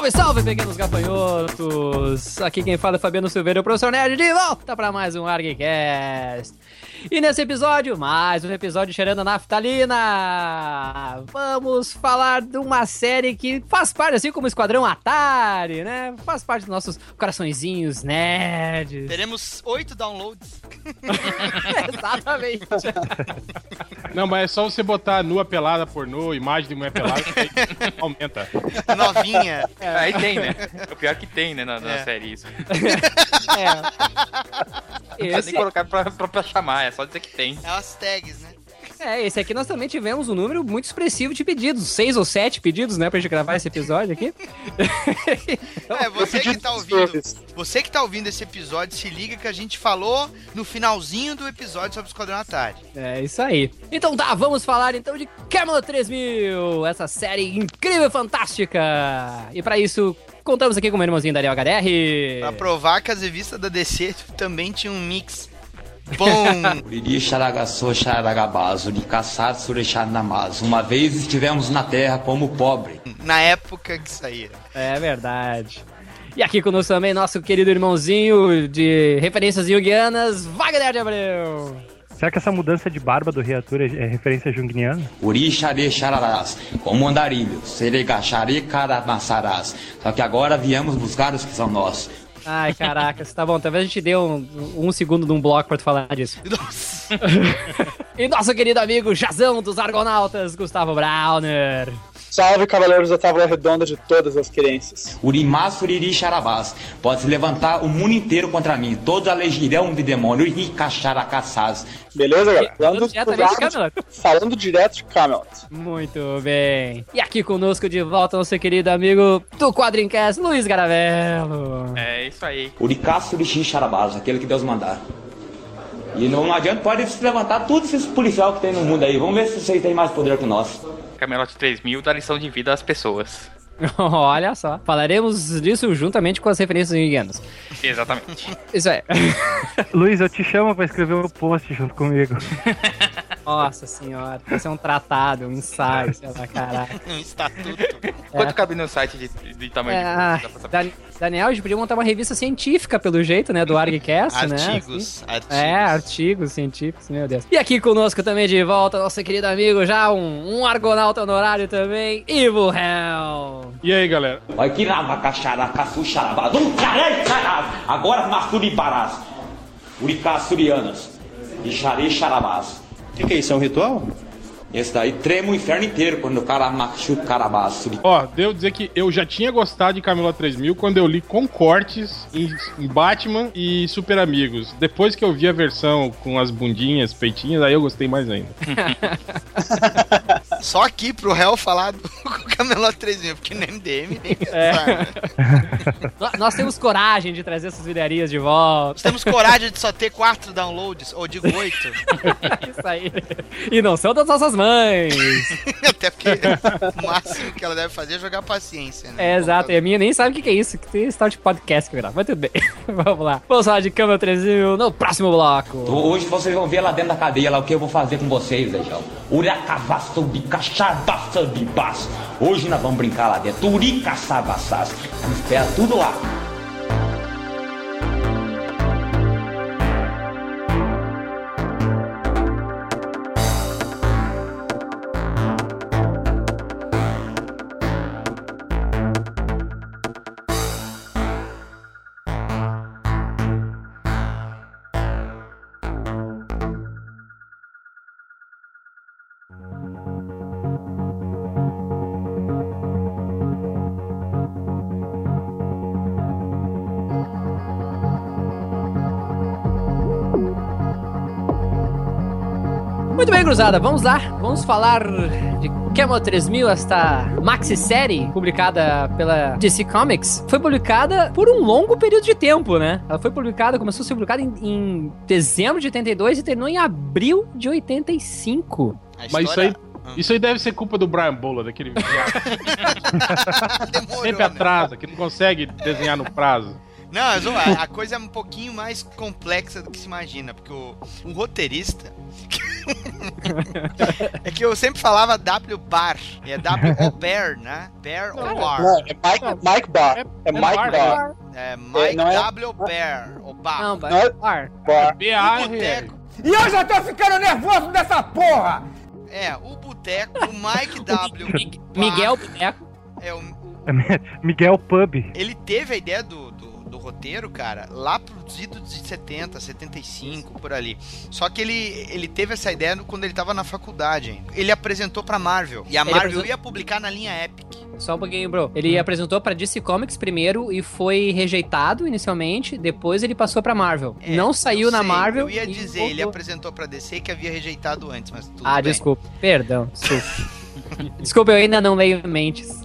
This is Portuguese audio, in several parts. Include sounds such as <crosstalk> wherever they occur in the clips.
Salve, salve, pequenos gafanhotos! Aqui quem fala é Fabiano Silveira, o professor Nerd, de volta para mais um ArgCast. E nesse episódio, mais um episódio cheirando a naftalina. Vamos falar de uma série que faz parte, assim como o Esquadrão Atari, né? Faz parte dos nossos coraçõezinhos nerds. Teremos oito downloads. <laughs> Exatamente. Não, mas é só você botar nua pelada pornô, imagem de mulher pelada, que aí <laughs> aumenta. Novinha. Aí tem, né? O pior que tem, né, na, na É. série isso. <laughs> É. Não precisa Esse, nem colocar pra, pra, pra chamar, é só dizer que tem. É umas tags, né? é, esse aqui nós também tivemos um número muito expressivo de pedidos. Seis ou sete pedidos, né, pra gente gravar esse episódio aqui. <laughs> É, você que tá ouvindo. Você que tá ouvindo esse episódio, se liga que a gente falou no finalzinho do episódio sobre o Esquadrão Atari. É isso aí. Então tá, vamos falar então de Camelot 3000, essa série incrível e fantástica. E pra isso, contamos aqui com o meu irmãozinho Daniel HDR. Pra provar que as revistas da DC <laughs> também tinham um mix bom. <laughs> Uri Xaragaçô Xaragabazo, de caçar Surexanamazo. Uma vez estivemos na terra como pobre. na época que saíram. É verdade. E aqui conosco também nosso querido irmãozinho de referências junguianas, Wagner de Abreu. Será que essa mudança de barba do Reator é referência junguiana? Uri Xare Xararás, como andarilho, Seregaxare Caramassarás. Só que agora viemos buscar os que são nossos. Ai, caraca, tá bom. Talvez a gente dê um, um segundo de um bloco pra tu falar disso. <laughs> Nossa. <laughs> E nosso querido amigo Jazão dos Argonautas, Gustavo Browner. Salve, cavaleiros da Tábua Redonda de todas as crenças. Urimas Uriri Xarabás. Pode se levantar o mundo inteiro contra mim. Todos a legião de demônio. Uri Caxaracaçás. Beleza, galera? Falando Falando, diretamente de Camelot. falando direto de Camelot. Muito bem. E aqui conosco de volta nosso querido amigo do Quadrincast, Luiz Garavello. É isso aí. Uricaço Urixi Xarabás, aquele que Deus mandar. E não adianta, pode se levantar todos esses policial que tem no mundo aí. Vamos ver se vocês têm mais poder que nós. Camelot 3000 dá lição de vida às pessoas. <laughs> Olha só. Falaremos disso juntamente com as referências junguianas. Exatamente. <laughs> Isso é. <laughs> Luiz, eu te chamo pra escrever um post junto comigo. Nossa senhora. Vai ser um tratado, um ensaio, sei lá, caraca. Um estatuto. Quanto cabe no site de, de tamanho É, de Daniel, a gente podia montar uma revista científica, pelo jeito, né? Do ArgCast, né? Artigos. assim. artigos. É, artigos científicos, meu Deus. E aqui conosco também de volta, nosso querido amigo, já um, um argonauta honorário também, Ivo Hell. E aí, galera? Vai que Ravacaxaracaçu Xarabás. Um caralho, caralho. Agora Massuri Parás. Uricaçurianas. E Xare Xarabás. O que, que é isso? É um ritual? Esse daí trema o inferno inteiro quando o cara machuca Carabás. Ó, devo dizer que eu já tinha gostado de Camelot 3000 quando eu li com cortes em, em Batman e Super Amigos. Depois que eu vi a versão com as bundinhas, peitinhas, aí eu gostei mais ainda. <laughs> Só aqui pro réu falar do <laughs> Camelot 3000, porque <laughs> no MDM nem É. né? Nós temos coragem de trazer essas vilharias de volta. Nós temos coragem de só ter quatro downloads, ou digo oito. <laughs> Isso aí. E não são das nossas mães. Até porque o máximo que ela deve fazer é jogar paciência, né? É, exato. E a minha nem sabe o que é isso. Que tem start podcast que grava. Mas tudo bem. Vamos lá. Vamos falar de Câmara 3000 no próximo bloco. Hoje vocês vão ver lá dentro da cadeia lá o que eu vou fazer com vocês, Legião. Uracavasto bicachabaça de. Hoje nós vamos brincar lá dentro. Uricaçabaçás. Espera tudo lá. Cruzada, vamos lá. Vamos falar de Camel 3000, esta maxi-série publicada pela DC Comics. Foi publicada por um longo período de tempo, né? Ela foi publicada, começou a ser publicada em, em dezembro de 82 e terminou em abril de 85. A Mas isso aí, isso aí deve ser culpa do Brian Bola, daquele viado. <laughs> demorou, sempre né? atrasa, que não consegue desenhar no prazo. Não, a, a coisa é um pouquinho mais complexa do que se imagina, porque o, o roteirista <laughs> é que eu sempre falava W bar. E é W O bear, né? Bear ou bar. Não, é Mike, Mike Bar. É, Mike bar, Bar. É Mike não é- W Bear. Ou bar. Não, Não é- bar. Bar. o B-A-R. boteco. E eu já tô ficando nervoso dessa porra! É, o boteco, o Mike <laughs> W. Mi- Bar, Miguel Boteco. É, o, o- Miguel Pub. ele teve a ideia do roteiro, cara, lá pros idos de 70, 75, por ali. Só que ele, ele teve essa ideia quando ele tava na faculdade. Ele apresentou pra Marvel. E a Ele Marvel apresentou- ia publicar na linha Epic. Só um pouquinho, bro. Ele apresentou pra DC Comics primeiro e foi rejeitado inicialmente, depois ele passou pra Marvel. É, não saiu eu na sei, Marvel. Eu ia e dizer, ele voltou. apresentou pra DC que havia rejeitado antes, mas tudo Ah, bem. desculpa. Perdão, desculpa. <laughs> desculpa, eu ainda não leio mentes.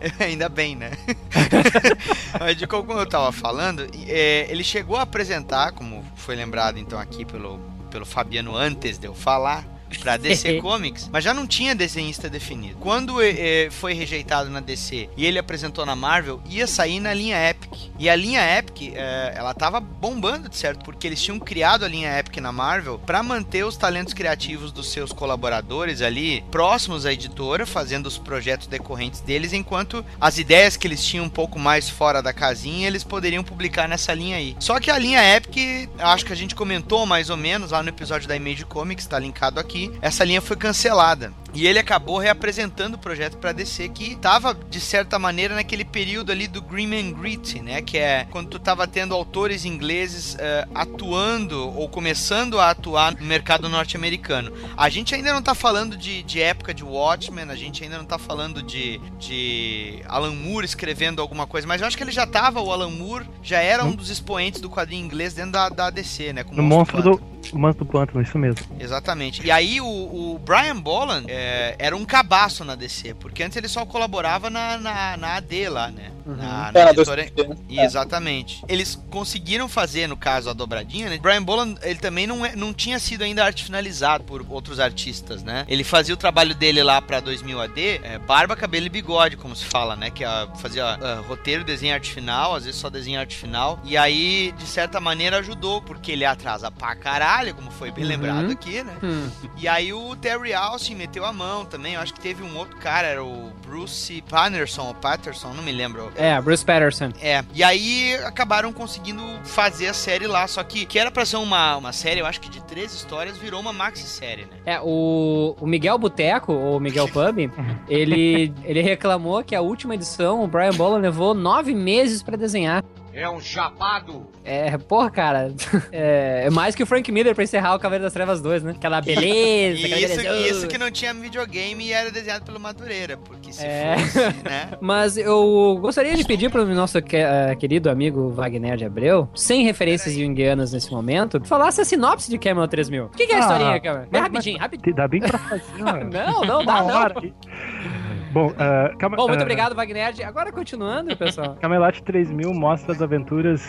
<laughs> Ainda bem, né? <laughs> Mas de como eu tava falando, é, ele chegou a apresentar, como foi lembrado então aqui pelo, pelo Fabiano antes de eu falar, pra <laughs> DC Comics, mas já não tinha desenhista definido. Quando é, foi rejeitado na DC e ele apresentou na Marvel, ia sair na linha Epic. E a linha Epic, é, ela tava bombando, de certo, porque eles tinham criado a linha Epic na Marvel pra manter os talentos criativos dos seus colaboradores ali próximos à editora, fazendo os projetos decorrentes deles, enquanto as ideias que eles tinham um pouco mais fora da casinha, eles poderiam publicar nessa linha aí. Só que a linha Epic, acho que a gente comentou mais ou menos lá no episódio da Image Comics, tá linkado aqui, essa linha foi cancelada. E ele acabou reapresentando o projeto pra DC que tava, de certa maneira, naquele período ali do Grim and Gritty, né? Que é quando tu tava tendo autores ingleses eh, atuando ou começando a atuar no mercado norte-americano. A gente ainda não tá falando de, de época de Watchmen, a gente ainda não tá falando de, de Alan Moore escrevendo alguma coisa, mas eu acho que ele já tava, o Alan Moore já era um dos expoentes do quadrinho inglês dentro da, da DC, né? com o monstro do. O monstro do pântano, isso mesmo. Exatamente. E aí o, o Brian Boland é, era um cabaço na DC, porque antes ele só colaborava na, na, na AD lá, né? Na, na É, na editora. 250, E, Exatamente. Eles conseguiram fazer, no caso, a dobradinha, né? Brian Boland, ele também não, é- não tinha sido ainda arte finalizado por outros artistas, né? Ele fazia o trabalho dele lá pra 2000 AD, é, barba, cabelo e bigode, como se fala, né? Que é, fazia ah, roteiro, desenho arte final, às vezes só desenho arte final. E aí, de certa maneira, ajudou, porque ele atrasa pra caralho, como foi bem Uhum. lembrado aqui, né? Hum. E aí o Terry Austin meteu a mão também. Eu acho que teve um outro cara, era o Bruce Patterson, ou Patterson, não me lembro. É, Bruce Patterson. É, e aí acabaram conseguindo fazer a série lá, só que que era pra ser uma, uma série, eu acho que de três histórias, virou uma maxi-série, né? É, o, o Miguel Boteco, ou Miguel Pub, ele, ele reclamou que a última edição, o Brian Boland levou nove meses pra desenhar. É um chapado! É, porra, cara. <laughs> É, é mais que o Frank Miller pra encerrar o Cavaleiro das Trevas 2, né? Aquela beleza, E aquela isso, beleza. isso que não tinha videogame e era desenhado pelo Madureira, porque se É. fosse, <laughs> né? Mas eu gostaria de pedir pro nosso que- eh, querido amigo Wagner de Abreu, sem referências junguianas nesse momento, que falasse a sinopse de Camel 3000. O que, que é a Ah, historinha, Camel? É rapidinho, rapidinho. Dá bem pra fazer. <laughs> Não, não Uma dá, não. Bom, calma, Bom, muito ah, obrigado, Wagner. Agora continuando, pessoal. Camelot 3000 mostra as aventuras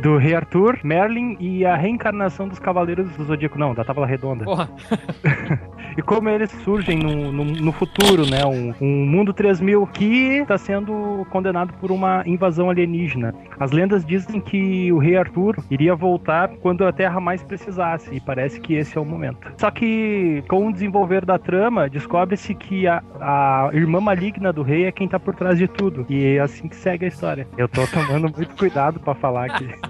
do Rei Arthur, Merlin e a reencarnação dos Cavaleiros do Zodíaco. Não, da Tábua Redonda. Porra. <laughs> E como eles surgem no, no, no futuro, né? Um, um mundo 3000 que está sendo condenado por uma invasão alienígena. As lendas dizem que o Rei Arthur iria voltar quando a Terra mais precisasse, e parece que esse é o momento. Só que, com o desenvolver da trama, descobre-se que a, a irmã maligna do rei é quem tá por trás de tudo. E é assim que segue a história. Eu tô tomando muito cuidado pra falar aqui. <laughs>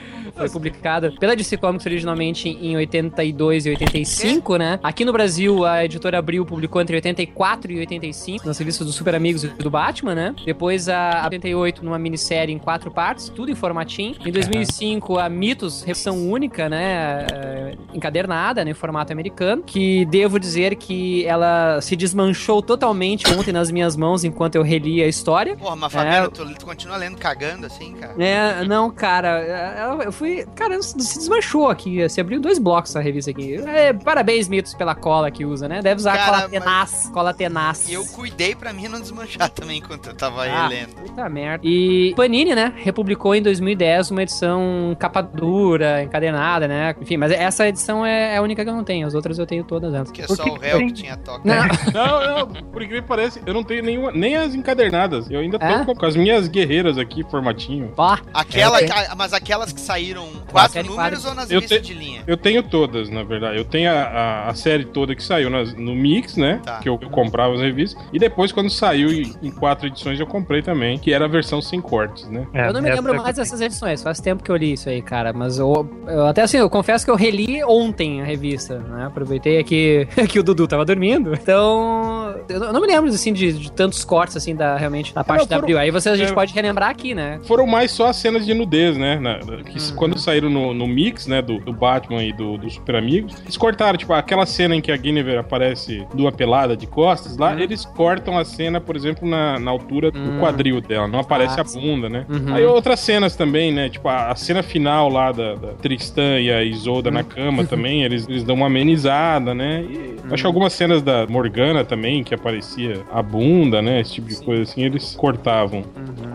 Foi publicada pela DC Comics originalmente em 82 e 85, né? Aqui no Brasil, a editora Abril publicou entre 84 e 85, nas revistas do Super Amigos e do Batman, né? Depois a 88 numa minissérie em quatro partes, tudo em formatinho. Em 2005, a Mitos, revisão única, né? eh, Encadernada, né? Em formato americano. Que devo dizer que ela se desmanchou totalmente ontem nas minhas mãos enquanto eu relia a história. Porra, mas Fabiano, tu, tu continua lendo cagando assim, cara? É, não, cara, eu fui. Cara, se desmanchou aqui. Você abriu dois blocos essa revista aqui. É, parabéns, Mitos, pela cola que usa, né? Deve usar Cara, cola mas- tenaz. Cola tenaz. E eu cuidei pra mim não desmanchar <laughs> também enquanto eu tava Ah, relendo. Puta merda. E Panini, né? Republicou em 2010 uma edição capa dura, encadenada, né? Enfim, mas essa edição é a única que eu não tenho. As outras eu tenho todas elas. Que é Por só que o réu que tinha toque. Não, <laughs> Não, não, por incrível que pareça, eu não tenho nenhuma, nem as encadernadas. Eu ainda tô É? com, as minhas guerreiras aqui, formatinho. ó. Aquela, É, a- mas aquelas que saíram saíram quatro série números quadro- ou nas Eu revistas te- de linha? Eu tenho todas, na verdade. Eu tenho a, a- a série toda que saiu nas- no Mix, né? Tá. Que eu, eu comprava as revistas. E depois, quando saiu em, em quatro edições, eu comprei também, que era a versão sem cortes, né? É, eu não me lembro é- mais dessas edições, faz tempo que eu li isso aí, cara. Mas eu, eu até assim, eu confesso que eu reli ontem a revista, né? Aproveitei aqui <laughs> que o Dudu tava dormindo. Então, eu não- me lembro assim de, de tantos cortes assim da realmente na parte não, da foram- abril. Aí você, a gente é. pode relembrar aqui, né? Foram mais só as cenas de nudez, né? Na- que Uhum. Quando saíram no, no mix, né? Do, do Batman e do, do Super Amigos, eles cortaram, tipo, aquela cena em que a Guinevere aparece numa pelada de costas, lá Uhum. eles cortam a cena, por exemplo, na, na altura Hum. do quadril dela, não aparece Ah, a bunda, né? Uhum. Aí outras cenas também, né? Tipo, a, a cena final lá da, da Tristan e a Isolda Hum. na cama também, <laughs> eles, eles dão uma amenizada, né? E acho que algumas cenas da Morgana também, que aparecia a bunda, né? Esse tipo de coisa assim, eles cortavam.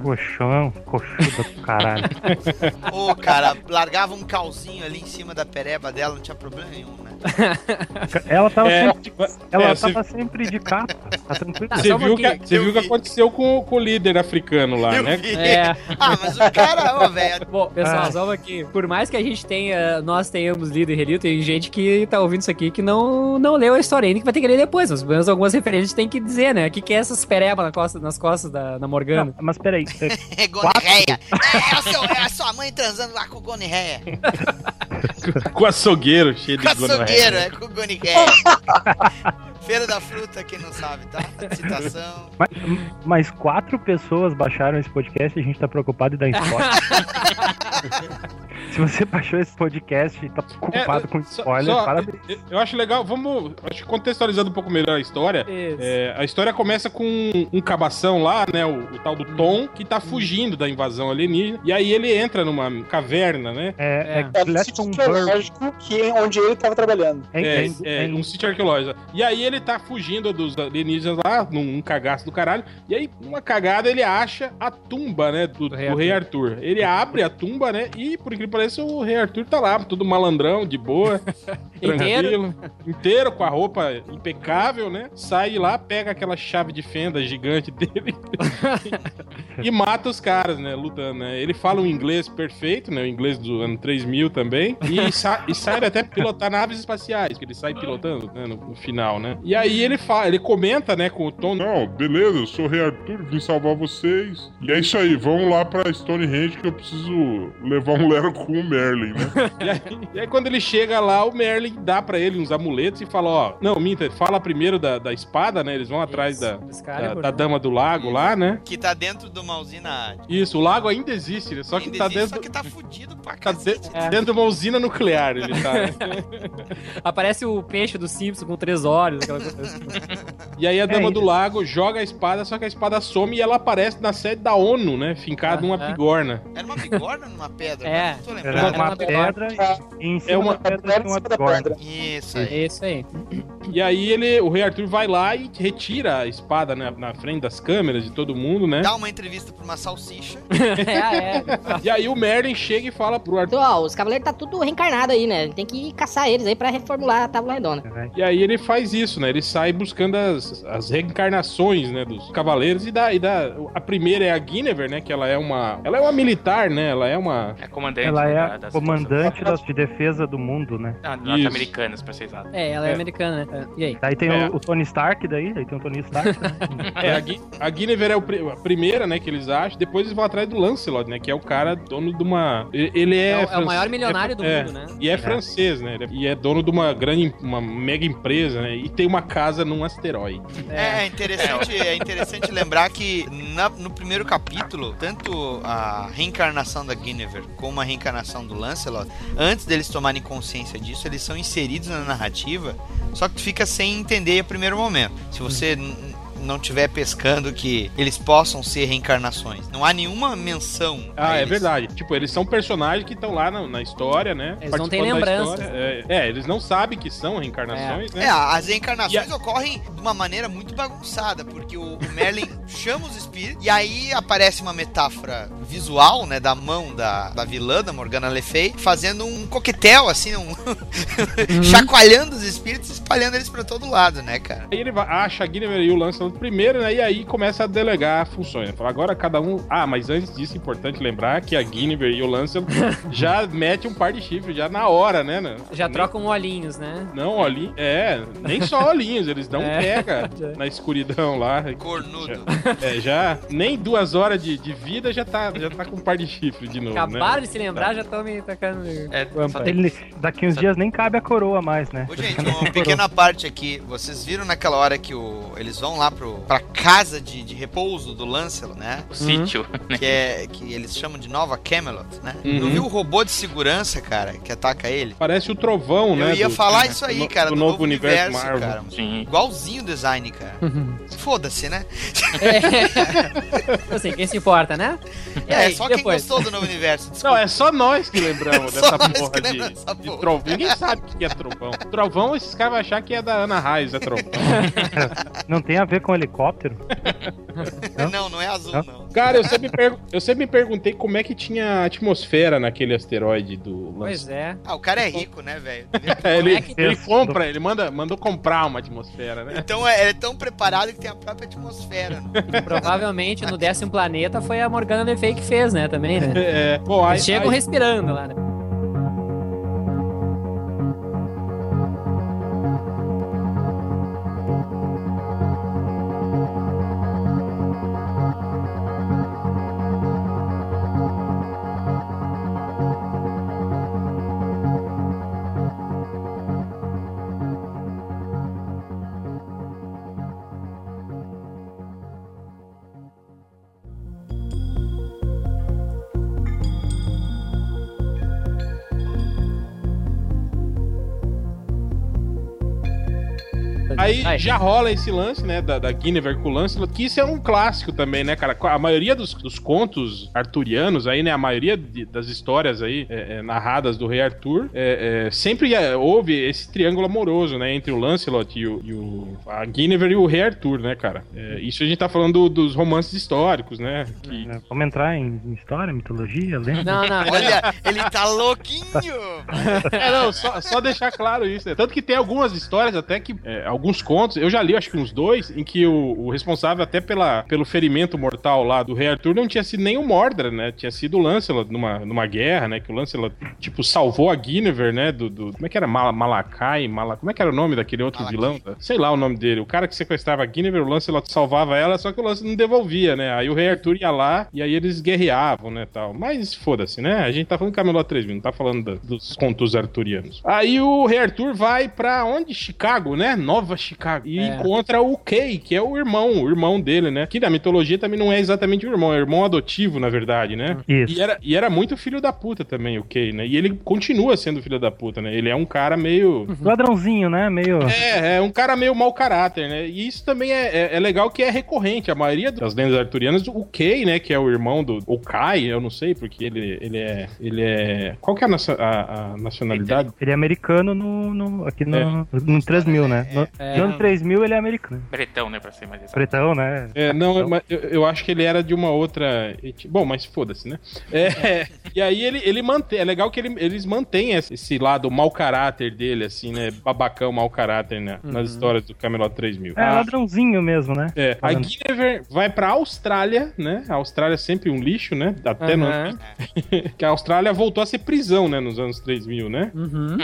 Colchão, coxuda do caralho. <laughs> Ô, cara, largava um calzinho ali em cima da pereba dela, não tinha problema nenhum, né? <laughs> Ela tava, É, sempre, ela é, você- tava sempre de capa. Tá tranquilo. Você viu, que, você viu o que vi. aconteceu com, com o líder africano lá, Eu né? vi. É. <laughs> Ah, mas o cara, ô, velho. Bom, pessoal, Ah. só aqui. Por mais que a gente tenha, nós tenhamos lido e relido, tem gente que tá ouvindo isso aqui que não, não leu a história ainda, que vai ter que ler depois. Mas pelo menos algumas referências tem que dizer, né? O que, que é essas pereba na costa, nas costas da, da Morgana? Não, mas peraí, <laughs> é, É. É, é, é a sua mãe transando lá com o gonorreia. Com açougueiro cheio de Com açougueiro, gonorreia. é com gonorreia. <laughs> Feira da fruta, quem não sabe, tá? Citação. mas, mas quatro pessoas baixaram esse podcast e a gente tá preocupado em dar spoiler. <laughs> Se você baixou esse podcast e tá preocupado com só- spoiler, só- parabéns. eu- Eu acho legal, vamos. Acho que contextualizando um pouco melhor a história. É, a história começa com um, um cabação lá, né? O, o tal do Tom, que tá fugindo da invasão alienígena. E aí ele entra numa caverna, né? É, É. é, É um sítio arqueológico que, onde ele tava trabalhando. É, É, é, é, é, um sítio arqueológico. E aí ele tá fugindo dos alienígenas lá, num, cagaço do caralho. E aí, numa cagada, ele acha a tumba, né, do, Do do rei rei, Arthur. Ele abre a tumba, né, e por incrível que pareça, o rei Arthur tá lá, todo malandrão, de boa. <laughs> Inteiro? tranquilo, Inteiro, com a roupa impecável, né? Sai lá, pega aquela chave de fenda gigante dele <laughs> e mata os caras, né, lutando, né. Ele fala um inglês perfeito, né, o inglês do ano 3000 também, e, sa e sai até pilotar naves espaciais, que ele sai pilotando, né, no, no final, né. E aí ele fala, ele comenta, né, com o Tom, Não, beleza, eu sou o Rei Arthur, vim salvar vocês. E é isso aí, vamos lá pra Stonehenge que eu preciso levar um Lero com o Merlin, né? <laughs> E aí, e aí quando ele chega lá, o Merlin dá pra ele uns amuletos e fala, ó, não, minta, fala primeiro da, da espada, né, eles vão atrás da, é da, da Dama do Lago lá, né. Que tá dentro de uma usina. Isso, o lago ainda existe, né, só que ainda tá existe, dentro... Só que tá fudido pra Tá cacete. de- dentro de uma usina nuclear, ele tá. né? <laughs> Aparece o peixe do Simpson com três olhos, aquela coisa assim. E aí a Dama É, do. Lago joga a espada, só que a espada some e ela aparece na sede da ONU, né? Fincada numa Ah, é. bigorna. Era uma bigorna numa pedra? É. Não tô Era. Era uma uma pedra e em cima É uma- da pedra tinha uma bigorna. Isso aí. É isso aí. E aí ele, o rei Arthur vai lá e retira a espada né, na frente das câmeras de todo mundo, né? Dá uma entrevista pra uma salsicha. é, <laughs> é. E aí o Merlin chega e fala pro Arthur. Então, ó, os cavaleiros tá tudo reencarnado aí, né? Tem que caçar eles aí pra reformular a tábua redonda. E aí ele faz isso, né? Ele sai buscando as, as reencarnações, né, dos cavaleiros e da, e da a primeira é a Guinevere, né, que ela é uma ela é uma militar, né? Ela é uma É comandante. Ela é da- a das comandante das, de defesa do mundo, né? Ah, Isso. norte-americanas, pra ser exato. É, ela é, É. americana, né? E aí? Daí tem É. o, o Tony Stark daí, daí tem o Tony Stark. né? <laughs> É, a, Gui, a Guinevere é o a primeira, né, que eles acham. Depois eles vão atrás do Lancelot, né, que é o cara dono de uma... Ele é... É o- é o maior milionário do é, mundo, né? E é francês, né? é- E é dono de uma grande, uma mega empresa, né? E tem uma casa num asteroide. É, é interessante, é interessante lembrar que na- no primeiro capítulo, tanto a reencarnação da Guinevere como a reencarnação do Lancelot, antes deles tomarem consciência disso, eles são inseridos na narrativa, só que tu fica sem entender a primeiro momento. Se você n- não estiver pescando que eles possam ser reencarnações. Não há nenhuma menção. a Ah, é eles. verdade. Tipo, eles são personagens que estão lá na, na história, né? Eles não têm lembrança. É, é, eles não sabem que são reencarnações, É, né? as reencarnações ocorrem de uma maneira muito bagunçada, porque o, o Merlin <laughs> chama os espíritos, e aí aparece uma metáfora visual, né, da mão da, da vilã, da Morgana Le Fay, fazendo um coquetel, assim, um <laughs> chacoalhando os espíritos e espalhando eles pra todo lado, né, cara? Aí ele vai- acha a Guinevere e o Lancelot primeiro, né? E aí começa a delegar funções. Fala, agora cada um. Ah, mas antes disso, é importante lembrar que a Guinevere e o Lancelot <laughs> já mete um par de chifres, já na hora, né? né? Já Nem- trocam olhinhos, né? Não, olhinhos. É, nem só olhinhos, eles dão É. pega <laughs> na escuridão lá. Cornudo. É, já nem duas horas de, de vida já tá, já tá com um par de chifre de novo, Acabaram né? de se lembrar, já estão me tacando. É, só tem- Ele, daqui uns dias nem cabe a coroa mais, né? Ô, gente, <laughs> uma pequena parte aqui. Vocês viram naquela hora que o, eles vão lá pro, pra casa de, de repouso do Lancelot, né? o sítio. né? Que, é, que eles chamam de Nova Camelot, né? Uhum. Não viu o robô de segurança, cara, que ataca ele? Parece o trovão, Eu né? ia do- falar isso aí, do- cara, do do, novo, universo, Marvel. cara. Sim. Igualzinho o design, cara. Foda-se, né? É. <laughs> assim, quem se importa, né? É, aí, só quem depois? gostou do novo universo. Não, Desculpa. é só nós que lembramos <laughs> dessa porra de, dessa de porra. trovão. Ninguém sabe o que é trovão. Trovão, esses caras vão achar que é da Ana Raiz, é trovão. <laughs> Não tem a ver com helicóptero? <laughs> Não, não é azul, Hã? não. Cara, eu sempre, eu sempre me perguntei como é que tinha atmosfera naquele asteroide do Pois é. Ah, o cara é rico, né, velho? <laughs> É, ele, é que- ele compra, ele manda, mandou comprar uma atmosfera, né? Então é, ele é tão preparado que tem a própria atmosfera. né? <laughs> Provavelmente no décimo planeta foi a Morgana Le Fay que fez, né? Também, né? É, bom, aí, chegam aí- respirando lá, né? Aí já rola esse lance, né, da, da Guinevere com o Lancelot, que isso é um clássico também, né, cara? A maioria dos, dos contos arturianos aí, né, a maioria de- das histórias aí é, é, narradas do rei Arthur, é, é, sempre é, houve esse triângulo amoroso, né, entre o Lancelot e o, e o- a Guinevere e o rei Arthur, né, cara? É, isso a gente tá falando dos romances históricos, né? Que, É, Vamos entrar em história, mitologia, lenda? Não, não. <laughs> Olha, ele tá louquinho! <laughs> É, não, só, só deixar claro isso. Né? Tanto que tem algumas histórias, até que. é, alguns contos, eu já li, acho que uns dois, em que o, o responsável, até pela, pelo ferimento mortal lá do Rei Arthur, não tinha sido nem o Mordred, né? Tinha sido o Lancelot numa, numa guerra, né? Que o Lancelot, tipo, salvou a Guinevere, né? Do, do- como é que era? Mal, Malakai? Mala, como é que era o nome daquele outro Malaki. vilão? Sei lá o nome dele. O cara que sequestrava a Guinevere, o Lancelot salvava ela, só que o Lancelot não devolvia, né? Aí o Rei Arthur ia lá e aí eles guerreavam, né? Tal. Mas foda-se, né? A gente tá falando Camelot 3000, não tá falando da- dos contos arturianos. Aí o Rei Arthur vai pra onde? Chicago, né? Nova Chicago. E É. encontra o Kay, que é o irmão, o irmão dele, né? Que na mitologia também não é exatamente o irmão, é o irmão adotivo, na verdade, né? Isso. E era, e era muito filho da puta também, o Kay, né? E ele continua sendo filho da puta, né? Ele é um cara meio. Ladrãozinho, né? Meio. É, é um cara meio mau caráter, né? E isso também é, é, é legal que é recorrente. A maioria das lendas arturianas, o Kay, né? Que é o irmão do. O Kai, eu não sei, porque ele, ele é. Ele é. Qual que é a, a- a nacionalidade? Ele é americano no, no- aqui no, no 3000, né? No, É. no ano 3000 ele é americano. Bretão, né, pra ser mais exato. Pretão, né? É, não, mas eu, eu acho que ele era de uma outra. Bom, mas foda-se, né? É, <laughs> e aí ele, ele mantém. É legal que ele- eles mantêm esse, lado mau caráter dele, assim, né? Babacão, mau caráter, né? Nas histórias do Camelot 3000. É, Ah, ladrãozinho mesmo, né? É, a. Guinevere vai pra Austrália, né? A Austrália é sempre um lixo, né? Até Aham. no... <laughs> que a Austrália voltou a ser prisão, né? Nos anos 3000, né? Uhum.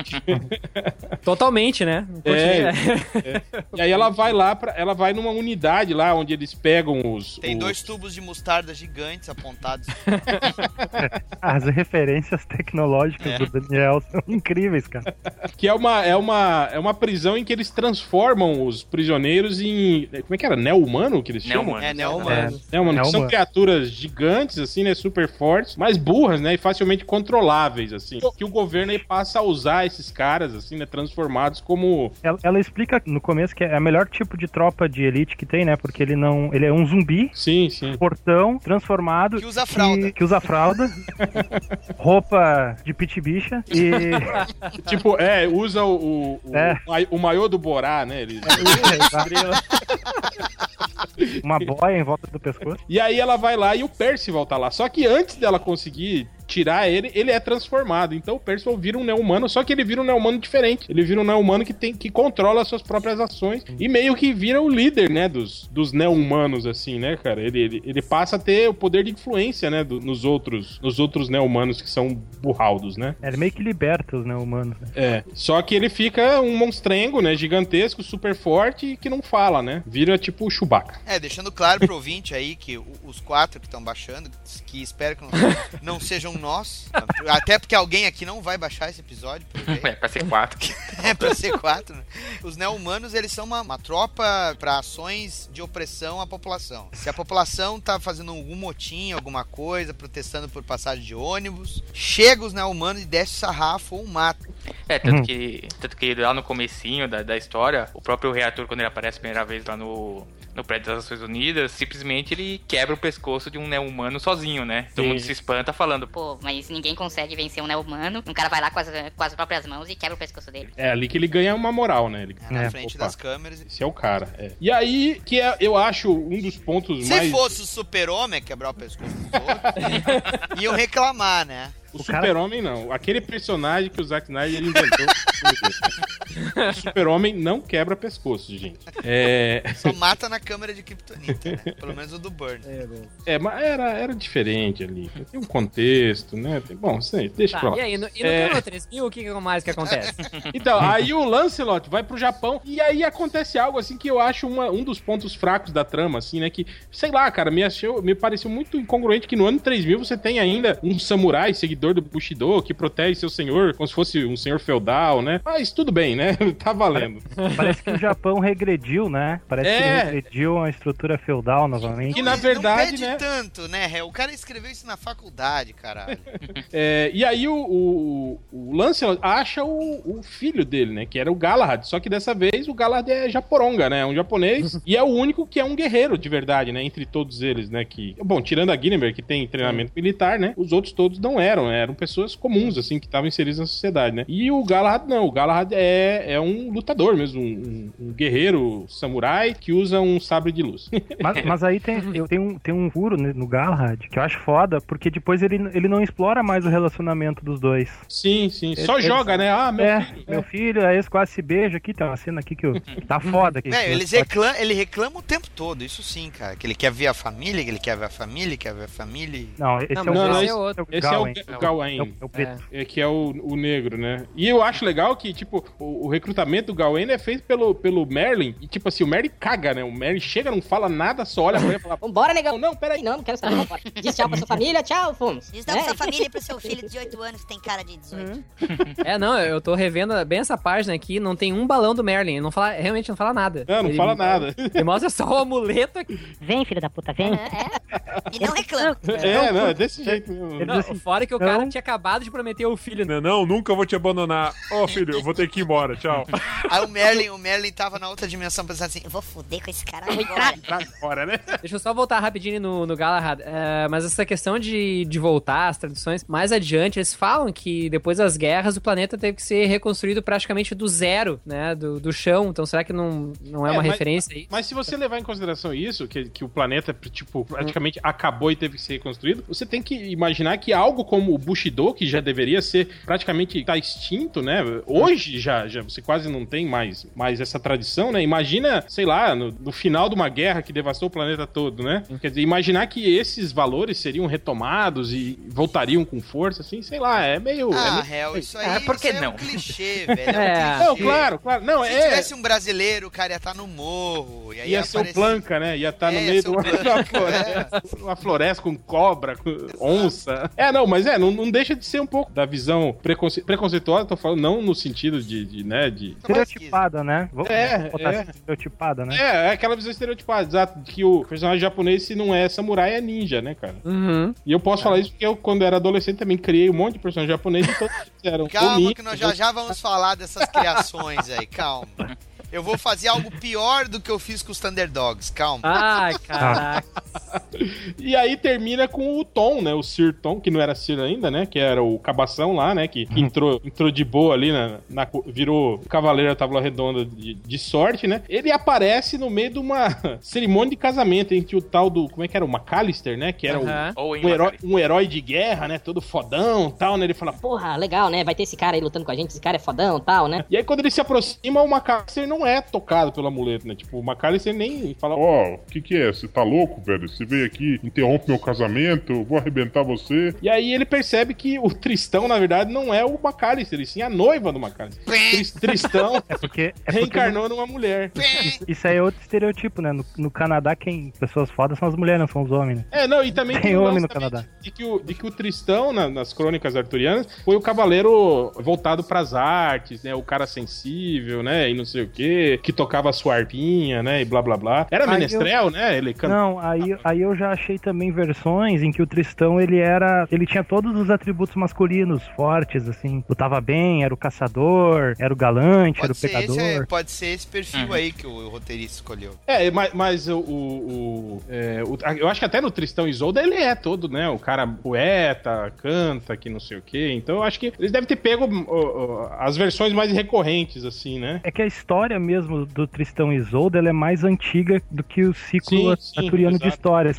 <laughs> Totalmente, né? É. Continua. E aí ela vai lá, pra... ela vai numa unidade lá onde eles pegam os... Tem os- dois tubos de mostarda gigantes apontados. <laughs> As referências tecnológicas É. do Daniel são incríveis, cara. Que é uma, é, uma, é uma prisão em que eles transformam os prisioneiros em... Como é que era? Neo-humano que eles chamam? É, neo-humano. É, É são criaturas gigantes, assim, né? Super fortes, mas burras, né? E facilmente controláveis, assim. Que o governo aí passa a usar esses caras, assim, né? Transformados como. Ela, ela explica no começo, que é a melhor tipo de tropa de elite que tem, né? Porque ele não. Ele é um zumbi, Sim, sim. portão, transformado. Que usa fralda. Que, que usa fralda. <laughs> roupa de pit bicha. E. <laughs> Tipo, é, usa o, o, o, É. o maiô do Borá, né? Ele- <laughs> uma boia em volta do pescoço. E aí ela vai lá e o Percival tá lá. Só que antes dela conseguir tirar ele, ele é transformado. Então o Percival vira um neo-humano, só que ele vira um neo-humano diferente. Ele vira um neo-humano que, tem, que controla as suas próprias ações e meio que vira o líder, né, dos, dos neo-humanos, assim, né, cara? Ele, ele, ele passa a ter o poder de influência, né, do- nos outros nos outros neo-humanos que são burraldos, né? Ele meio que liberta os humanos. Né? É, só que ele fica um monstrengo, né, gigantesco, super forte e que não fala, né? Vira tipo o Chewbacca. É, deixando claro pro ouvinte aí que os quatro que estão baixando, que espero que não, não sejam nós, até porque alguém aqui não vai baixar esse episódio, por <laughs> ver. É, pra ser quatro. <laughs> é pra ser quatro, né? Os neo-humanos, eles são uma, uma tropa pra ações de opressão à população. Se a população tá fazendo algum motim, alguma coisa, protestando por passagem de ônibus, chega os neo-humanos e desce o sarrafo ou mata. É, tanto, Uhum. que, tanto que lá no comecinho da, da história, o próprio rei Arthur, quando ele aparece a primeira vez lá no, no prédio das Nações Unidas, simplesmente ele quebra o pescoço de um neo-humano sozinho, né? Todo Sim. mundo se espanta falando, Pô, mas ninguém consegue vencer um neo-humano. Um cara vai lá com as, com as próprias mãos e quebra o pescoço dele. É ali que ele ganha uma moral, né? Ele... Na É, frente opa. das câmeras. Esse é o cara, é. E aí, que é, eu acho um dos pontos Se mais. fosse o super-homem quebrar o pescoço dos outros, <laughs> iam reclamar, né? O, O cara- Super-Homem não. Aquele personagem que o Zack Snyder inventou. o Super-Homem não quebra pescoço, gente. É, Só mata na câmera de Kryptonita, né? Pelo menos o do Burn. é mas era, era diferente ali. Tem um contexto, né? Tem- Bom, sei, deixa pra Tá, lá. e aí, no, e no É. Turno 3000, o que que mais que acontece? <laughs> Então, aí o Lancelot vai pro Japão e aí acontece algo assim que eu acho uma- um dos pontos fracos da trama, assim, né? Que, sei lá, cara, me, achou, me pareceu muito incongruente que no ano 3000 você tem ainda um samurai, seguidor do Bushido, que protege seu senhor como se fosse um senhor feudal, né? Mas tudo bem, né? <laughs> tá valendo. Parece que o Japão regrediu, né? Parece que É. ele regrediu a estrutura feudal novamente. Que na verdade, não pede né? tanto, né? O cara escreveu isso na faculdade, caralho. <laughs> É, e aí o, o, o Lancelot acha o, o filho dele, né? Que era o Galahad. Só que dessa vez o Galahad é japoronga, né? É um japonês. <laughs> e é o único que é um guerreiro de verdade, né? Entre todos eles, né? Que, bom, tirando a Guinevere, que tem treinamento militar, né? Os outros todos não eram. né? Eram pessoas comuns, assim, que estavam inseridas na sociedade, né? E o Galahad não. O Galahad é, é um lutador mesmo. Um, um- guerreiro samurai que usa um sabre de luz. <laughs> Mas, mas aí tem, eu, tem, um, tem um furo no Galahad que eu acho foda, porque depois ele, ele não explora mais o relacionamento dos dois. sim, sim. Só Ele- joga, né? Ah, meu é, filho. meu filho, aí eles quase se beijam aqui, tem uma cena aqui que eu, tá foda aqui. Velho, <laughs> eles reclam, ele reclama o tempo todo, isso sim, cara. Que ele quer ver a família, que ele quer ver a família, quer ver a família. Não, esse Não, é o não, esse esse- é outro. Esse é o Gawain. É o, é o preto. É, que é o, o negro, né? E eu acho legal que, tipo, o, o recrutamento do Gawain é feito pelo, pelo Merlin. E, tipo assim, o Merlin caga, né? O Merlin chega, não fala nada, só olha pra ele e fala: Vambora, negão. Não, não, peraí. Não, não quero saber, vambora. Diz tchau pra sua família, tchau, fomos. Diz não Né? pra sua família e pro seu filho de <laughs> 18 anos que tem cara de 18. <laughs> É, não, eu tô revendo bem essa página aqui, não tem um balão do Merlin, ele não fala, realmente não fala nada. Não, não Ele- fala nada. <laughs> Ele mostra só o amuleto aqui. Vem, filho da puta, vem. E não reclama. É, não, é desse jeito mesmo. Não, fora que o não. Cara tinha acabado de prometer o filho. né? Não, não, nunca vou te abandonar. Ó, filho, eu vou ter que ir embora, tchau. Aí o Merlin, o Merlin tava na outra dimensão pensando assim, Eu vou foder com esse cara agora. Fora, né? Deixa eu só voltar rapidinho no, no Galahad. É, mas essa questão de, de voltar, as tradições, mais adiante, eles falam que depois das guerras o planeta teve que ser reconstruído praticamente do zero, né? Do, do chão. Então será que não, não é, É, uma mas- referência aí? Mas se você levar em consideração isso, que, que o planeta, tipo, praticamente acabou e teve que ser reconstruído, você tem que imaginar que algo como o Bushido, que já deveria ser praticamente tá extinto, né? Hoje já, já você quase não tem mais, mais essa tradição, né? Imagina, sei lá, no, no final de uma guerra que devastou o planeta todo, né? Quer dizer, imaginar que esses valores seriam retomados e voltariam com força, assim, sei lá, é meio. é ah, meio- Hel, isso aí, Ah, por que isso aí é não? um clichê, <laughs> velho. É, um É. clichê. Não, claro, claro. Não, Se é. tivesse um brasileiro, o cara ia estar no morro. E aí Ia ser o Planca, né? Ia estar no É, meio ia de <laughs> uma floresta, uma floresta com cobra, com onça. É, não, mas é, não, não deixa de ser um pouco da visão preconce... preconceituosa, tô falando, não no sentido de, de, né, de... Estereotipada, né? Vou É, botar é. estereotipada, né? É, é aquela visão estereotipada, exato, de que o personagem japonês, se não é samurai, é ninja, né, cara? Uhum. E eu posso falar isso porque eu, quando era adolescente, também criei um monte de personagem japonês e todos eram ou Calma ninja, que nós já já vamos falar dessas criações aí, calma. <laughs> Eu vou fazer algo pior do que eu fiz com os Thunderdogs, calma. Ai, caraca. <laughs> E aí termina com o Tom, né? O Sir Tom, que não era Sir ainda, né? Que era o cabação lá, né? Que, que entrou, entrou de boa ali, na, na- virou cavaleiro da tábua redonda de, de sorte, né? Ele aparece no meio de uma <laughs> cerimônia de casamento entre o tal do. Como é que era? O McAllister, né? Que era o- Aham. Owen um, herói, um herói de guerra, né? Todo fodão e tal, né? Ele fala, Porra, legal, né? Vai ter esse cara aí lutando com a gente, esse cara é fodão e tal, né? <laughs> E aí, quando ele se aproxima, o McAllister não é tocado pelo amuleto, né? Tipo, o McAllister nem fala. Ó, o que que é? Você tá louco, velho? Você veio aqui, interrompe meu casamento, eu vou arrebentar você. E aí ele percebe que o Tristão, na verdade, não é o McAllister, e sim a noiva do McAllister. Tris- Tristão É porque, é porque reencarnou numa mulher. isso aí é outro estereotipo, né? No, no Canadá, quem pessoas fodas são as mulheres, não são os homens, né? É, não, e também Tem o homem no Canadá. De que, o, de que o Tristão, na- nas crônicas arturianas, foi o cavaleiro voltado pras artes, né? O cara sensível, né? E não sei o quê, que tocava a sua arpinha, né? E blá blá blá. Era Aí menestrel, né? Ele canta. Não, aí, aí eu já achei também versões em que o Tristão ele era. Ele tinha todos os atributos masculinos fortes, assim. Lutava bem, era o caçador, era o galante, era Pode o ser, esse, é- pode ser esse perfil Uhum. aí que o roteirista escolheu. É, mas, mas o, o, é, o- Eu acho que até no Tristão e Isolda ele é todo, né? O cara poeta, canta, que não sei o quê. Então eu acho que eles devem ter pego ó, ó, as versões mais recorrentes, assim, né? É que a história mesmo do Tristão e Isolda ela é mais antiga do que o ciclo Sim, sim, arturiano de exato. histórias.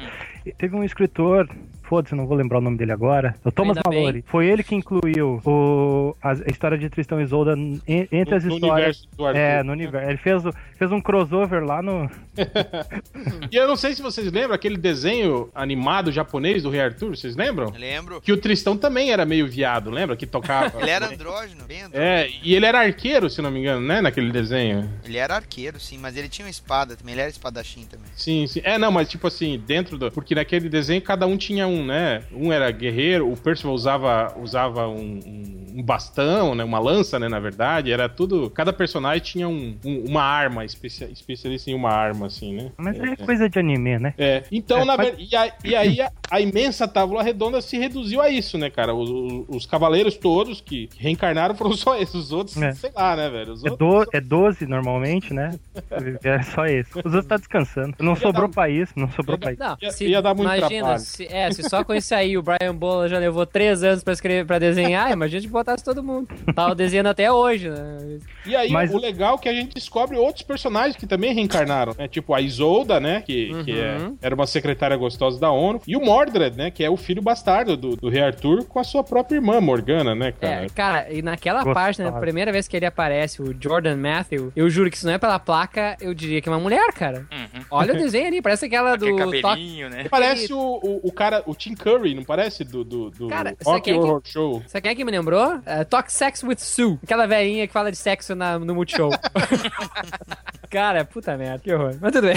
Teve um escritor, foda-se, não vou lembrar o nome dele agora, o Thomas Ainda bem. Foi ele que incluiu o, a, a história de Tristão e Isolda en- entre No- as no histórias. universo do Arthur. É, no universo. Ele fez, fez um crossover lá no. <laughs> E eu não sei se vocês lembram aquele desenho animado japonês do Rei Arthur, vocês lembram? Lembro. Que o Tristão também era meio viado, lembra? Que tocava. <laughs> Ele era andrógeno, bem andrógeno. É, e ele era arqueiro, se não me engano, né? Naquele desenho. Ele era arqueiro, sim, mas ele tinha uma espada também, ele era espadachim também. Sim, sim. É, não, mas tipo assim, dentro do. Porque naquele desenho cada um tinha um, né? Um era guerreiro, o Percival usava, usava um, um- um bastão, né? Uma lança, né? Na verdade. Era tudo. Cada personagem tinha um- um- uma arma, especia, especialista em uma arma, assim, né? Mas é coisa de anime, né? É, então, É, na faz- verdade, e, a- e aí a, a imensa tábua redonda se reduziu a isso, né, cara? Os, os- os cavaleiros todos que reencarnaram foram só esses, os outros, É. sei lá, né, velho? Os É, do, é 12 normalmente, né? <laughs> É só esse. Os outros tá descansando. Não sobrou país, não sobrou país. Não, Ia- se, ia dar muito imagina, trabalho. se, é, se só com isso aí o Brian Bola já levou três anos pra escrever, para desenhar, imagina se botasse todo mundo. Tava desenhando até hoje, né? E aí, Mas- o legal é que a gente descobre outros personagens que também reencarnaram, né? Tipo a Isolda, né? Que, que é- Uhum. era uma secretária gostosa da ONU. E o Mordred, né? Que é o filho bastardo do, do Rei Arthur com a sua própria irmã, Morgana, né, cara? É, cara, e naquela Gostosa. página, a primeira vez que ele aparece, o Jordan Matthew, eu juro que se não é pela placa, eu diria que é uma mulher, cara. Uhum. Olha o desenho ali, parece aquela do Aquele Toque. cabelinho, né? Parece o, o, o cara, o Tim Curry, não parece? Do, do, do Cara, você Rock que- Horror Show. Sabe quem é que me lembrou? É, Talk Sex with Sue. Aquela velhinha que fala de sexo na- no Multishow. <laughs> cara, puta merda, que horror. Mas tudo bem.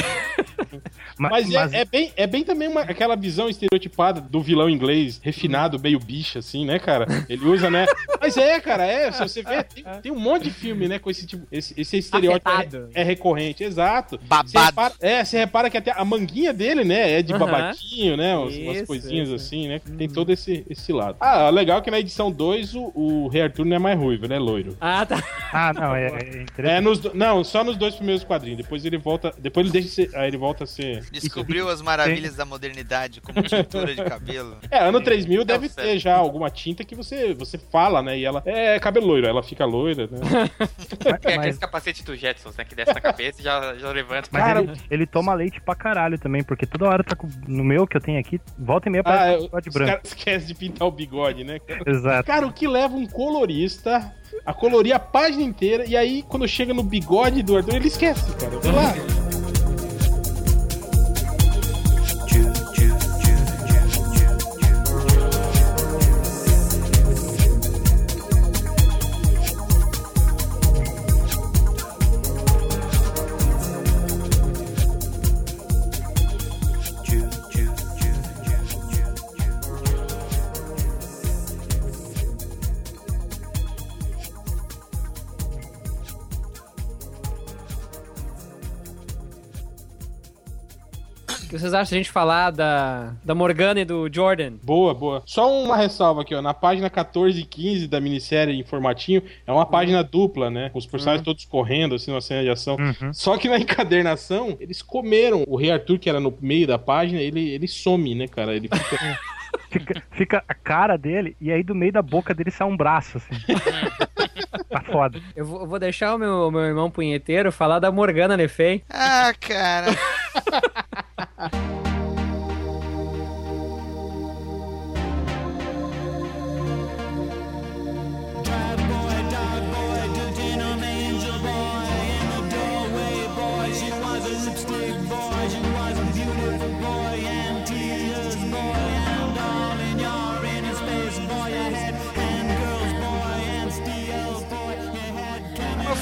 Ma- Mas, é- É, bem, é bem também uma- aquela visão estereotipada do vilão inglês, refinado, meio bicha, assim, né, cara? Ele usa, né? <laughs> Mas é, cara, é. Se você vê, tem, tem um monte de filme, né, com esse tipo. Esse, esse estereótipo é, é recorrente, exato. Você Babado. repara- é, você repara que até a manguinha dele, né, é de Aham. Babadinho, né? Umas, umas Isso, coisinhas isso. assim, né? Tem todo esse, esse lado. Ah, legal que na edição 2 o, o Rei Arthur não é mais ruivo, ele é loiro. Ah, tá. Ah, não, é, é interessante. É, nos, não, só nos dois primeiros quadrinhos. Depois ele volta. Depois ele deixa de ser. Aí ele volta a ser. <laughs> Descobriu as maravilhas da modernidade, como <laughs> tintura de cabelo. É, ano 3000 deve certo. ter já alguma tinta que você, você fala, né? E ela é cabelo loiro, ela fica loira, né? <laughs> É Mas, aqueles capacetes do Jetsons, né? Que desce na cabeça e já, já levanta. mas Cara, ele, ele toma leite pra caralho também, porque toda hora tá com, no meu que eu tenho aqui, volta e meia Ah, é, um bigode os branco. caras esquecem de pintar o bigode, né? Exato. Cara, o que leva um colorista a colorir a página inteira e aí quando chega no bigode do Arthur, ele esquece, cara. Sei lá. Que vocês acham da gente falar da, da Morgana e do Jordan? Boa, boa. Só uma ressalva aqui, ó. Na página 14 e 15 da minissérie em formatinho, é uma página dupla, né? Com os personagens todos correndo, assim, numa cena de ação. Só que na <laughs> encadernação, eles comeram. O Rei Arthur, que era no meio da página, ele, ele some, né, cara? Ele fica. <laughs> Fica, fica a cara dele e aí do meio da boca dele sai um braço, assim. <laughs> tá foda. Eu vou, eu vou deixar o meu, meu irmão punheteiro falar da Morgana Le Fay. Ah, cara. <laughs>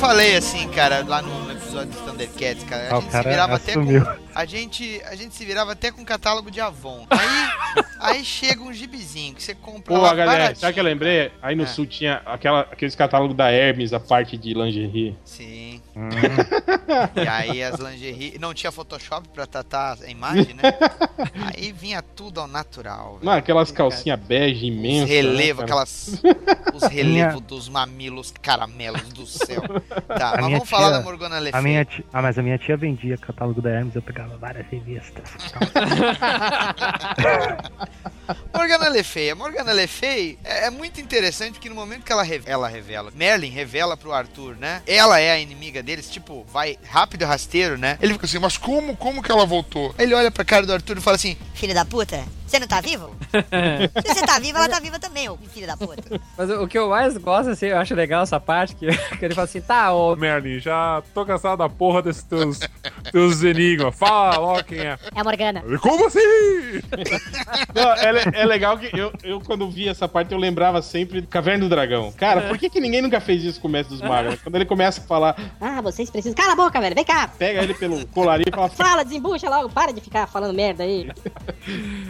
falei assim, cara, lá no, episódio do Thundercats, cara, a Ah, gente se virava até assumiu. com. A gente, a gente se virava até com catálogo de Avon. Aí, <laughs> aí chega um gibizinho que você compra Pô, lá galera, baratinho. sabe o que eu lembrei? Aí no É. sul tinha aquela, aqueles catálogos da Hermes, a parte de lingerie. Sim. Hum. <laughs> E aí as lingerie. Não tinha Photoshop pra tratar a imagem, né? <laughs> Aí vinha tudo ao natural. Não, aquelas calcinhas bege Os imensas. relevos, né, aquelas. <laughs> Os relevos dos mamilos caramelos do céu. Tá, A mas vamos falar tia- da Morgana Le A minha tia, ah, mas a minha tia vendia catálogo da Hermes, eu pegava várias revistas. Morgana Le Fay. A Morgana Le Fay é, é muito interessante porque no momento que ela, re- ela revela, Merlin revela pro Arthur, né? Ela é a inimiga deles, tipo, vai rápido e rasteiro, né? Ele fica assim, mas como, como que ela voltou? Aí ele olha pra cara do Arthur e fala assim: Filho da puta, você não tá vivo? <laughs> Se você tá vivo, ela tá viva também, ô filho da puta. Mas o que eu mais gosto, assim, eu acho legal essa parte, que, <laughs> que ele fala assim, tá, ô... Merlin, já tô cansado da porra desses teus, teus enigmas. Fala logo quem é. É a Morgana. Como assim? <laughs> Não, é, é legal que eu, eu, quando vi essa parte, eu lembrava sempre do Caverna do Dragão. Cara, por que, que ninguém nunca fez isso com o Mestre dos Magos? Quando ele começa a falar, Ah, vocês precisam. Cala a boca, velho. Vem cá. pega ele pelo colarinho e fala, Fala, desembucha logo. Para de ficar falando merda aí.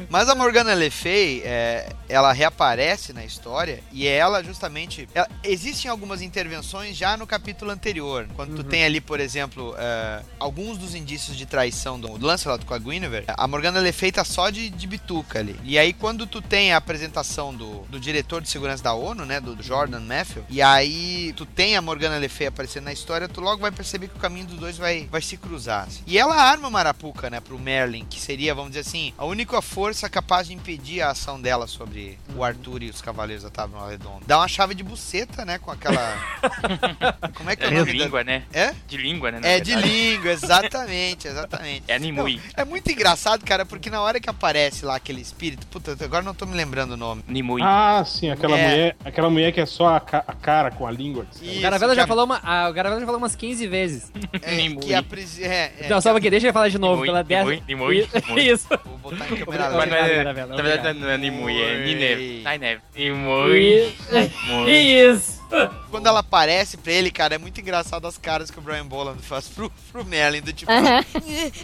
Mas a Morgana Le Fay, é, ela reaparece na história e ela justamente. ela- existem algumas intervenções já no capítulo anterior. Quando tu tem ali, por exemplo, é, alguns dos indícios de traição do Lancelot com a Guinevere, a Morgana Le Fay tá só de, de bituca ali. E aí, quando tu tem a apresentação do, do diretor de segurança da ONU, né, do, do Jordan Matthew, e aí tu tem a Morgana Le Fay aparecendo na história, tu logo vai perceber que o caminho dos dois vai, vai se cruzar. assim. E ela arma uma Marapuca, né, pro Merlin, que seria, vamos dizer assim, a única força capaz de impedir a ação dela sobre o Arthur e os Cavaleiros da Tábua Redonda. Dá uma chave de buceta, né, com aquela... <laughs> Como é que é, o de nome língua, da... né? É? De língua, né? É de verdade. língua, exatamente, exatamente. <laughs> É Nimue. Não, é muito engraçado, cara, porque na hora que aparece lá aquele espírito, puta, agora não tô me lembrando o nome. Nimue. ah, sim, aquela É. mulher, aquela mulher que é só a, ca- a cara com a língua. Isso, O Garavela já cara, falou uma, o Garavela já falou umas 15 vezes. é, Nimue. <laughs> que a prisi- é, é, Não, só porque deixa ele falar de novo, Nimue, pela Nimue, décima. Nimue, Nimue. Isso. Vou botar em câmera não lenta. É, Garavela, na verdade obrigado. não é Nimue, é. Nineve. Ai, Neve. Nimue. Nimue. <laughs> Isso. Quando ela aparece pra ele, cara, é muito engraçado as caras que o Brian Boland faz pro, pro Merlin, do tipo... Aham.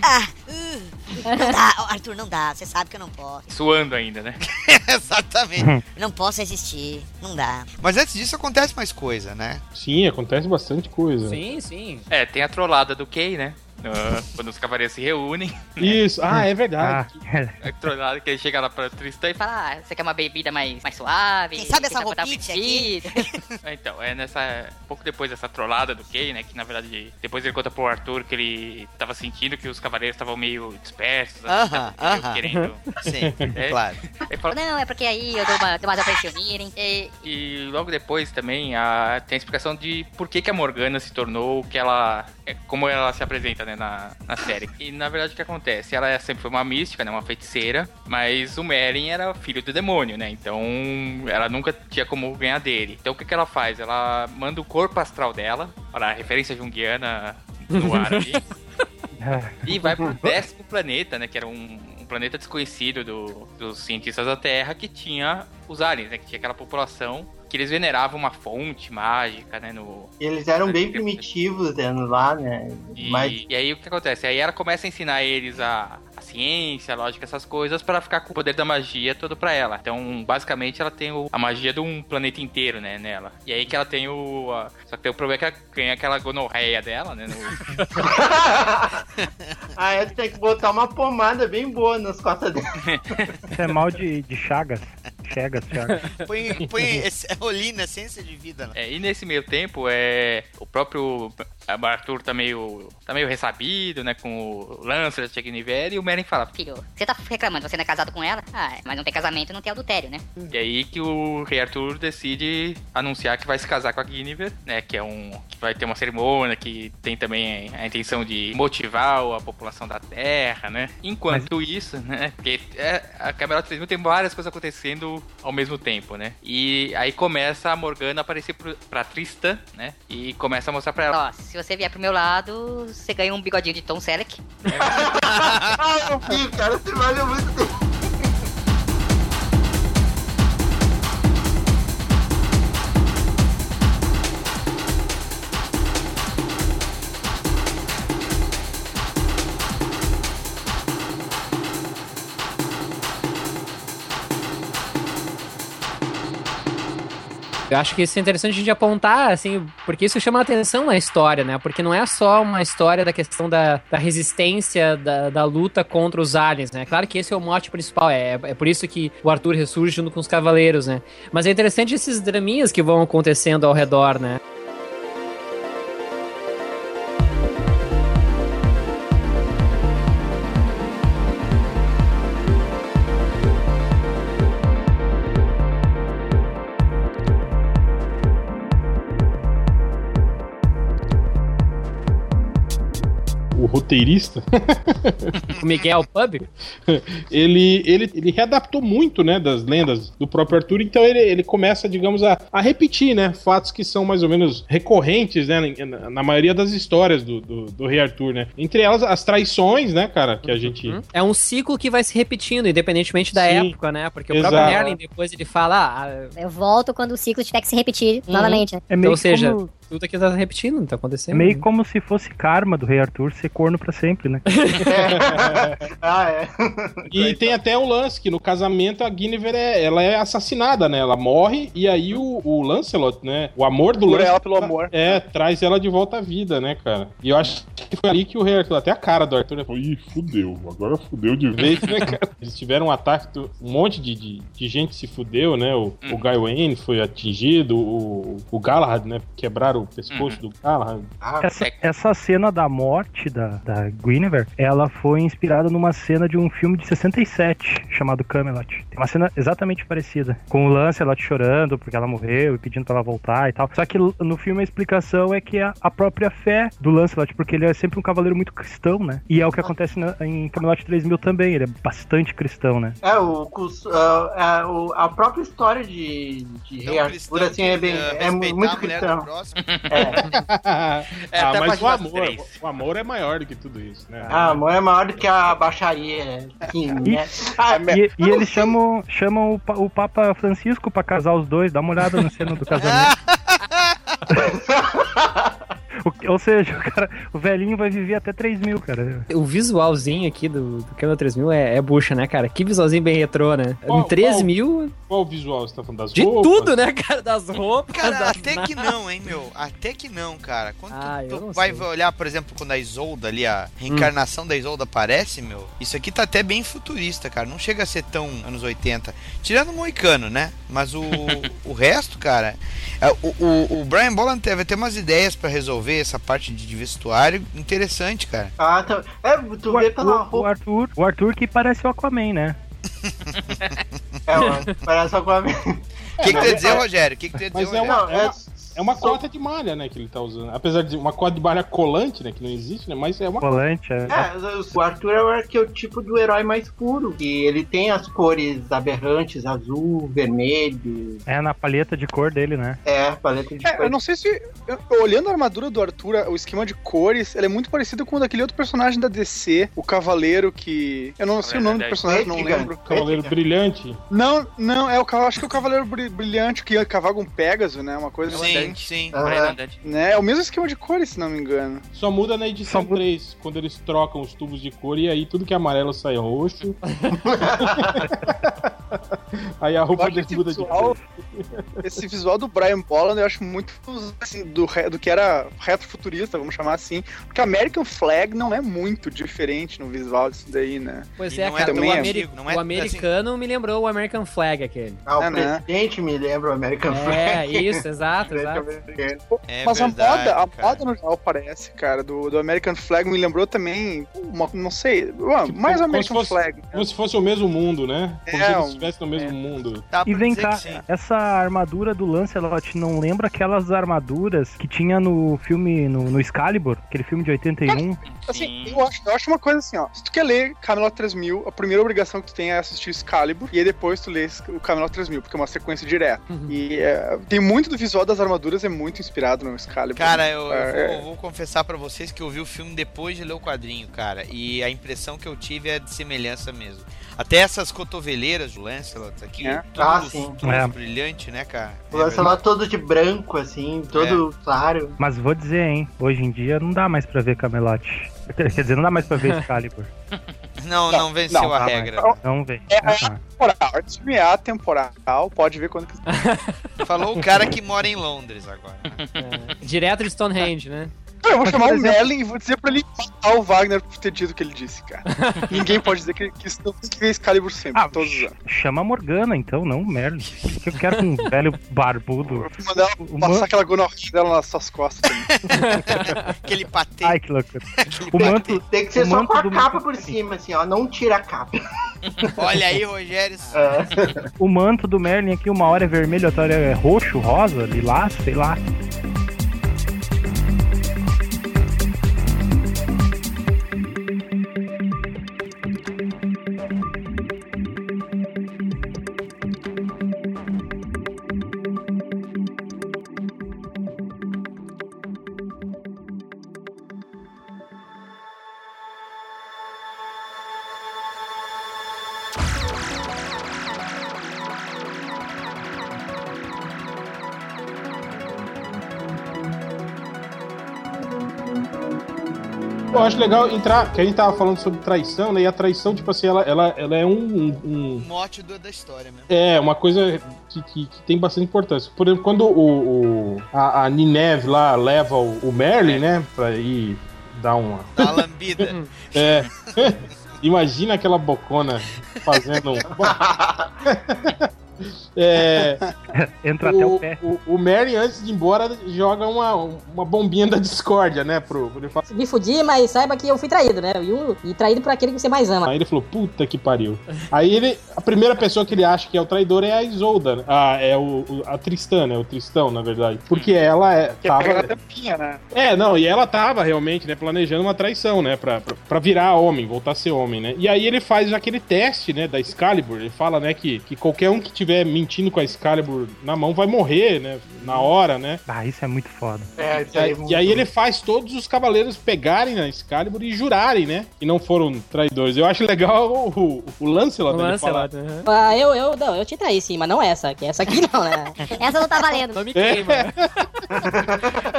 Ah, uh, não dá, Arthur, não dá, você sabe que eu não posso. Suando ainda, né? <laughs> exatamente. <laughs> Não posso resistir, não dá. Mas antes disso acontece mais coisa, né? Sim, acontece bastante coisa. Sim, sim. É, tem a trollada do Kay, né? Ah, quando os cavaleiros se reúnem. Isso, ah, é Ah, verdade. A trollada que ele chega lá pra Tristan e fala. Ah, você quer uma bebida mais, mais suave? Quem sabe essa roupite aqui? Ah, <laughs> Então, é nessa. Pouco depois dessa trollada do Kay, né? Que na verdade. Depois ele conta pro Arthur que ele tava sentindo que os cavaleiros estavam meio dispersos. assim, Aham, tava meio aham. Querendo. <laughs> Sim, É. claro. Ele fala, Não, é porque aí eu dou uma, dou uma pra eles se unirem. E, e logo depois também a, tem a explicação de por que, que a Morgana se tornou o que ela. é, Como ela se apresenta né, na, na série. E na verdade o que acontece? Ela sempre foi uma mística, né, uma feiticeira, mas o Merlin era filho do demônio, né? Então ela nunca tinha como ganhar dele. Então o que, que ela faz? Ela manda o corpo astral dela, para a referência junguiana no ar ali. <laughs> E vai pro décimo planeta, né? Que era um, um planeta desconhecido do- dos cientistas da Terra que tinha os aliens, né? Que tinha aquela população que eles veneravam uma fonte mágica, né? No, Eles eram bem primitivos dentro lá, né? E, Mas e aí o que acontece? Aí ela começa a ensinar eles a, a ciência, a lógica, essas coisas, pra ficar com o poder da magia todo pra ela. Então, basicamente, ela tem o- a magia de um planeta inteiro, né, nela. E aí que ela tem o. a- só que tem o problema é que ela ganha aquela gonorreia dela, né? no- <laughs> aí tu tem que botar uma pomada bem boa nas costas dela. Isso é mal de, de Chagas. Chagas, <laughs> Chagas. Põe, põe <laughs> esse, olina, ciência de vida. Né? É, e nesse meio tempo, é, o próprio Arthur tá meio, tá meio ressabido, né, com o Lancer, o Guinevere, e o Merlin fala, Filho, você tá reclamando, você não é casado com ela? Ah, mas não tem casamento, não tem adultério, né? E aí que o rei Arthur decide anunciar que vai se casar com a Guinevere, né? Que é um. que vai ter uma cerimônia que tem também a intenção de motivar a população da Terra, né? Enquanto isso, né? Porque é, a Camelot 3000 tem várias coisas acontecendo ao mesmo tempo, né? E aí começa a Morgana a aparecer pro, pra Tristan, né? E começa a mostrar pra ela. Ó, se você vier pro meu lado, você ganha um bigodinho de Tom Selleck. <laughs> ah, eu vi, cara, você valeu muito Eu acho que isso é interessante a gente apontar, assim, porque isso chama atenção na história, né? Porque não é só uma história da questão da, da resistência, da, da luta contra os aliens, né? Claro que esse é o mote principal, é, é por isso que o Arthur ressurge junto com os cavaleiros, né? Mas é interessante esses draminhas que vão acontecendo ao redor, né? Roteirista, o Miguel Pub, ele, ele, ele readaptou muito, né, das lendas do próprio Arthur, então ele, ele começa, digamos, a, a repetir, né, fatos que são mais ou menos recorrentes, né, na, na maioria das histórias do, do, do Rei Arthur, né. Entre elas, as traições, né, cara, que a gente... É um ciclo que vai se repetindo, independentemente da Sim, época, né? Porque o exato. próprio Merlin, depois ele fala, ah, Eu volto quando o ciclo tiver que se repetir novamente. né? É então, meio ou seja, como- tudo aqui tá repetindo, tá É acontecendo. meio né? como se fosse karma do Rei Arthur ser corno pra sempre, né? <laughs> <laughs> ah, é. E tem até o lance que no casamento a Guinevere é, ela é assassinada, né? Ela morre e aí o, o Lancelot, né? O amor do Lancelot. ela pelo amor. É, traz ela de volta à vida, né, cara? E eu acho que foi ali que o rei Arthur, até a cara do Arthur, né? Ih, fudeu. Agora fudeu de vez, né, <laughs> cara? Eles tiveram um ataque, um monte de, de, de gente se fudeu, né? O, o Gawain foi atingido, o, o Galahad, né? Quebraram o pescoço do Galahad. Essa, essa cena da morte da, da Guinevere, ela foi inspirada numa cena de um filme de 67 chamado Camelot. Tem uma cena exatamente parecida, com o Lancelot chorando porque ela morreu e pedindo pra ela voltar e tal. Só que no filme a explicação é que é a própria fé do Lancelot, porque ele é sempre um cavaleiro muito cristão, né? E é o que acontece na- em Camelot 3000 também, ele é bastante cristão, né? É, o, cus- ah, é, a própria história de, de Rei Arthur, assim, é, bem, é muito a cristão. <laughs> próximo. <laughs> É. ah, mas o amor, o amor é maior do que tudo isso, né? Ah, amor é maior do que a baixaria, King, <laughs> né? Ah, E, e eles chamam, chamam o, o Papa Francisco pra casar os dois, dá uma olhada na cena do <laughs> casamento. O- ou seja, <laughs> o, cara, o velhinho vai viver até 3 mil, cara. O visualzinho aqui do, do Camelot 3000 é, é bucha, né, cara? Que visualzinho bem retrô, né? Qual- em 3 qual- mil, Qual o visual você tá falando das de roupas? tudo, né, cara? Das roupas. Cara, das até que não, hein, meu? Até que não, cara. Quando tu- Ah, eu tu, não vai sei. olhar, por exemplo, quando a Isolda ali, a reencarnação da Isolda aparece, meu, isso aqui tá até bem futurista, cara. Não chega a ser tão anos 80. Tirando o Moicano, né? Mas o, <laughs> o resto, cara. é, O, o, o Brian Boland teve até umas ideias pra resolver essa parte de, vestuário interessante, cara. Ah, tá. É, tu vê pela O, o roupa. Arthur, o Arthur que parece o Aquaman, né? É, mano, parece só com a. O que, que tu ia dizer, Rogério? O que, que tu ia dizer, Mas é Rogério? uma- Não, é, É uma cota de malha, né, que ele tá usando. Apesar de uma cota de malha colante, né, que não existe, né, mas é uma Colante, é. É, o Arthur é o arqueotipo do herói mais puro. E ele tem as cores aberrantes, azul, vermelho. É na palheta de cor dele, né? É, paleta de É, cor. eu não sei se. eu- olhando a armadura do Arthur, o esquema de cores, ele é muito parecido com o daquele outro personagem da DC, o Cavaleiro que. Eu não sei o nome do personagem, não lembro. Cavaleiro brilhante. Não, não, é o cavalo, acho que é o Cavaleiro Bri- Brilhante que cavalga um Pégaso, né? Uma coisa Sim, sim. Aham. Né? É o mesmo esquema de cores, se não me engano. Só muda na edição 3, quando eles trocam os tubos de cor e aí tudo que é amarelo sai roxo. <laughs> aí a roupa dele esse muda de visual- cor. Esse visual do Brian Bolland eu acho muito assim, do, do que era retrofuturista, vamos chamar assim. Porque American Flag não é muito diferente no visual disso daí, né? Pois é, não cara, também o, é ameri- é o americano me lembrou o American Flag aquele. Ah, o É, né? presidente me lembra o American É, Flag. isso, exato, exato. <laughs> É Mas verdade, a moda, a cara. moda no geral parece, cara, do, do American Flag me lembrou também, uma, não sei, ué, mais como American se fosse- Flag. Como se fosse o mesmo mundo, né? Como É, se eles um- estivessem no mesmo mundo. E vem cá, essa armadura do Lancelot não lembra aquelas armaduras que tinha no filme, no, no Excalibur, aquele filme de 81? Assim, eu acho, eu acho uma coisa assim, ó. Se tu quer ler Camelot 3000, a primeira obrigação que tu tem é assistir Excalibur, e aí depois tu lê o Camelot 3000, porque é uma sequência direta. E é, tem muito do visual das armaduras, é muito inspirado no Excalibur. Cara, eu, eu É, vou, vou confessar pra vocês que eu vi o filme depois de ler o quadrinho, cara. E a impressão que eu tive é de semelhança mesmo. Até essas cotoveleiras do Lancelot aqui, É. tudo, Ah, sim. tudo É. brilhante, né, cara? O Lancelot todo de branco, assim, todo É. claro. Mas vou dizer, hein, hoje em dia não dá mais pra ver Camelot. <laughs> Quer dizer, não dá mais pra ver Excalibur. <laughs> Não, não venceu não, a regra. mais. Não vem. É atemporal. Esse filme é atemporal, pode ver quando quiser. Falou o cara que mora em Londres agora. Direto de Stonehenge, né? Eu vou Mas, chamar por o exemplo- Merlin e vou dizer pra ele matar o Wagner por ter dito o que ele disse, cara. <laughs> Ninguém pode dizer que, que isso não que é Excalibur sempre, todos os anos. Chama a Morgana, então, não o Merlin. O que eu quero com um <laughs> velho barbudo? Vou mandar ela O passar man- aquela gonorreia dela nas suas costas também. <laughs> Aquele patê. Ai, que loucura. O manto, Tem que ser o só manto com a capa por cima, assim, ó. Não tira a capa. Olha aí, Rogério. É. o manto do Merlin aqui, uma hora é vermelho, outra hora é roxo, rosa, lilás, sei lá. Legal entrar, que a gente tava falando sobre traição, né? E a traição, tipo assim, ela, ela, ela é um, um- Mote do- da história mesmo. É, uma coisa que, que- que tem bastante importância. Por exemplo, quando o, o- a, a Nineve lá leva o, o Merlin, né, pra ir dar uma. Dá lambida. <laughs> É. <laughs> Imagina aquela bocona fazendo <laughs> um. É, <laughs> Entra até o pé. O, o Merlin, antes de ir embora, joga uma, uma bombinha da discórdia, né? Pro, ele fala, Me fudi, mas saiba que eu fui traído, né? E, o- e traído por aquele que você mais ama. Aí ele falou, puta que pariu. Aí ele, a primeira pessoa que ele acha que é o traidor é a Isolda, né? Ah, é o, o- a Tristã, né? O Tristão, na verdade. Porque ela é, Que é tava... tampinha, né? É, não, e ela tava realmente, né, planejando uma traição, né, pra, pra, pra virar homem, voltar a ser homem, né. E aí ele faz aquele teste, né, da Excalibur, ele fala, né, que, que qualquer um que tiver mentindo com a Excalibur na mão vai morrer, né, na hora, né. Ah, isso é muito foda. É, isso E aí, aí, e aí ele faz todos os cavaleiros pegarem na Excalibur e jurarem, né, que não foram traidores. Eu acho legal o, o, o Lancelot, O ele Lancelot, aham. Ah, eu, eu, não, eu te traí sim, mas não essa aqui. Essa aqui não, né? <laughs> Essa não tá valendo. Não me queima. <laughs>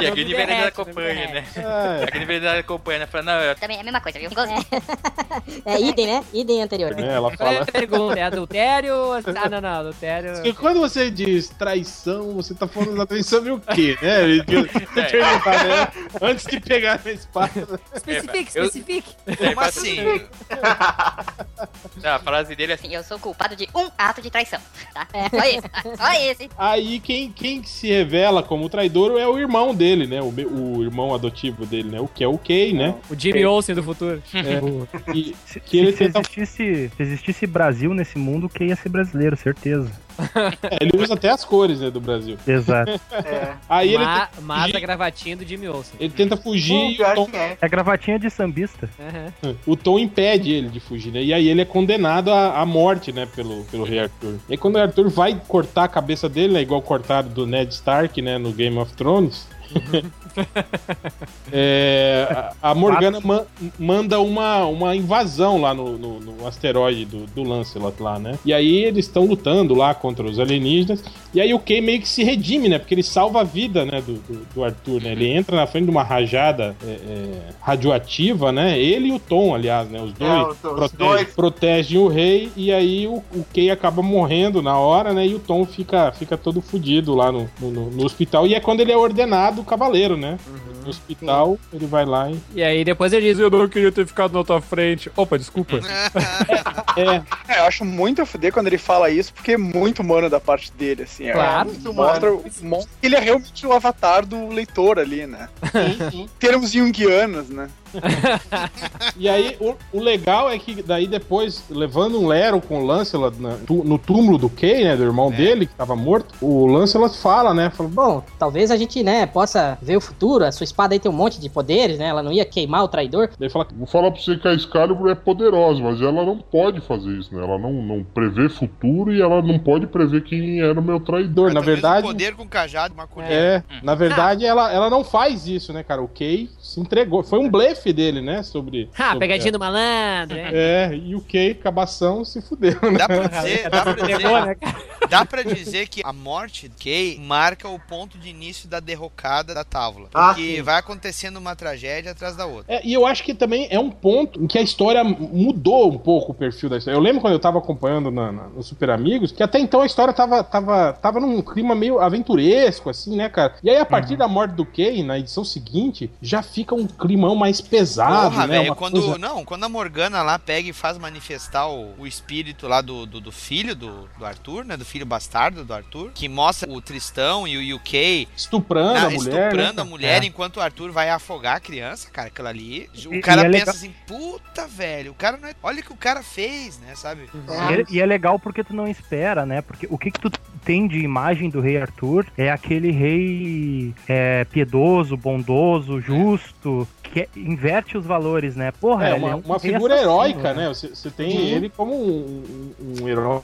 E aquele me veneno derrete, acompanha, né? É. Aquele veneno acompanha, né? Fala, não, eu Também é a mesma coisa, viu? É idem, né? Idem anterior. É, ela é fala... a pergunta? É adultério? ou- Ah, não, não, adultério. Quando você diz traição, você tá falando da traição sobre o quê, né? <laughs> Perguntar, né? Antes de pegar na espada. Especifique, eu- especifique. Como assim? <laughs> Ah, a frase dele é assim. Assim, eu sou culpado de um ato de traição, tá? Só isso, tá? Só esse. Aí quem, quem se revela como traidor é o irmão dele, né? O, o irmão adotivo dele, né? O que é o Kay, né? O Jimmy Olsen do futuro. É, e, Se, <laughs> que ele se tenta existisse, se existisse Brasil nesse mundo, que ia ser brasileiro, certeza. Certeza. É, ele usa até as cores, né, do Brasil. Exato. É. Aí ele, Ma- tenta mas a gravatinha do Jimmy Olsen. ele tenta fugir Pô, e o Tom, é. É gravatinha de sambista. Aham. o Tom impede ele de fugir, né? E aí ele é condenado à, à morte, né, pelo, pelo rei Arthur. E aí quando o Arthur vai cortar a cabeça dele, né, igual cortado do Ned Stark, né, no Game of Thrones... <laughs> <laughs> É, a Morgana ma- manda uma, uma invasão lá no, no- no asteroide do, do Lancelot lá, né? E aí eles estão lutando lá contra os alienígenas. E aí o Kay meio que se redime, né? Porque ele salva a vida, né? Do, do, do Arthur, né? Ele entra na frente de uma rajada é, é, radioativa, né? Ele e o Tom, aliás, né? Os dois, É, os- os dois. protegem o rei. E aí o, o Kay acaba morrendo na hora, né? E o Tom fica, fica todo fudido lá no, no, no hospital. E é quando ele é ordenado cavaleiro, né? No hospital, ele vai lá e. E aí depois ele diz: Eu não queria ter ficado na tua frente. Opa, desculpa. <laughs> É, É, eu acho muito a fuder quando ele fala isso, porque é muito humano da parte dele, assim. é- Claro. Muito Mostra, humano. mostra que ele é realmente o avatar do leitor ali, né? Sim, sim. Termos junguianos, né? <laughs> E aí, o, o legal é que daí depois, levando um Lero com o Lancelot na- tu- no túmulo do Kay, né, do irmão dele, que tava morto, o Lancelot fala, né, fala, bom, talvez a gente, né, possa ver o futuro. A sua espada aí tem um monte de poderes, né? Ela não ia queimar o traidor. daí fala, Vou falar pra você que a Excalibur é poderosa, mas ela não pode fazer isso, né? Ela não, não prevê futuro e ela não pode prever quem era o meu traidor. na Talvez verdade, Um poder com cajado, uma colher. é, na verdade ela, ela não faz isso, né, cara, o Kay se entregou, foi um blefe dele, né, sobre... Ah, sobre- pegadinha do malandro, hein? É, e o Kay, cabação, se fudeu, né? Dá pra dizer, <laughs> dá pra dizer, né, dá pra dizer que a morte de Kay marca o ponto de início da derrocada da Távola. Ah, que vai acontecendo uma tragédia atrás da outra. É, e eu acho que também é um ponto em que a história mudou um pouco o perfil da história. Eu lembro quando eu tava acompanhando na, na- no Super Amigos, que até então a história tava, tava, tava num clima meio aventuresco, assim, né, cara? E aí, a partir da morte do Kay, na edição seguinte, já fica um climão mais pesado, Porra, né? velho, Uma quando. coisa- Não, quando a Morgana lá pega e faz manifestar o, o espírito lá do, do, do filho do, do Arthur, né? Do filho bastardo do Arthur, que mostra o Tristão e o, Kay Estuprando na- a mulher. estuprando né, a mulher É. enquanto o Arthur vai afogar a criança, cara. Aquilo ali. O E- cara e é pensa legal- assim, puta, velho, o cara não é. Olha o que o cara fez, né? Sabe? E é, e é legal porque tu não espera, né? Porque o que, que tu tem de imagem do rei Arthur é aquele rei é, piedoso, bondoso, justo, que inverte os valores, né? Porra, É, ele uma, é um uma figura heróica, né? Você, você tem Uhum. ele como um, um, um herói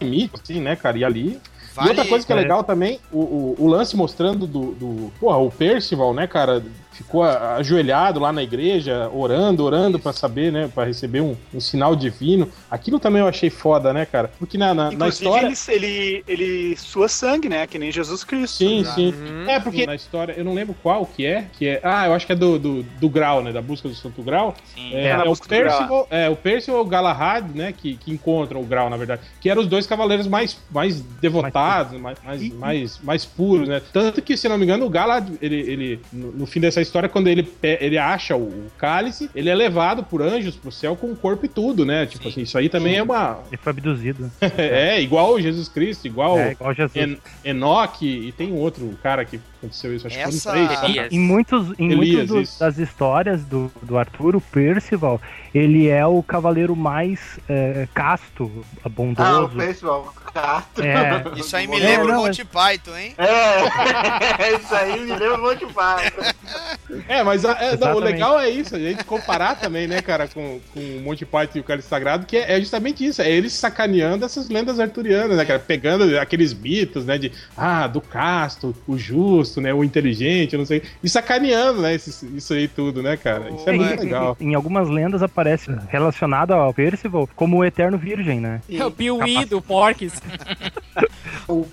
mito, assim, né, cara? E ali. Vale- E outra coisa que é É. legal também, o, o, o lance mostrando do, do. Porra, o Percival, né, cara? Ficou ajoelhado lá na igreja, orando, orando pra saber, né? Pra receber um, um sinal divino. Aquilo também eu achei foda, né, cara? Porque na, na, na história. ele, ele, ele sua sangue, né? Que nem Jesus Cristo. Sim, né? sim. É, porque na história, eu não lembro qual que é, que é. Ah, eu acho que é do, do, do Grau, né? Da busca do Santo Grau. Sim. É, É, é o Percival, é, o Percival e o Galahad, né? Que, que encontram o Grau, na verdade. Que eram os dois cavaleiros mais, mais devotados, mais, mais, mais, mais puros, né? Tanto que, se não me engano, o Galahad, ele, ele no, no fim dessa história, quando ele, ele acha o, cálice, ele é levado por anjos pro céu com o corpo e tudo, né? Tipo assim, isso aí também é uma. Ele foi abduzido. <laughs> é, igual Jesus Cristo, igual. É, igual Jesus. En Enoque, e tem um outro cara que aconteceu isso, acho que Essa- foi no 3. Elias. Em muitos, em Elias, muitas do- das histórias do, do Arthur, o Percival, ele é o cavaleiro mais é, casto, Ah, o bondoso. pessoal, Castro. É. Isso aí me É, lembra o não, Monty Python, hein? É, isso aí me lembra monte <laughs> de Python. É, mas a- é, não, o legal é isso, a gente comparar também, né, cara, com, com o Monty Python e o Cálice Sagrado, que é, é justamente isso, é eles sacaneando essas lendas arturianas, né, cara, pegando aqueles mitos, né, de, ah, do casto, o justo, né, o inteligente, não sei, e sacaneando, né, isso, isso aí tudo, né, cara, isso é Em- muito em- legal. Em, algumas lendas aparece relacionado ao Percival como o Eterno Virgem, né? É o Piuí do Porques. <laughs> O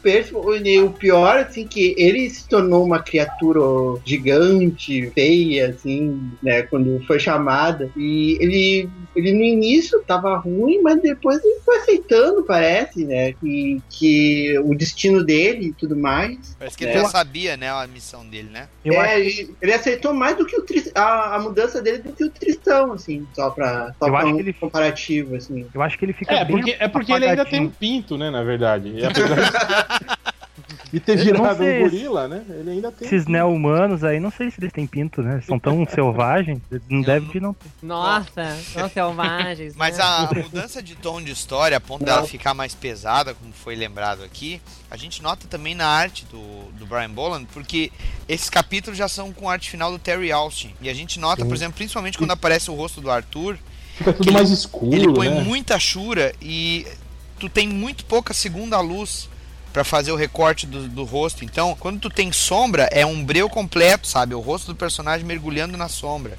ele- o pior, assim, que ele se tornou uma criatura gigante, feia, assim, né, quando foi chamada. E ele, ele no início tava ruim, mas depois ele foi aceitando, parece, né, que, que o destino dele e tudo mais. Parece que ele É. já sabia, né, a missão dele, né? Eu é, acho- ele, ele aceitou mais do que o Tris- a, a mudança dele do que o Tristão, assim, só pra, só Eu pra acho um que ele- comparativo, assim. Eu acho que ele fica É bem porque, é porque ele ainda tem um pinto, né, na verdade. E apesar <laughs> <laughs> E ter sei, um gorila, né? Ele ainda tem. Esses neo-humanos aí, não sei se eles têm pinto, né? São tão <laughs> selvagens, não devem de não ter. Nossa, são selvagens. Mas né? a mudança de tom de história, a ponto dela ficar mais pesada, como foi lembrado aqui, a gente nota também na arte do, do Brian Boland, porque esses capítulos já são com arte final do Terry Austin. E a gente nota, Sim. por exemplo, principalmente quando aparece o rosto do Arthur, Fica tudo mais ele- escuro, Ele põe né? muita chura e tu tem muito pouca segunda luz pra fazer o recorte do, do rosto. Então, quando tu tem sombra, é um breu completo, sabe? O rosto do personagem mergulhando na sombra.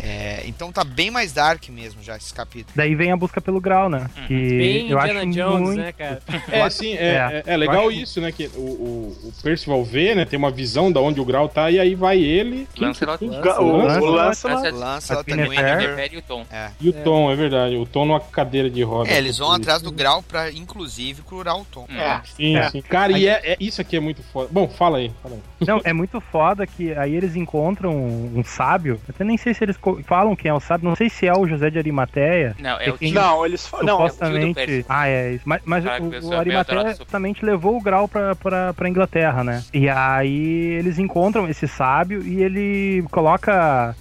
É, então tá bem mais dark mesmo já esse capítulo. Daí vem a busca pelo grau, né? Que Bem eu Indiana acho Jones, muito... né, cara? <laughs> É, sim, é, é, é legal acho- isso, né? Que o, o, o Percival vê, né? Tem uma visão da onde o grau tá, e aí vai ele. Quem- Lancelot. o- Lancelot. Lancelot. Também. Prefere o tom. É. E o Tom, é verdade. O Tom numa cadeira de roda. É, eles vão atrás do grau pra, inclusive, curar o tom. É. Sim, É. sim. Cara, e é, é- isso aqui é muito foda. Bom, fala aí, fala aí. Não, é muito foda que aí eles encontram um, um sábio. Até nem sei se eles falam quem é o sábio. Não sei se é o José de Arimateia. Não, é o quem tio. Não, eles fa- não, é supostamente. Percy. ah, é isso. Mas, mas o, o meio Arimateia justamente levou o grau pra, pra, pra Inglaterra, né? E aí eles encontram esse sábio e ele coloca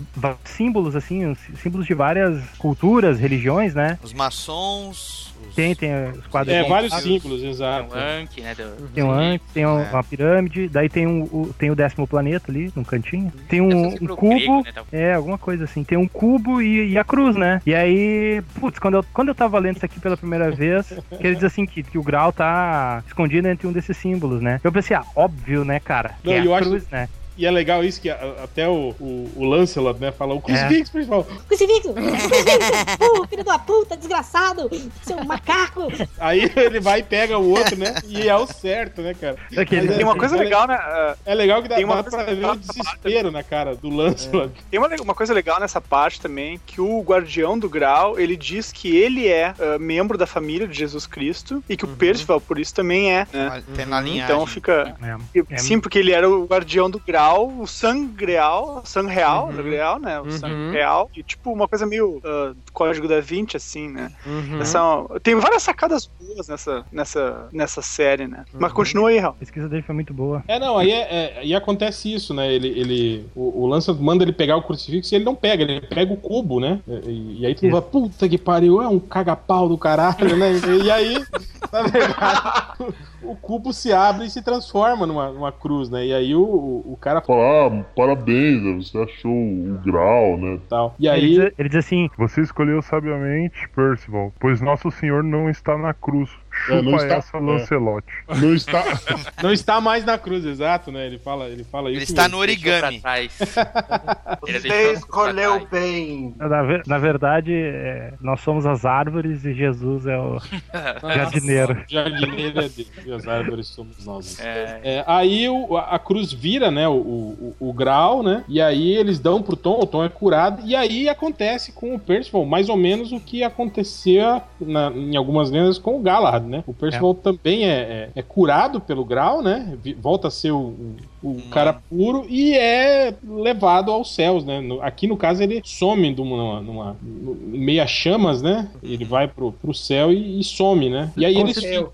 símbolos, assim, os símbolos de várias culturas, religiões, né? Os maçons. Tem, tem os quadros. É, vários símbolos, Tem exato. um Anki, né? Do... Tem um antes, tem um- É. uma pirâmide, daí tem, um, o, tem o décimo planeta ali, num cantinho. Tem Deve um, um o cubo. grego, né, tal. É, alguma coisa assim. Tem um cubo e, e a cruz, né? E aí, putz, quando eu, quando eu tava lendo isso aqui pela primeira <laughs> vez, que ele diz assim que, que o grau tá escondido entre um desses símbolos, né? Eu pensei, ah, óbvio, né, cara? Que Não, é a acho- cruz, né? E é legal isso que a- até o, o, o Lancelot, né, fala o crucifixo, principal. Crucifixo! Crucifixo! Uh, filho da puta, desgraçado! Seu macaco! Aí ele vai e pega o outro, né? E é o certo, né, cara? Aquele- Mas é- Tem uma coisa é legal, né? ah, É legal que dá, Tem uma dá pra ver o desespero na cara do Lancelot. Tem uma, uma coisa legal nessa parte também, que o guardião do grau, ele diz que ele é ah, membro da família de Jesus Cristo e que o Percival, por isso, também é, né? Tem na linhagem. Então fica... É, é, Sim, porque ele era o guardião do grau, o sangreal, sangreal, do grau, né? O Uhum. sangreal. E tipo, uma coisa meio ah, código da 20, assim, né? Uhum. Essa, tem várias sacadas boas nessa, nessa, nessa série, né? Mas continua aí, Raul. A pesquisa dele foi muito boa. É, não, aí é, é- e acontece isso, né? Ele, ele, o, o Lancelot manda ele pegar o crucifixo e ele não pega, ele pega o cubo, né? E, e aí tu fala, puta que pariu, é um caga-pau do caralho, né? E, e aí, <laughs> na verdade, o cubo se abre e se transforma numa, numa cruz, né? E aí o, o, cara Fala, ah, parabéns, você achou o grau, né? tal. E Ele aí. diz, ele diz assim: Você escolheu sabiamente, Percival, pois nosso senhor não está na cruz. Chupa É, não está- essa, é. Lancelot. Não está. <laughs> Não está mais na cruz, exato, né? Ele fala, ele fala isso. Ele está mesmo. no origami. <laughs> Você escolheu bem. Na, na verdade, é, nós somos as árvores e Jesus é o <laughs> jardineiro. Jardineiro é Deus, e as árvores somos nós. É, É, aí o- a, a cruz vira, né, o, o, o grau, né, e aí eles dão pro Tom, o Tom é curado, e aí acontece com o Percival mais ou menos o que acontecia na- em algumas lendas com o Galahad, né, o Percival também é, é- é curado pelo grau, né, volta a ser o, o- o cara puro e é levado aos céus, né, No- aqui no caso ele some de uma, numa, meia chamas, né, ele vai pro, pro céu e, e some, né, e aí eles Eu.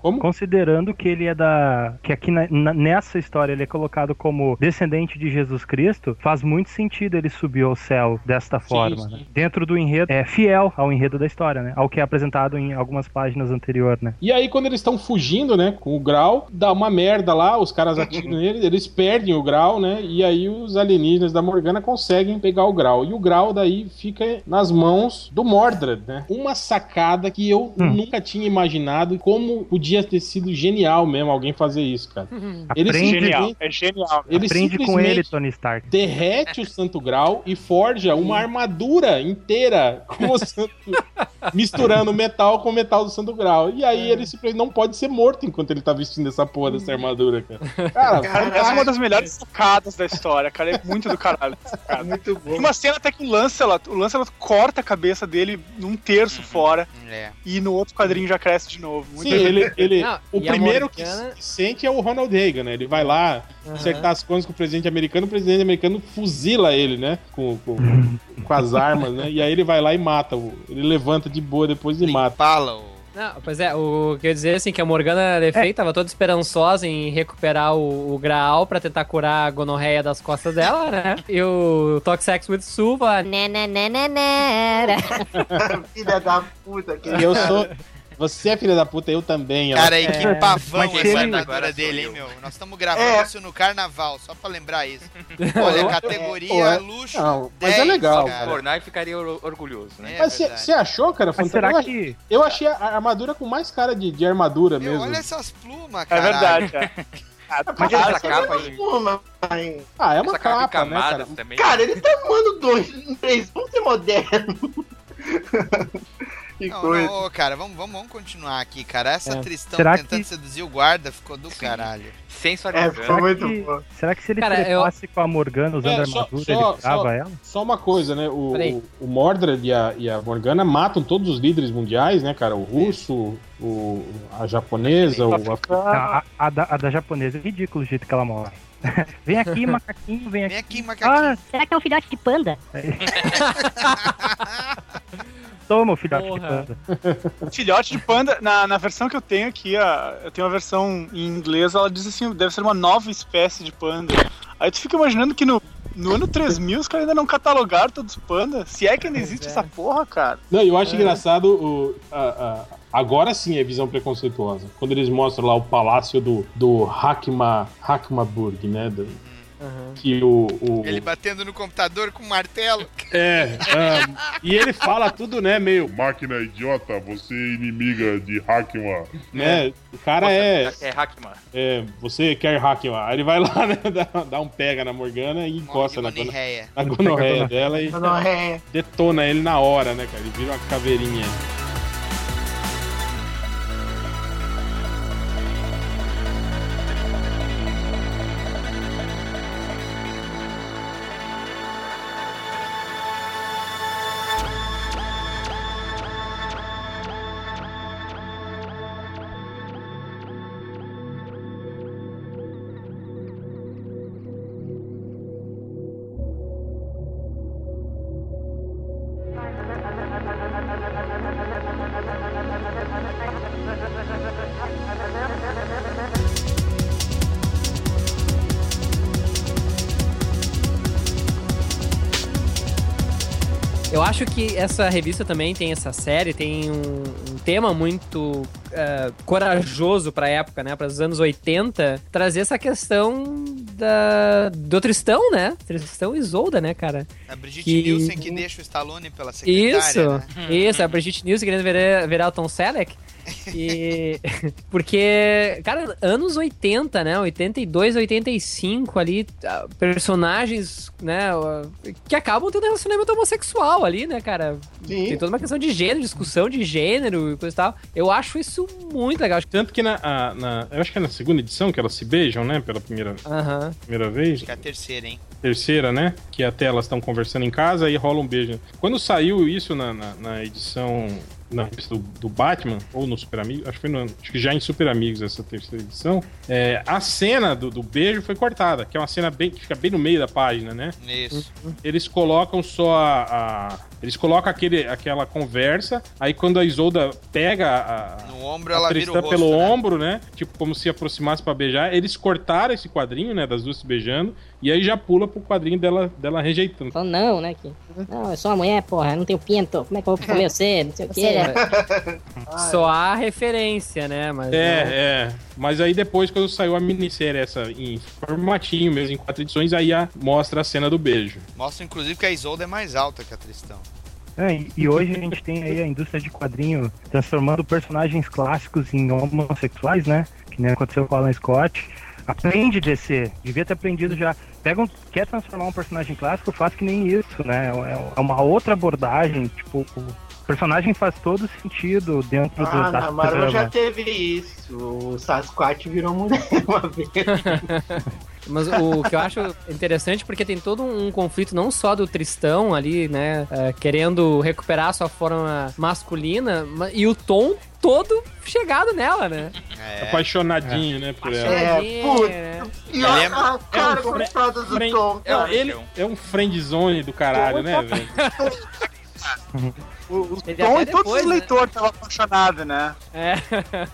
Como? Considerando que ele é da. que aqui na- na- nessa história ele é colocado como descendente de Jesus Cristo, faz muito sentido ele subir ao céu desta forma. sim. né? Dentro do enredo, é fiel ao enredo da história, né? Ao que é apresentado em algumas páginas anteriores, né? E aí, quando eles estão fugindo, né, com o grau, dá uma merda lá, os caras atiram neles, <laughs> eles perdem o grau, né, e aí os alienígenas da Morgana conseguem pegar o grau. E o grau daí fica nas mãos do Mordred, né? Uma sacada que eu nunca tinha imaginado como podia ter sido genial mesmo alguém fazer isso, cara. Ele Aprende, simplesmente- É genial. ele aprende com ele, Tony Stark. derrete o Santo Grau e forja uma armadura inteira com o Santo, <laughs> misturando metal com o metal do Santo Grau. E aí ele simplesmente não pode ser morto enquanto ele tá vestindo essa porra dessa armadura, cara. <laughs> Cara, Cara, essa é uma das melhores sacadas da história, cara. É muito do caralho. sacada. <laughs> Muito Tem bom. uma cena até que o Lancelot, o Lancelot corta a cabeça dele num terço fora É. e no outro quadrinho já cresce de novo. Muito Sim, ele, ele Não, o primeiro que Morgana- se sente é o Ronald Reagan, né? Ele vai lá acertar as contas com o presidente americano, o presidente americano fuzila ele, né? Com, com, com as armas, né? E aí ele vai lá e mata. o- Ele levanta de boa depois e Ele mata. o, Não, pois é, o que eu ia dizer assim, que a Morgana Le Fay tava toda esperançosa em recuperar o, o Graal pra tentar curar a gonorreia das costas dela, né? E o Toxex with Su fala, né, né, né, né, né. <laughs> Filha da puta. Que E eu sou. Você é filha da puta, eu também. ó. Cara, aí que É, pavão essa ele- armadura dele, hein, meu? Nós estamos gravando É. isso no carnaval, só pra lembrar isso. <laughs> Olha, categoria é- luxo. não, mas é 10, legal, cara. Fortnite ficaria or- orgulhoso, né? É Mas você achou, cara? Mas fantástico? será eu, que. eu achei a armadura com mais cara de, de armadura Meu, mesmo. olha essas plumas, É cara. verdade, cara. <laughs> Mas Essa ele capa aí. Ah, é uma Essa capa capa, né, cara? também. Cara, ele tá arrumando dois três. Vamos ser modernos. Que Não, coisa. não, ô, cara, vamos, vamos, vamos continuar aqui, cara. Essa É. Tristão Será tentando que- seduzir o guarda ficou do caralho. É, Sensualizando. foi Será muito que, bom. será que se ele Cara, eu- trepasse com a Morgana usando É, só- armadura, só- ele trava só- ela? Só uma coisa, né? O, Peraí. o, o Mordred e a, e a Morgana matam todos os líderes mundiais, né, cara? O russo, o, a japonesa, o africano. A, a- a da, a da japonesa é ridículo o jeito que ela morre. <laughs> vem aqui, macaquinho, vem aqui. Vem aqui, macaquinho. Ah, Será que é um filhote de panda? <laughs> <laughs> toma, filhote de Porra. panda. <laughs> Filhote de panda, na, na versão que eu tenho aqui, a, eu tenho uma versão em inglês, ela diz assim, deve ser uma nova espécie de panda. Aí tu fica imaginando que no, no ano 3000 os caras ainda não catalogaram todos os pandas. Se é que ainda existe essa porra, cara. Não, eu acho engraçado o. a- a- agora sim é visão preconceituosa. Quando eles mostram lá o palácio do, do Hakma, Hakmaburg, né? do- Que o. o- Ele batendo no computador com um martelo. É, ah, e ele fala tudo, né? Meio. Máquina idiota, você é inimiga de Hackman. Né? O cara é. É Hackman. é, você quer Hakma. Aí ele vai lá, né? <laughs> Dá, dá um pega na Morgana e encosta na, gono- Gonorreia. na gonorreia dela e Gonorreia. detona ele na hora, né, cara? Ele vira uma caveirinha. Essa revista também tem essa série, tem um, um tema muito eh, corajoso pra época, né? Para os anos 80, trazer essa questão da, do Tristão, né? Tristão e Isolda, né, cara? A Brigitte Que- Nielsen que deixa o Stallone pela secretária, Isso, né? isso, a Brigitte Nielsen querendo virar, virar o Tom Selleck. E. <laughs> Porque, cara, anos 80, né? 82, 85 ali, ah, personagens, né? Que acabam tendo relacionamento homossexual ali, né, cara? Sim. Tem toda uma questão de gênero, discussão de gênero e coisa e tal. Eu acho isso muito legal. Tanto que na, a- na- Eu acho que é na segunda edição que elas se beijam, né? Pela primeira, Aham. primeira vez. Acho que é a terceira, hein? terceira, né? Que até elas estão conversando em casa e rola um beijo. Quando saiu isso na, na, na edição na revista do, do Batman, ou no Super Amigos, acho que foi no, acho que já em Super Amigos essa terceira edição, é, a cena do, do beijo foi cortada, que é uma cena bem, que fica bem no meio da página, né? Isso. Eles colocam só a. a- eles colocam aquele, aquela conversa, aí quando a Isolda pega a. No ombro a ela vira o rosto, pelo né? ombro, né? Tipo, como se aproximasse pra beijar. Eles cortaram esse quadrinho, né? Das duas se beijando. E aí já pula pro quadrinho dela, dela rejeitando. Falando não, né? Que, não, eu sou uma mulher, porra, eu não tenho pinto. Como é que eu vou comer você? Não sei o quê. <laughs> Só há referência, né? Mas não- É, é. Mas aí depois, quando saiu a minissérie essa em formatinho mesmo, em quatro edições, aí a- mostra a cena do beijo. Mostra, inclusive, que a Isolda é mais alta que a Tristão. É, e- hoje a gente tem aí a indústria de quadrinho transformando personagens clássicos em homossexuais, né? Que nem aconteceu com o Alan Scott. Aprende DC, devia ter aprendido já. Pega um, quer transformar um personagem clássico, faz que nem isso, né? É, é uma outra abordagem, tipo, o personagem faz todo sentido dentro do, Ah, da na Marvel já teve isso. O Sasquatch virou mulher <laughs> uma vez. <laughs> Mas o que eu acho interessante porque tem todo um conflito não só do Tristão ali, né, é, querendo recuperar a sua forma masculina, ma- e o Tom todo chegado nela, né? É. Apaixonadinho, né, por ela. É, puta. E a, lembra- a cara É coitada do friend- Tom, É, ele é um friendzone do caralho, né, velho? <laughs> O, o Tom e todos os né? leitores estavam apaixonados, né? É.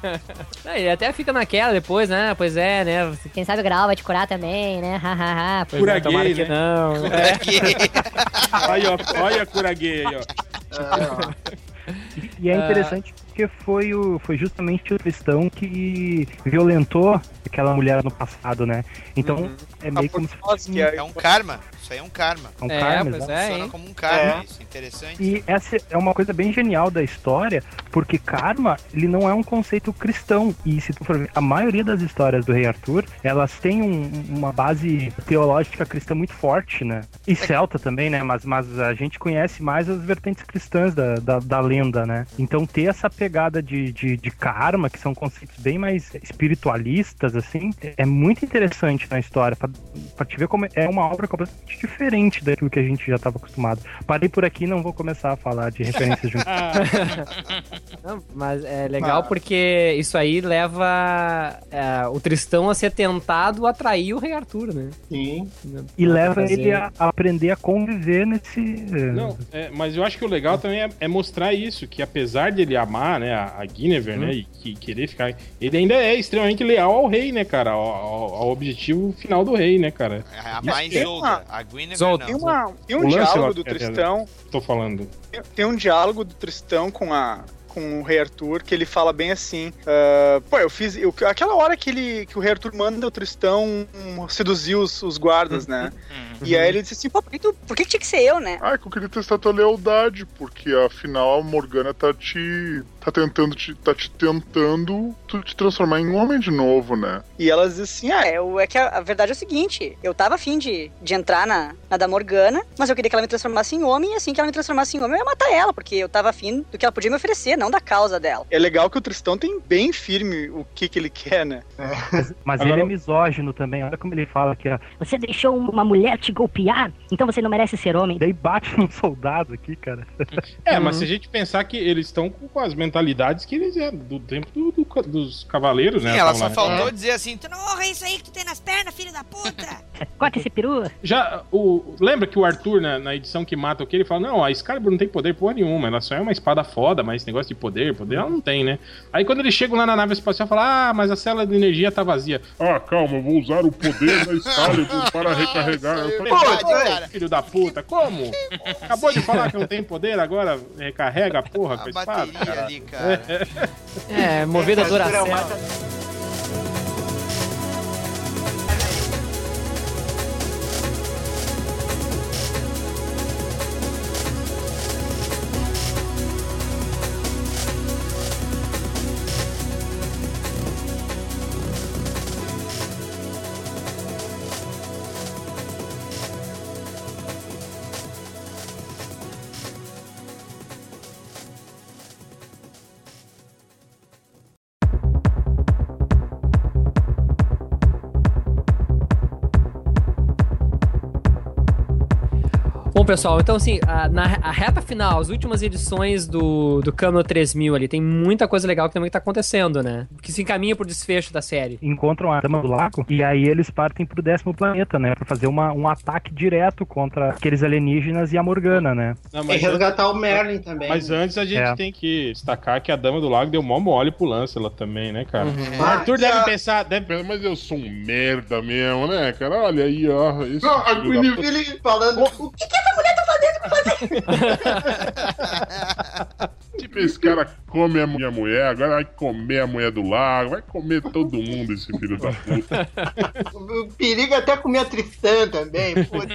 <laughs> Não, Ele até fica naquela depois, né? Pois é, né? Quem sabe o grau vai te curar também, né? Hahaha. Pois Cura é, tomara gay, que né? não. É. <laughs> Aí, ó, olha a cura gay aí, ó. E é interessante porque foi, o, foi justamente o Tristão que violentou aquela mulher no passado, né? Então Uhum. é meio como se fosse. É um karma. Isso aí é um karma. É um karma, pois é, Funciona hein? como um karma. É. Isso é interessante. E essa é uma coisa bem genial da história, porque karma, ele não é um conceito cristão. E se tu for ver, a maioria das histórias do Rei Arthur, elas têm um- uma base teológica cristã muito forte, né? E celta também, né? Mas, mas a gente conhece mais as vertentes cristãs da, da, da lenda, né? Então ter essa pegada de, de, de karma, que são conceitos bem mais espiritualistas, assim, é muito interessante na história, pra, pra te ver como é uma obra completamente diferente daquilo que a gente já estava acostumado. Parei por aqui não vou começar a falar de referências junto. <laughs> Não, mas é legal porque isso aí leva é, o Tristão a ser tentado a atrair o Rei Arthur, né? Sim. E leva Fazer- ele a aprender a conviver nesse. eh, Não, é, mas eu acho que o legal também é, é mostrar isso, que apesar de ele amar, né, a, a Guinevere, né, e que, querer ficar, ele ainda é extremamente leal ao rei, né, cara, ao, ao- ao objetivo final do rei, né, cara. A mais Tem Zolda. uma- A Guinevere. Tem, não. uma, tem um diálogo do Tristão. Tô falando. Tem, tem um diálogo do Tristão com a com o Rei Arthur que ele fala bem assim, ah, pô, eu fiz eu- aquela hora que ele que o Rei Arthur manda o Tristão hum, seduzir os, os guardas, né? E aí ele disse assim, pô, por que, tu, por que que tinha que ser eu, né? Ah, é que eu queria testar tua lealdade, porque afinal a Morgana tá te. tá tentando te. tá te tentando tu te transformar em um homem de novo, né? E elas dizem assim, ah, É, eu- é que a, a verdade é o seguinte, eu tava afim de, de entrar na, na da Morgana, mas eu queria que ela me transformasse em homem, e assim que ela me transformasse em homem, eu ia matar ela, porque eu tava afim do que ela podia me oferecer, não da causa dela. é legal que o Tristão tem bem firme o que que ele quer, né? Mas, mas Agora- ele é misógino também, olha como ele fala aqui, ó. Você deixou uma mulher te golpear, então você não merece ser homem. Daí bate num soldado aqui, cara. <laughs> É, mas se a gente pensar que eles estão com, as mentalidades que eles é do tempo do- do dos cavaleiros, né? Sim, ela tão só lá. faltou dizer assim, tu não Porra, é isso aí que tu tem nas pernas, filho da puta! <laughs> Corta esse peru. Já, o, lembra que o Arthur, na, na edição que mata o que ele fala, não, a Excalibur não tem poder porra nenhuma, ela só é uma espada foda, mas esse negócio de poder, poder ela não tem, né? Aí quando eles chegam lá na nave espacial, fala, ah, mas a célula de energia tá vazia. Ah, calma, eu vou usar o poder da <laughs> Excalibur para recarregar. Verdade, "Pô, cara. Filho da puta, como? Acabou de falar que não tem poder, agora recarrega a porra com a espada. bateria ali, cara. É, movida a Duracell. Pessoal, então assim, a, na a reta final, as últimas edições do, do Câmara 3000 ali, tem muita coisa legal que também tá acontecendo, né? Que se encaminha pro desfecho da série. Encontram a Dama do Lago e aí eles partem pro décimo planeta, né? Pra fazer uma, um ataque direto contra aqueles alienígenas e a Morgana, né? Não, E resgatar o Merlin também. mas antes a gente É. tem que destacar que a Dama do Lago deu mó mole pro Lancelot também, né, cara? O Ah, Arthur deve a- pensar, deve... Pera, Mas eu sou um merda mesmo, né, cara? Olha aí, ó. Não, puta. ele falando, o que, que tá fazendo? Tipo, esse cara come a minha mulher, agora vai comer a mulher do lago, vai comer todo mundo, esse filho da puta. O <laughs> perigo é até comer a Tristã também. Puta.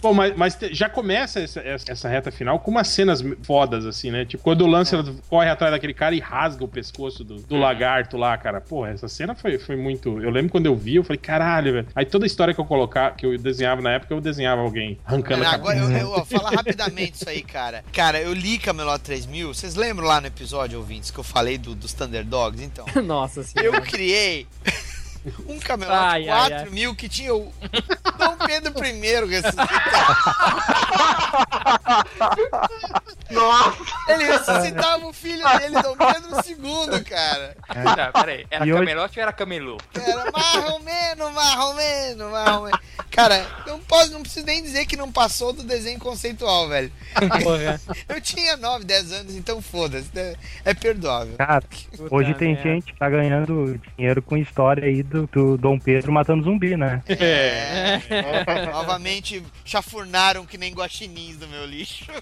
Pô, mas, mas já começa essa, essa, reta final com umas cenas fodas, assim, né? Tipo, quando o Lancelot corre atrás daquele cara e rasga o pescoço do, do lagarto lá, cara. Pô, essa cena foi, foi muito. Eu lembro quando eu vi, eu falei, caralho, velho. Aí toda a história que eu colocar, que eu desenhava na época, eu desenhava alguém arrancando Cara, a agora eu, eu, ó, <laughs> fala rapidamente isso aí, cara. Cara, eu li Camelot 3000. Vocês lembram lá no episódio, ouvintes, que eu falei do, dos Thunderdogs? Então, <laughs> Nossa senhora. eu criei <laughs> um Camelot Ai, ai, 4000 que tinha o Dom Pedro I ressuscitado. <laughs> Nossa! Ele ressuscitava o filho dele, Dom Pedro II, cara. Tá, peraí, era E hoje- camelote ou era camelô? Era mais ou menos. Cara, não posso, não preciso nem dizer que não passou do desenho conceitual, velho. Porra. <laughs> Eu tinha 9, 10 anos, então foda-se. É, é perdoável. Cara, hoje tem merda. gente que tá ganhando dinheiro com história aí do, do Dom Pedro matando zumbi, né? É. <laughs> Novamente chafurnaram que nem guaxinins do meu lixo. <laughs>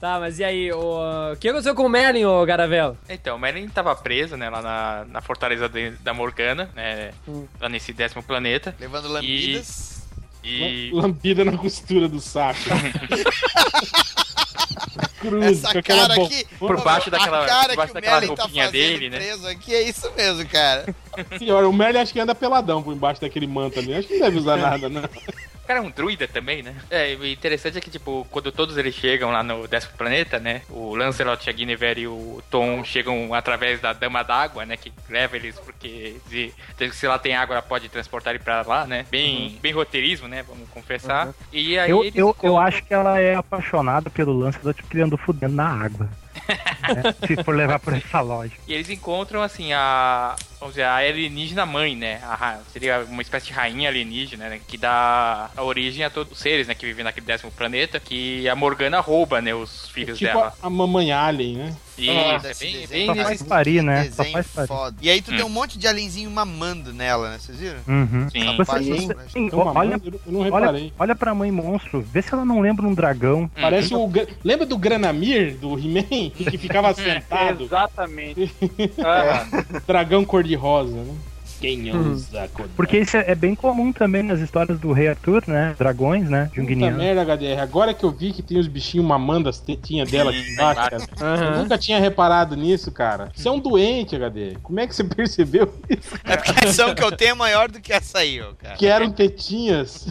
Tá, mas e aí, o, o que aconteceu com o Merlin, ô Garavelo? Então, o Merlin tava preso, né, lá na, na fortaleza de- da Morgana, né, lá nesse décimo planeta. Levando lambidas. E... Lambida na costura do saco. <laughs> Cruz, Essa com aquela cara bo- aqui, Por baixo daquela- cara por baixo daquela tá roupinha fazendo dele, né? aqui é isso mesmo, cara. Senhora, o Merlin acho que anda peladão por embaixo daquele manto ali. Acho que não deve usar nada, né? O cara é um druida também, né? É, o interessante é que, tipo, quando todos eles chegam lá no décimo planeta, né? O Lancelot, a Guinevere e o Tom chegam através da Dama d'Água, né? Que leva eles porque se, se lá tem água, ela pode transportar ele pra lá, né? Bem, bem roteirismo, né? Vamos confessar. E aí Eu, eles eu, eu acho que ela é apaixonada pelo lance do tipo que ele andou fudendo na água. <laughs> né? Se for levar por essa lógica. E eles encontram, assim, a. Vamos dizer, a alienígena mãe, né? A seria uma espécie de rainha alienígena, né? Que dá a origem a todos os seres, né? Que vivem naquele décimo planeta. Que a Morgana rouba, né? Os filhos Tipo dela. a, a mamãe alien, né? Isso, Nossa, é bem, desenho bem Só nesse faz parir, né? Só faz parir. foda. E aí tu Hum. tem um monte de alienzinho mamando nela, né? Vocês viram? Uhum. Sim. Você, Rapaz, você- sim, Então, olha, eu não olha, reparei. olha pra mãe monstro, vê se ela não lembra um dragão. Parece o. Lembra do Granamir, do He-Man? <laughs> Que ficava sentado? Exatamente. Ah, <laughs> Dragão cor-de-rosa, né? Quem ousa acordar? Porque isso é é bem comum também nas histórias do Rei Arthur, né? Dragões, né? Puta Junguiniano. merda, HDR. Agora que eu vi que tem os bichinhos mamando as tetinhas dela aqui embaixo, cara. Eu Aham. nunca tinha reparado nisso, cara. Você é um doente, HDR. Como é que você <laughs> percebeu isso? É porque a ação que eu tenho é maior do que essa aí, ó, cara. Que eram tetinhas.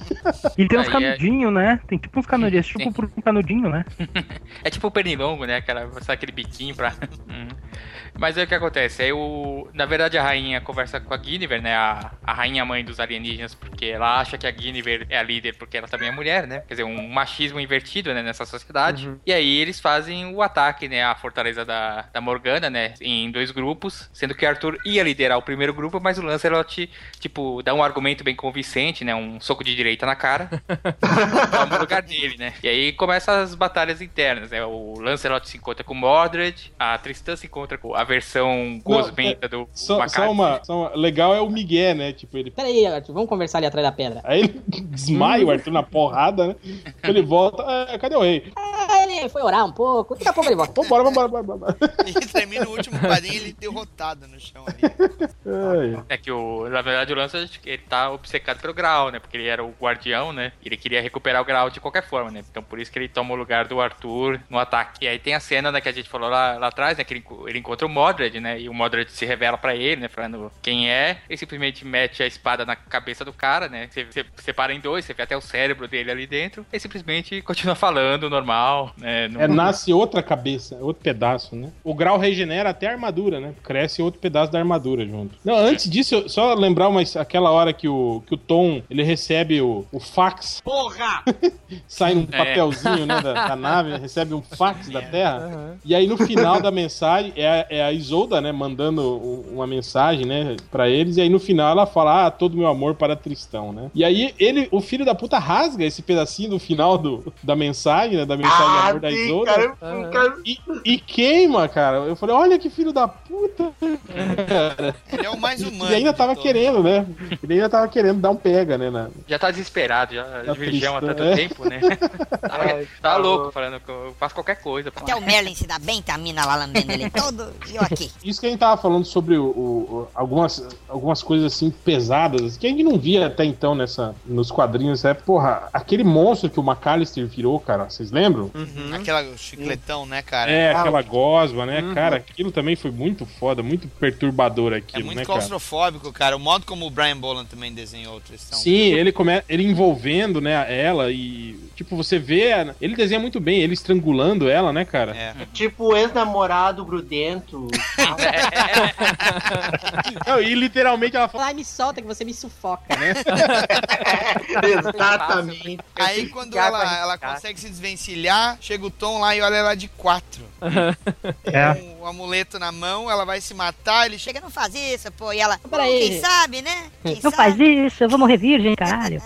E tem uns é- canudinhos, né? Tem tipo uns canudinhos, tipo por um canudinho, né? <laughs> É tipo o pernilongo, né? Aquela, sabe, aquele biquinho pra. Uhum. Mas aí o que acontece? Aí o. Na verdade, a rainha conversa com a Guinevere, né? A, a rainha mãe dos alienígenas, porque ela acha que a Guinevere é a líder porque ela também é mulher, né? Quer dizer, um machismo invertido, né? Nessa sociedade. E aí eles fazem o ataque, né? À fortaleza da, da Morgana, né? Em dois grupos, sendo que Arthur ia liderar o primeiro grupo, mas o Lancelot, tipo, dá um argumento bem convincente, né? Um soco de direita na cara. <laughs> toma o lugar dele, né? E aí começam as batalhas internas, né? O Lancelot se encontra com Mordred, a Tristã se encontra com a versão gosmenta do Só, só Macari. uma, só uma- Legal é o Miguel, né? Tipo, ele. Pera aí, Arthur, vamos conversar ali atrás da pedra. Aí ele <laughs> desmaia o Arthur na porrada, né? Ele volta. "Ah, cadê o rei? Ah, ele foi orar um pouco, daqui a pouco ele volta. Vambora, vambora, vambora. vambora. <laughs> E termina o último quadrinho ele derrotado no chão ali. É que o, na verdade o Lancelot ele tá obcecado pelo Graal, né? Porque ele era o guardião, né? E ele queria recuperar o Graal de qualquer forma, né? Então por isso que ele toma o lugar do Arthur no ataque. E aí tem a cena, né, que a gente falou lá, lá atrás, né? Que ele, enco- ele encontra o Mordred, né? E o Mordred se revela pra ele, né? Falando quem é. Ele simplesmente mete a espada na cabeça do cara, né? Você, você separa em dois, você vê até o cérebro dele ali dentro. E simplesmente continua falando normal, né? Não- É, nasce outra cabeça, outro pedaço, né? O grau regenera até a armadura, né? Cresce outro pedaço da armadura junto. Não, antes disso, eu- só lembrar uma, aquela hora que o, que o Tom, ele recebe o, o fax. Porra! <laughs> Sai um É. papelzinho, né, da, da nave, recebe um fax da Terra. E aí no final da mensagem, é a, é a Isolda, né, mandando uma mensagem, né, pra eles. E aí no final ela fala, ah, todo meu amor para Tristão, né? E aí ele, o filho da puta rasga esse pedacinho do final do, da mensagem, né, da mensagem de amor da sim, Isolda. cara, eu- cara, E, e queima, cara. Eu falei, olha que filho da puta. cara. Ele é o mais humano. E ainda tava querendo, né? Ele ainda tava querendo dar um pega, né? na- Já tá desesperado, já Tá de virgão há tanto é. tempo, né? <laughs> Tá, tá louco, falando que eu faço qualquer coisa. Até o Merlin se dá bem, tá a mina lá lambendo ele todo <laughs> e eu aqui. Isso que a gente tava falando sobre o, o- algumas, algumas coisas assim pesadas, que a gente não via até então nessa, nos quadrinhos. É, porra, aquele monstro que o McAllister virou, cara, vocês lembram? Uhum. Aquela chicletão, né, cara? É, Ah, aquela gosma, né? Uhum. Cara, aquilo também foi muito foda, muito perturbador É aquilo, muito né, cara? claustrofóbico, cara. O modo como o Brian Boland também desenhou a Tristão. Sim, ele come... ele envolvendo, né, ela e tipo, você vê, ele desenha muito bem, ele estrangulando ela, né, cara? É. Tipo o ex-namorado grudento. <laughs> Não, e literalmente ela fala, Ai, me solta que você me sufoca. né? <laughs> Exatamente. Aí quando ela, ela riscada. consegue se desvencilhar, lá, chega o Tom lá e olha ela de quatro. É. Amuleto na mão, ela vai se matar, ele chega. Não faz isso, pô. E ela, Peraí. quem sabe, né? Quem Não sabe? faz isso, eu vou morrer virgem, caralho.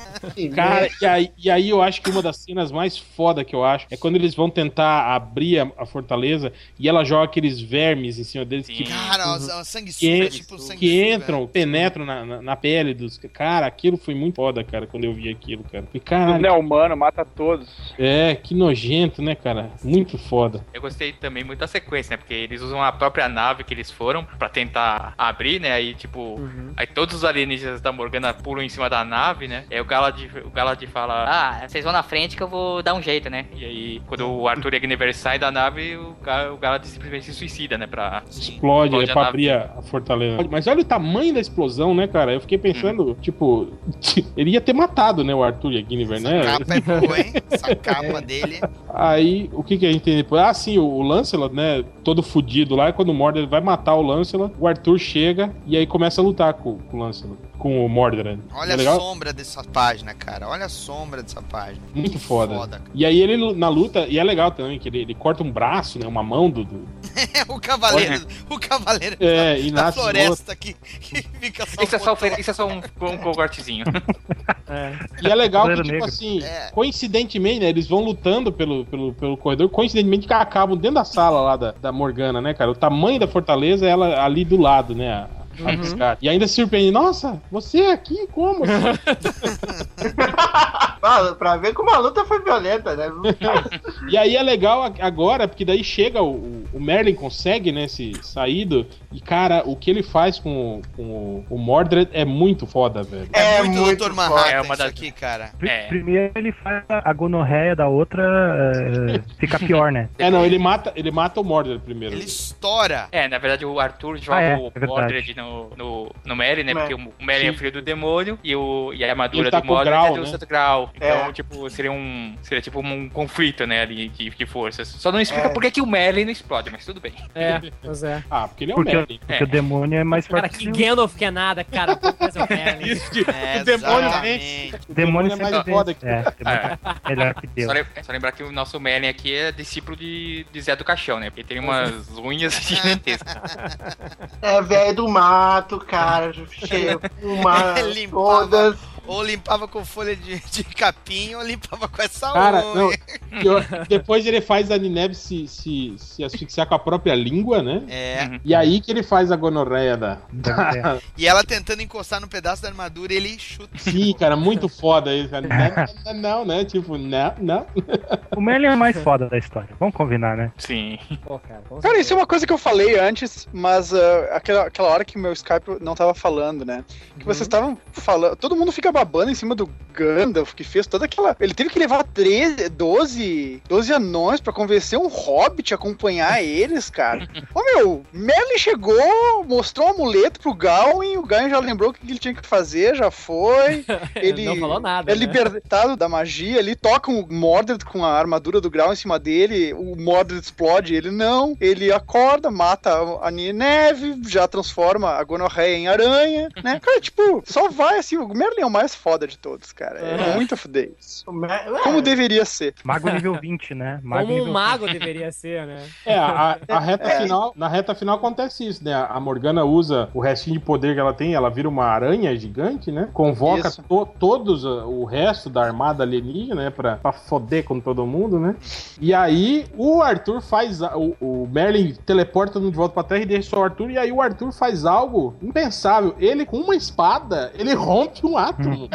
Cara, e aí, e aí eu acho que uma das cenas mais foda que eu acho é quando eles vão tentar abrir a, a fortaleza e ela joga aqueles vermes em cima deles que, Cara, ó, sanguessuga, que, tipo sanguessuga. que entram, penetram na, na, na pele dos. Cara, aquilo foi muito foda, cara, quando eu vi aquilo, cara. E, caralho, não é humano, mata todos. é, que nojento, né, cara? Muito foda. Eu gostei também muito da sequência, né? Porque eles usam a própria nave que eles foram pra tentar abrir, né? Aí, tipo, aí todos os alienígenas da Morgana pulam em cima da nave, né? Aí o Galad, o Galad fala, Ah, vocês vão na frente que eu vou dar um jeito, né? E aí, quando o Arthur e a Guinevere saem da nave, o, o Galad simplesmente se suicida, né? Pra... Explode, é a pra nave. abrir a, fortaleza. Mas olha o tamanho da explosão, né, cara? Eu fiquei pensando, tipo, <laughs> ele ia ter matado, né, o Arthur e a Guinevere, né? Capa é boa, hein? Essa capa <laughs> dele. Aí, o que que a gente tem depois? Ah, sim, o, o Lancelot, né, todo fudido lá, e quando o Mordred vai matar o Lancelot, o Arthur chega e aí começa a lutar com, com o Lancelot, com o Mordred. Olha É a legal? sombra dessa página, cara. Olha a sombra dessa página. Muito Que foda. cara. E aí ele na luta, e é legal também, que ele, ele corta um braço, né, uma mão do... do- É <laughs> o cavaleiro, o cavaleiro É, e da nasce floresta que, que fica só Isso é só, isso é só um, um cocortezinho. E é legal que, tipo Negro. assim, coincidentemente, né, eles vão lutando pelo, pelo, pelo corredor, coincidentemente que acabam dentro da sala lá da, da Morgana, né, cara? O tamanho da fortaleza é ela ali do lado, né? Uhum. piscar. E ainda se surpreende, nossa, você aqui, como? assim?" <laughs> Pra ver como a luta foi violenta, né? E aí é legal agora, porque daí chega o, o- Merlin consegue, né, se sair do, e cara, o que ele faz com, o- com o, o Mordred é muito foda, velho. É, muito, Dr. Manhattan É uma isso das- aqui, cara. Pri- É. Primeiro ele faz a gonorreia da outra eh, fica pior, né? É, não, ele mata, ele mata o Mordred primeiro. Ele estoura. É, na verdade o Arthur joga Ah, é, o é. Mordred no, no, no Merlin, né? É. Porque o Merlin é filho do demônio e, o, e a armadura tá do o Mordred grau, é do né? Santo Grau. Então, É. tipo, seria um. Seria tipo um conflito, né, ali de, de forças. Só não explica É. por que, que o Merlin não explode, mas tudo bem. É, pois é. Ah, porque ele é o Porque, porque o demônio é mais Cara, forte que Gandalf que é nada, cara. É o. <laughs> Isso, de, É, o demônio. O demônio é mais foda vence. É, <laughs> é melhor que Deus. Só, lem- só lembrar que o nosso Merlin aqui é discípulo de, de Zé do Caixão, né? Porque tem umas unhas <laughs> gigantescas. É velho do mato, cara. Cheio, uma, <laughs> Limpava. todas. Ou limpava com folha de, de capim, ou limpava com essa Cara, não, <laughs> eu- depois ele faz a Nineve se, se, se asfixiar com a própria língua, né? É. E aí que ele faz a gonorreia da. da... <laughs> E ela tentando encostar no pedaço da armadura, ele chuta. Sim, cara, muito foda isso. cara. Não, não, não, né? Tipo, não, não. O Merlin é o mais foda da história. Vamos combinar, né? Sim. Pô, cara, Cara, isso é uma coisa que eu falei antes, mas ah, aquela, aquela hora que meu Skype não tava falando, né? Que vocês estavam falando. Todo mundo fica babando em cima do Gandalf, que fez toda aquela. Ele teve que levar 13, 12, 12 anões pra convencer um hobbit a acompanhar eles, cara. <laughs> Ô meu, Merlin chegou, mostrou um amuleto pro Gawain, o Gawain já lembrou o que ele tinha que fazer, já foi. <laughs> Ele não falou nada. é né? libertado da magia ali, toca o Mordred com a armadura do grau em cima dele, o Mordred explode, ele não, ele acorda, mata a Neve, já transforma a Gonorreia em aranha, <laughs> né? Cara, tipo, só vai assim, o Merlin é o mais foda de todos, cara. É Uhum. muito fudez. isso. Como deveria ser. Mago nível 20, né? <laughs> Mago Como um mago deveria ser, né? É, a, a <laughs> reta É. final, na reta final acontece isso, né? A Morgana usa o restinho de poder que ela tem, ela vira uma aranha gigante, né? Convoca to- todos uh, o resto da armada alienígena, né? Pra, pra foder com todo mundo, né? E aí o Arthur faz. a- o, o Merlin teleporta de volta pra terra e deixa só o Arthur. E aí o Arthur faz algo impensável. Ele, com uma espada, ele rompe um átomo.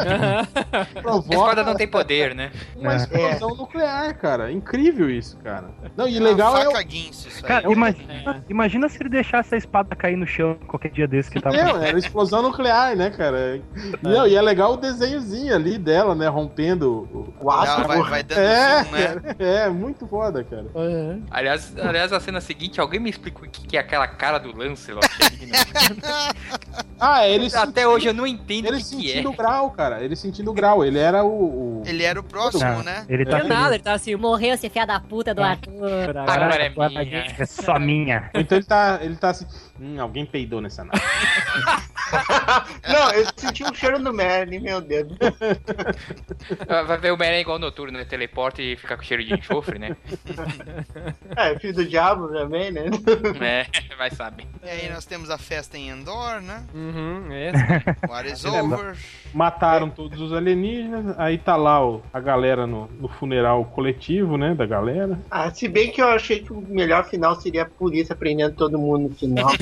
A provoca espada não tem poder, né? uma É. explosão nuclear, cara. Incrível isso, cara. Não, e É legal é. o- faca guinso isso aí. Cara, É imagina, imagina se ele deixasse a espada cair no chão qualquer dia desse que tava. Não, era explosão nuclear, né, cara? Não, e é legal o desenhozinho ali dela, né? Rompendo o. átomo. Ela vai, vai dando É, zoom, né? é, muito foda, cara. Aliás, aliás, a cena seguinte, alguém me explica o que que é aquela cara do Lancelot ali, né? <laughs> <laughs> Ah, ele Até hoje eu não entendo ele o que, que é. sentindo o grau, cara. Ele sentindo o grau. Ele era o. o- Ele era o próximo, Ah, né? Ele tá é nada, ele tá assim, Morreu esse fia da puta do Arthur. Agora é Agora minha. É só minha. Então ele tá, ele tá assim. Hum, alguém peidou nessa nave. <laughs> Não, eu senti um cheiro no Merlin, meu Deus. Ah, Vai ver o Meren igual noturno, né? Teleporta e fica com cheiro de enxofre, né? É, filho do diabo também, né? É, <laughs> vai saber. E aí nós temos a festa em Endor, né? Uhum, esse. War is é over. Mataram todos os alienígenas. Aí tá lá o- a galera no, no funeral coletivo, né? Da galera. Ah, se bem que eu achei que o melhor final seria a polícia prendendo todo mundo no final.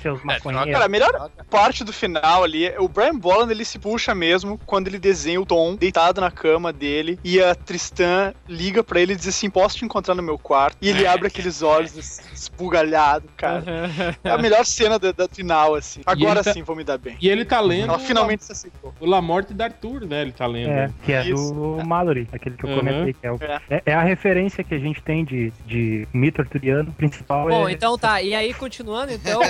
Seus Cara, a melhor parte do final ali, é o Brian Bolland ele se puxa mesmo quando ele desenha o Tom deitado na cama dele e a Tristan liga pra ele e diz assim: Posso te encontrar no meu quarto? E ele abre aqueles olhos es- esbugalhado, cara. <laughs> É a melhor cena da, da final, assim. Agora tá- sim vou me dar bem. E ele tá lendo. Ela finalmente se aceitou. O La Morte da Arthur, né? Ele tá lendo. É, que é Isso. do Mallory, aquele que eu Uhum. comentei. Que é, o- É. é, é a referência que a gente tem de, de mito arturiano. Principal Bom, é. então tá. E aí, continuando, então.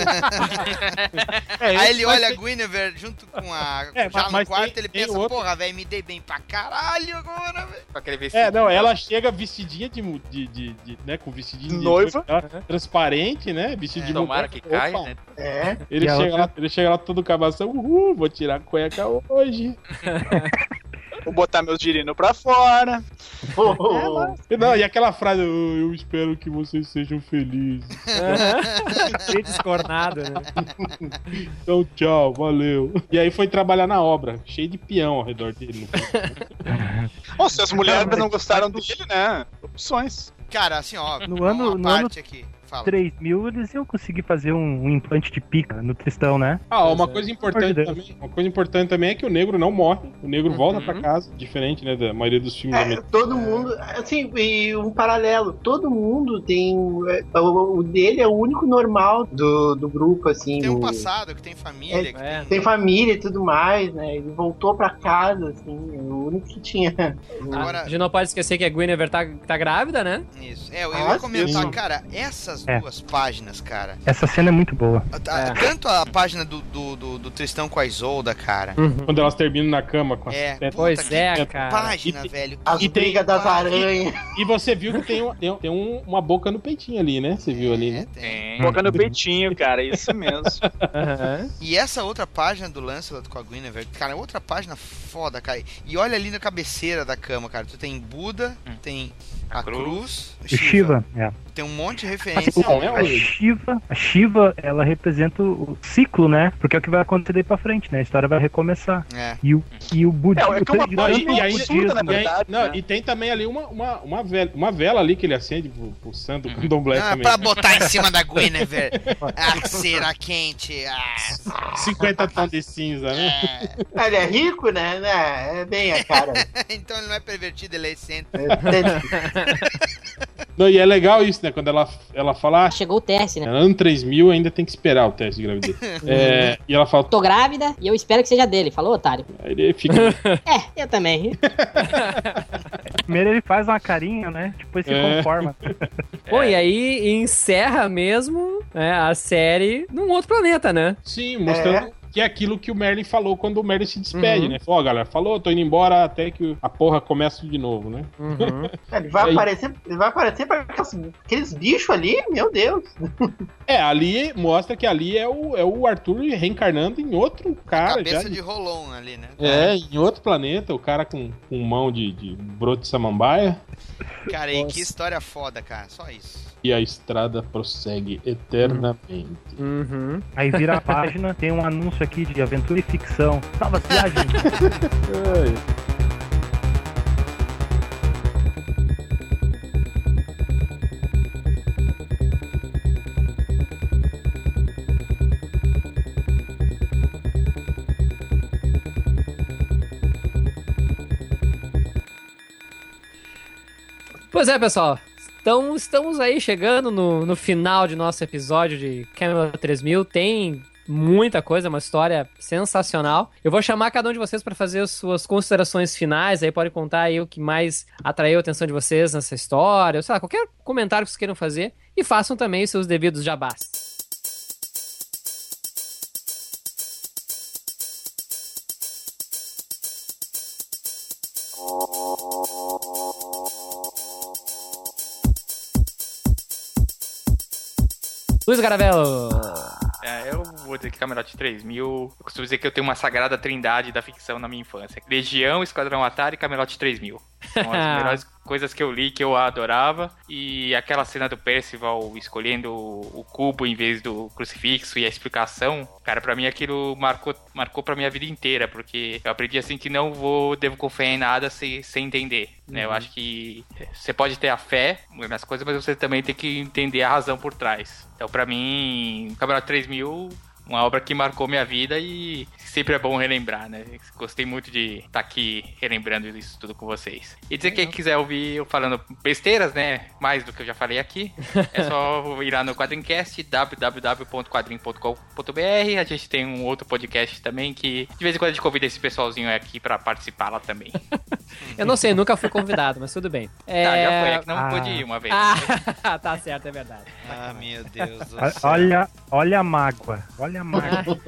Aí ele olha a tem- Guinevere junto com a. É, já mas no quarto, tem- ele pensa, outro- porra, velho, me dei bem pra caralho agora, velho. Com aquele vestido. É, não, ela chega vestidinha de, de, de, de- né, com vestidinho de Noiva. ela, transparente, né, vestido de Tomara mulher. que caia, Opa. né? É. Ele a chega, outra- lá, ele chega lá todo cabação, uhul, vou tirar a cueca hoje. <laughs> Vou botar meus girinos pra fora. Não, e aquela frase, "Oh, eu espero que vocês sejam felizes. Bem descornado, né? Então, tchau, valeu. E aí foi trabalhar na obra, cheio de peão ao redor dele. Bom, <laughs> se as mulheres não gostaram dele, né? Opções. Cara, assim, ó, No ano- uma no ano parte aqui. Fala. 3 mil, eles iam conseguir fazer um, um implante de pica no Tristão, né? Ah, uma coisa importante também, uma coisa importante também é que o negro não morre. O negro volta pra casa, diferente, né, da maioria dos filmes É, todo mundo, assim, e um paralelo, todo mundo tem. é, O, o dele é o único normal do, do grupo, assim. Tem um passado, que tem família, É, que tem. Tem família e tudo mais, né? Ele voltou pra casa, assim, é o único que tinha. Agora- A gente não pode esquecer que a Guinevere tá, tá grávida, né? Isso. É, eu Ah, ia comentar, sim. cara, essas É. duas páginas, cara. Essa cena é muito boa. a- Tanto a página do, do, do, do Tristão com a Isolda, cara. Quando elas terminam na cama com as É. Pois puta que é, cara. página, E- velho. As E tem- brigas das aranhas. E você viu que tem, um- tem, um- tem um- uma boca no peitinho ali, né? Você viu ali, né? Tem. Boca no peitinho, cara. Isso mesmo. <laughs> Aham. E essa outra página do Lancelot com a Guinevere, cara, é outra página foda, cara. E olha ali na cabeceira da cama, cara. Tu tem Buda, tem a, A cruz. cruz, O Shiva, é. Tem um monte de referência. É a Shiva, a Shiva, ela representa o ciclo, né? Porque é o que vai acontecer daí pra frente, né? A história vai recomeçar. É. E o, e o budismo. É, é que é uma e, aí, absurda, na e aí- verdade, não, né? e tem também ali uma, uma, uma, vela, uma vela ali que ele acende pro, pro santo candomblé Não, é também. pra botar em cima da Guinevere. <laughs> Ah, cera quente. Ah, 50 tons de cinza, né? é. Ele é rico, né? né? É bem a cara. <laughs> então ele não é pervertido, ele é excêntrico. <laughs> Não, e é legal isso, né? Quando ela, ela fala, ah, Chegou o teste, né? ano 3000 ainda tem que esperar o teste de gravidez. <laughs> É, e ela fala, Tô grávida e eu espero que seja dele. Falou, otário? aí ele fica. <laughs> É, eu também. Primeiro ele faz uma carinha, né? Depois se É. conforma. Pô, e aí encerra mesmo né, a série num outro planeta, né? Sim, mostrando que é aquilo que o Merlin falou quando o Merlin se despede, Uhum. né? Falou, ó, galera, falou, tô indo embora até que a porra comece de novo, né? Uhum. <laughs> Ele vai Aí- aparecer, ele vai aparecer pra aqueles, aqueles bichos ali, meu Deus. <laughs> É, ali mostra que ali é o, é o Arthur reencarnando em outro cara Cabeça já. de Rolon ali, né? É, em outro planeta, o cara com, com mão de, de broto de samambaia. Cara, e que história foda, cara. Só isso. E a estrada prossegue eternamente. Uhum. Aí vira a página, tem um anúncio aqui de aventura e ficção. Salva a viagem! Ai. Pois é, pessoal. Então, estamos aí chegando no, no final de nosso episódio de Camelot 3000. Tem muita coisa, uma história sensacional. Eu vou chamar cada um de vocês para fazer as suas considerações finais, aí pode contar aí o que mais atraiu a atenção de vocês nessa história, ou sei lá, qualquer comentário que vocês queiram fazer, e façam também os seus devidos jabás. Luiz Garavelo. É, eu vou dizer que Camelote 3000. Eu costumo dizer que eu tenho uma sagrada trindade da ficção na minha infância: Legião, Esquadrão Atari e Camelote 3000. São as <laughs> melhores coisas que eu li que eu adorava. E aquela cena do Percival escolhendo o cubo em vez do crucifixo e a explicação, cara, para mim aquilo marcou, marcou pra minha vida inteira, porque eu aprendi assim que não vou, devo confiar em nada sem, sem entender. Né? Eu Uhum. acho que você pode ter a fé nas coisas, mas você também tem que entender a razão por trás. Então, pra mim, o Campeonato 3000 uma obra que marcou minha vida e sempre é bom relembrar, né? Gostei muito de estar aqui relembrando isso tudo com vocês. E dizer que quem quiser ouvir eu falando besteiras, né? Mais do que eu já falei aqui, é só <laughs> ir lá no Quadrincast, www.quadrim.com.br. A gente tem um outro podcast também que de vez em quando a gente convida esse pessoalzinho aqui pra participar lá também. <laughs> Eu não sei, nunca fui convidado, mas tudo bem. É... Tá, já foi, é que não pude ir uma vez. Ah, <laughs> tá certo, é verdade. Ah, meu Deus do céu. Olha, olha a mágoa. Olha a mágoa.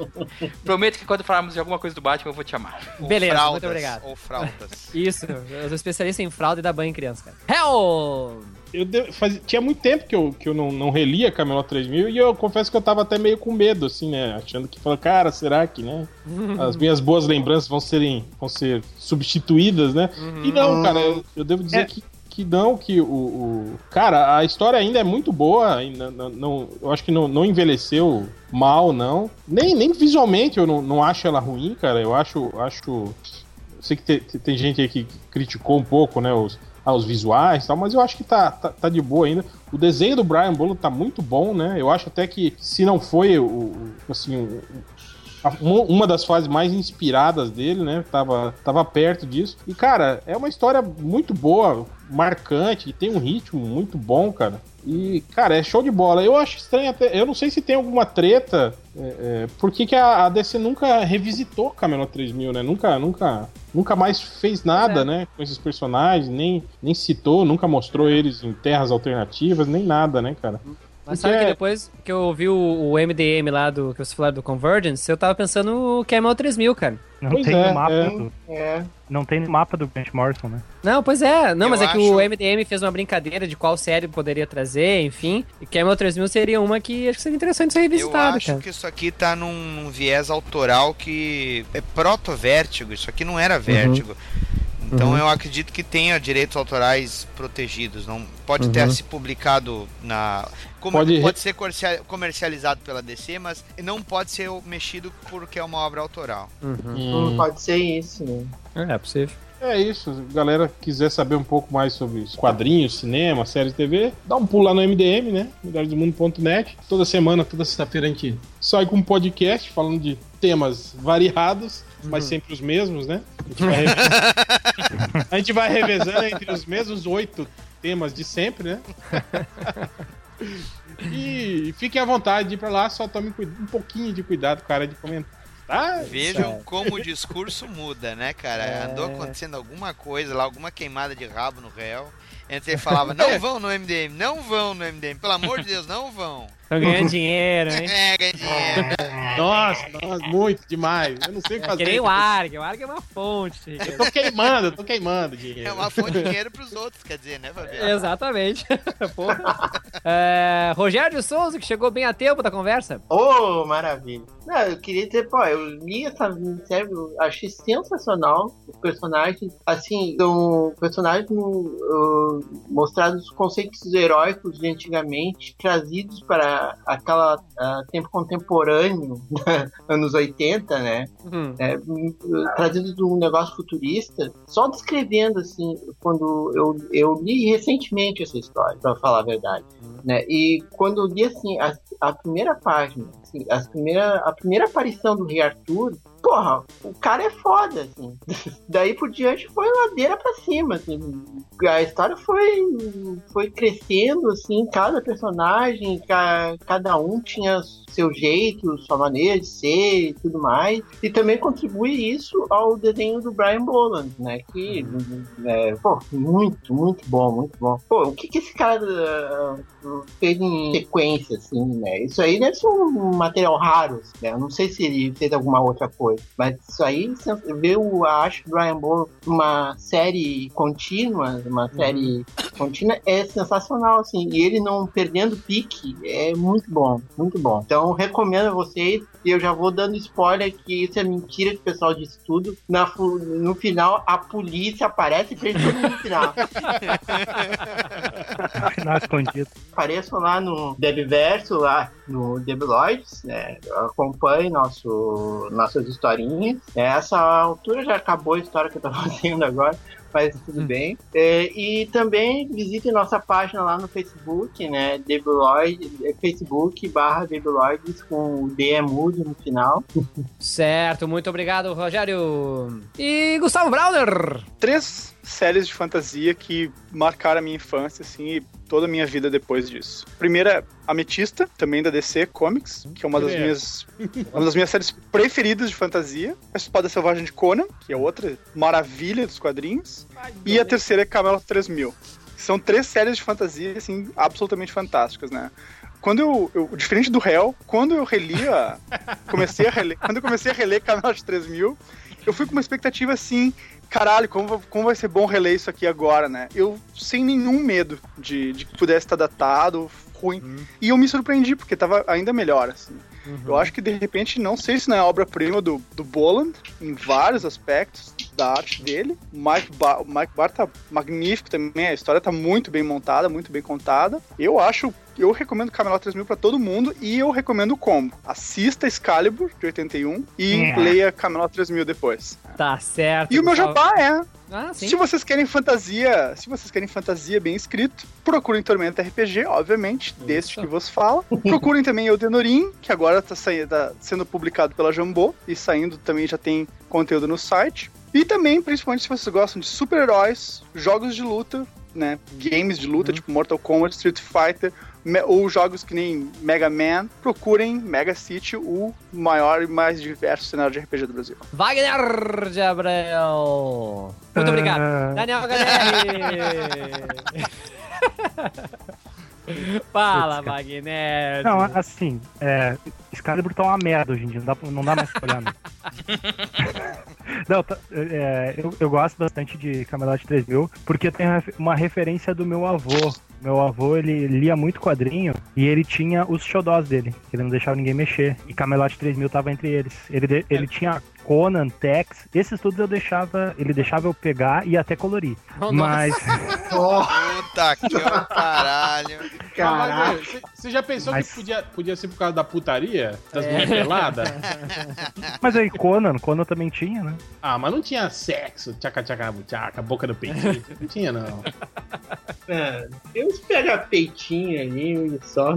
Prometo que quando falarmos de alguma coisa do Batman eu vou te chamar. <laughs> Beleza, fraldas, muito obrigado. Ou fraldas. <laughs> Isso, eu sou especialista em fralda e dar banho em criança, cara. Hell! Eu de- fazia- tinha muito tempo que eu, que eu não, não relia Camelot 3000 e eu confesso que eu tava até meio com medo, assim, né? Achando que, falando, cara, será que, né? <laughs> As minhas boas lembranças vão, serem, vão ser substituídas, né? E não, cara, eu, eu devo dizer É. que, que não, que o, o- Cara, a história ainda é muito boa, ainda não, não- eu acho que não, não envelheceu mal, não. Nem, nem visualmente eu não, não acho ela ruim, cara. Eu acho. acho sei que te- te- tem gente aí que criticou um pouco, né, os, ah, os visuais e tal, mas eu acho que tá, tá, tá de boa ainda. O desenho do Brian Bolo tá muito bom, né? Eu acho até que se não foi o, assim, uma- das fases mais inspiradas dele, né? Tava, tava perto disso. E, cara, é uma história muito boa, marcante, e tem um ritmo muito bom, cara. E, cara, é show de bola. Eu acho estranho até. Eu não sei se tem alguma treta. É, é, por que, que a, a DC nunca revisitou Camelot 3000, né? Nunca, nunca, nunca mais fez nada, É. né? Com esses personagens, nem, nem citou, nunca mostrou eles em terras alternativas, nem nada, né, cara? Mas sabe que é- depois que eu vi o, o MDM lá do que você falou do Convergence, eu tava pensando no Camel 3000, cara. Não Pois tem é, no mapa é. do. É. Não tem no mapa do Grant Morrison, né? Não, pois é. Não, Eu mas é que o MDM fez uma brincadeira de qual série poderia trazer, enfim. E Camel 3000 seria uma que acho que seria interessante ser Eu revisitada, acho cara. que isso aqui tá num, num viés autoral que é proto-vértigo. Isso aqui não era vértigo. Então Uhum. eu acredito que tenha direitos autorais protegidos. Não pode ter Uhum. se publicado na. Como, Pode pode, ser comercia- comercializado pela DC, mas não pode ser mexido porque é uma obra autoral. Uhum. Não pode ser isso, né? É, é possível. É isso, galera quiser saber um pouco mais sobre os quadrinhos, cinema, séries de TV, dá um pulo lá no MDM, né? melhoresdomundo.net. Toda semana, toda sexta-feira a gente sai com um podcast falando de temas variados, mas sempre os mesmos, né? A gente vai, <laughs> a gente vai revezando entre os mesmos oito temas de sempre, né? <laughs> E fiquem à vontade de ir pra lá, só tome um pouquinho de cuidado com a área de comentário. Tá? Vejam como o discurso muda, né, cara? É. Andou acontecendo alguma coisa lá, alguma queimada de rabo no réu. Antes ele falava, <laughs> não vão no MDM, não vão no MDM, pelo amor de Deus, não vão. Tô ganhando dinheiro, hein? <laughs> É, ganha dinheiro. <laughs> Nossa, nossa, muito demais. Eu não sei o que É fazer. que nem o Arg, o Arg é uma fonte. Eu tô queimando, eu tô queimando dinheiro. É uma fonte de dinheiro pros outros, quer dizer, né, Fabiano? Exatamente. Porra. É, Rogério Souza, que chegou bem a tempo da conversa. Ô, maravilha. Não, eu queria dizer, pô, eu li essa série, eu achei sensacional os personagens, assim, são personagens uh, mostrados os conceitos heróicos de antigamente, trazidos para aquela ah, tempo contemporâneo, <laughs> anos 80, né? Uhum. É, trazidos de um negócio futurista, só descrevendo, assim, quando eu, eu li recentemente essa história, pra falar a verdade, né? E quando eu li, assim, a, a primeira página, assim, as primeira, a primeira aparição do Rei Arthur, porra, o cara é foda, assim. <laughs> Daí por diante foi ladeira pra cima, assim. A história foi, foi crescendo, assim, cada personagem, ca- cada um tinha seu jeito, sua maneira de ser e tudo mais. E também contribui isso ao desenho do Brian Boland, né? Que, é, pô, muito, muito bom, muito bom. Pô, o que que esse cara uh, fez em sequência, assim, né? Isso aí deve ser um material raro, né? Eu não sei se ele fez alguma outra coisa, mas isso aí, ver o, acho Brian Boland uma série contínua, uma série contínua, é sensacional, assim. E ele não perdendo pique, é muito bom, muito bom. Então, recomendo a vocês, e eu já vou dando spoiler que isso é mentira que o pessoal disse tudo. Na, no final, a polícia aparece e tudo no final. <laughs> Final escondido. Apareçam lá no Debverso, lá no Debiloids, né? Acompanhe nosso, nossas historinhas. Essa altura já acabou a história que eu tô <laughs> fazendo agora. Mas tudo bem. É, e também visitem nossa página lá no Facebook, né? É Facebook barra Debiloides com o D é mudo no final. Certo, muito obrigado, Rogério. E Gustavo Browner. Três séries de fantasia que marcaram a minha infância, assim, e toda a minha vida depois disso. Primeira, Ametista, também da DC Comics, que é uma das É. minhas uma das minhas séries preferidas de fantasia. A Espada Selvagem de Conan, que é outra maravilha dos quadrinhos. E a terceira é Camelot 3000. São três séries de fantasia, assim, absolutamente fantásticas, né? Quando eu, eu- diferente do Hell, quando eu relia, comecei a reler, quando eu comecei a reler Camelot 3000, eu fui com uma expectativa assim, caralho, como, como vai ser bom reler isso aqui agora, né? Eu sem nenhum medo de, de que pudesse estar datado, ruim. E eu me surpreendi, porque tava ainda melhor, assim. Eu acho que de repente, não sei se não é obra-prima do, do Boland, em vários aspectos da arte dele. O Mike, ba o Mike Barr tá magnífico também, a história tá muito bem montada, muito bem contada. Eu acho, eu recomendo Camelot 3000 pra todo mundo e eu recomendo o combo. Assista Excalibur, de 81, e É. leia Camelot 3000 depois. Tá certo. E o meu jabá é. Ah, sim. Se vocês querem fantasia, se vocês querem fantasia bem escrito, procurem Tormenta RPG, obviamente, deste que vos fala. procurem também Eldenorim, que agora tá, saindo, tá sendo publicado pela Jambô e saindo também já tem conteúdo no site. E também, principalmente se vocês gostam de super-heróis, jogos de luta, né, games de luta, tipo Mortal Kombat, Street Fighter, ou jogos que nem Mega Man, procurem Mega City, o maior e mais diverso cenário de RPG do Brasil. Wagner de Abreu. Muito obrigado. Ah. Daniel HDR. <laughs> Fala, Putz. Wagner. Não, assim, é, Excalibur tá uma merda hoje em dia, não dá, não dá mais pra olhar. Não, <laughs> não tá- é, eu, eu gosto bastante de Camelot 3000, porque tem uma referência do meu avô. Meu avô, ele lia muito quadrinho e ele tinha os xodós dele, que ele não deixava ninguém mexer. E Camelot 3000 tava entre eles. Ele, ele tinha Conan, Tex, esses todos eu deixava, ele deixava eu pegar e até colorir. Oh, Mas <laughs> Puta que o caralho. Mas, você- Você já pensou Mas- que podia, podia ser por causa da putaria? Das É. mulheres peladas? <laughs> Mas aí Conan, Conan também tinha, né? Ah, mas não tinha sexo, tchaca tchaca tchaca, boca do peitinho. Não tinha, não. É, uns pega peitinho ali, só.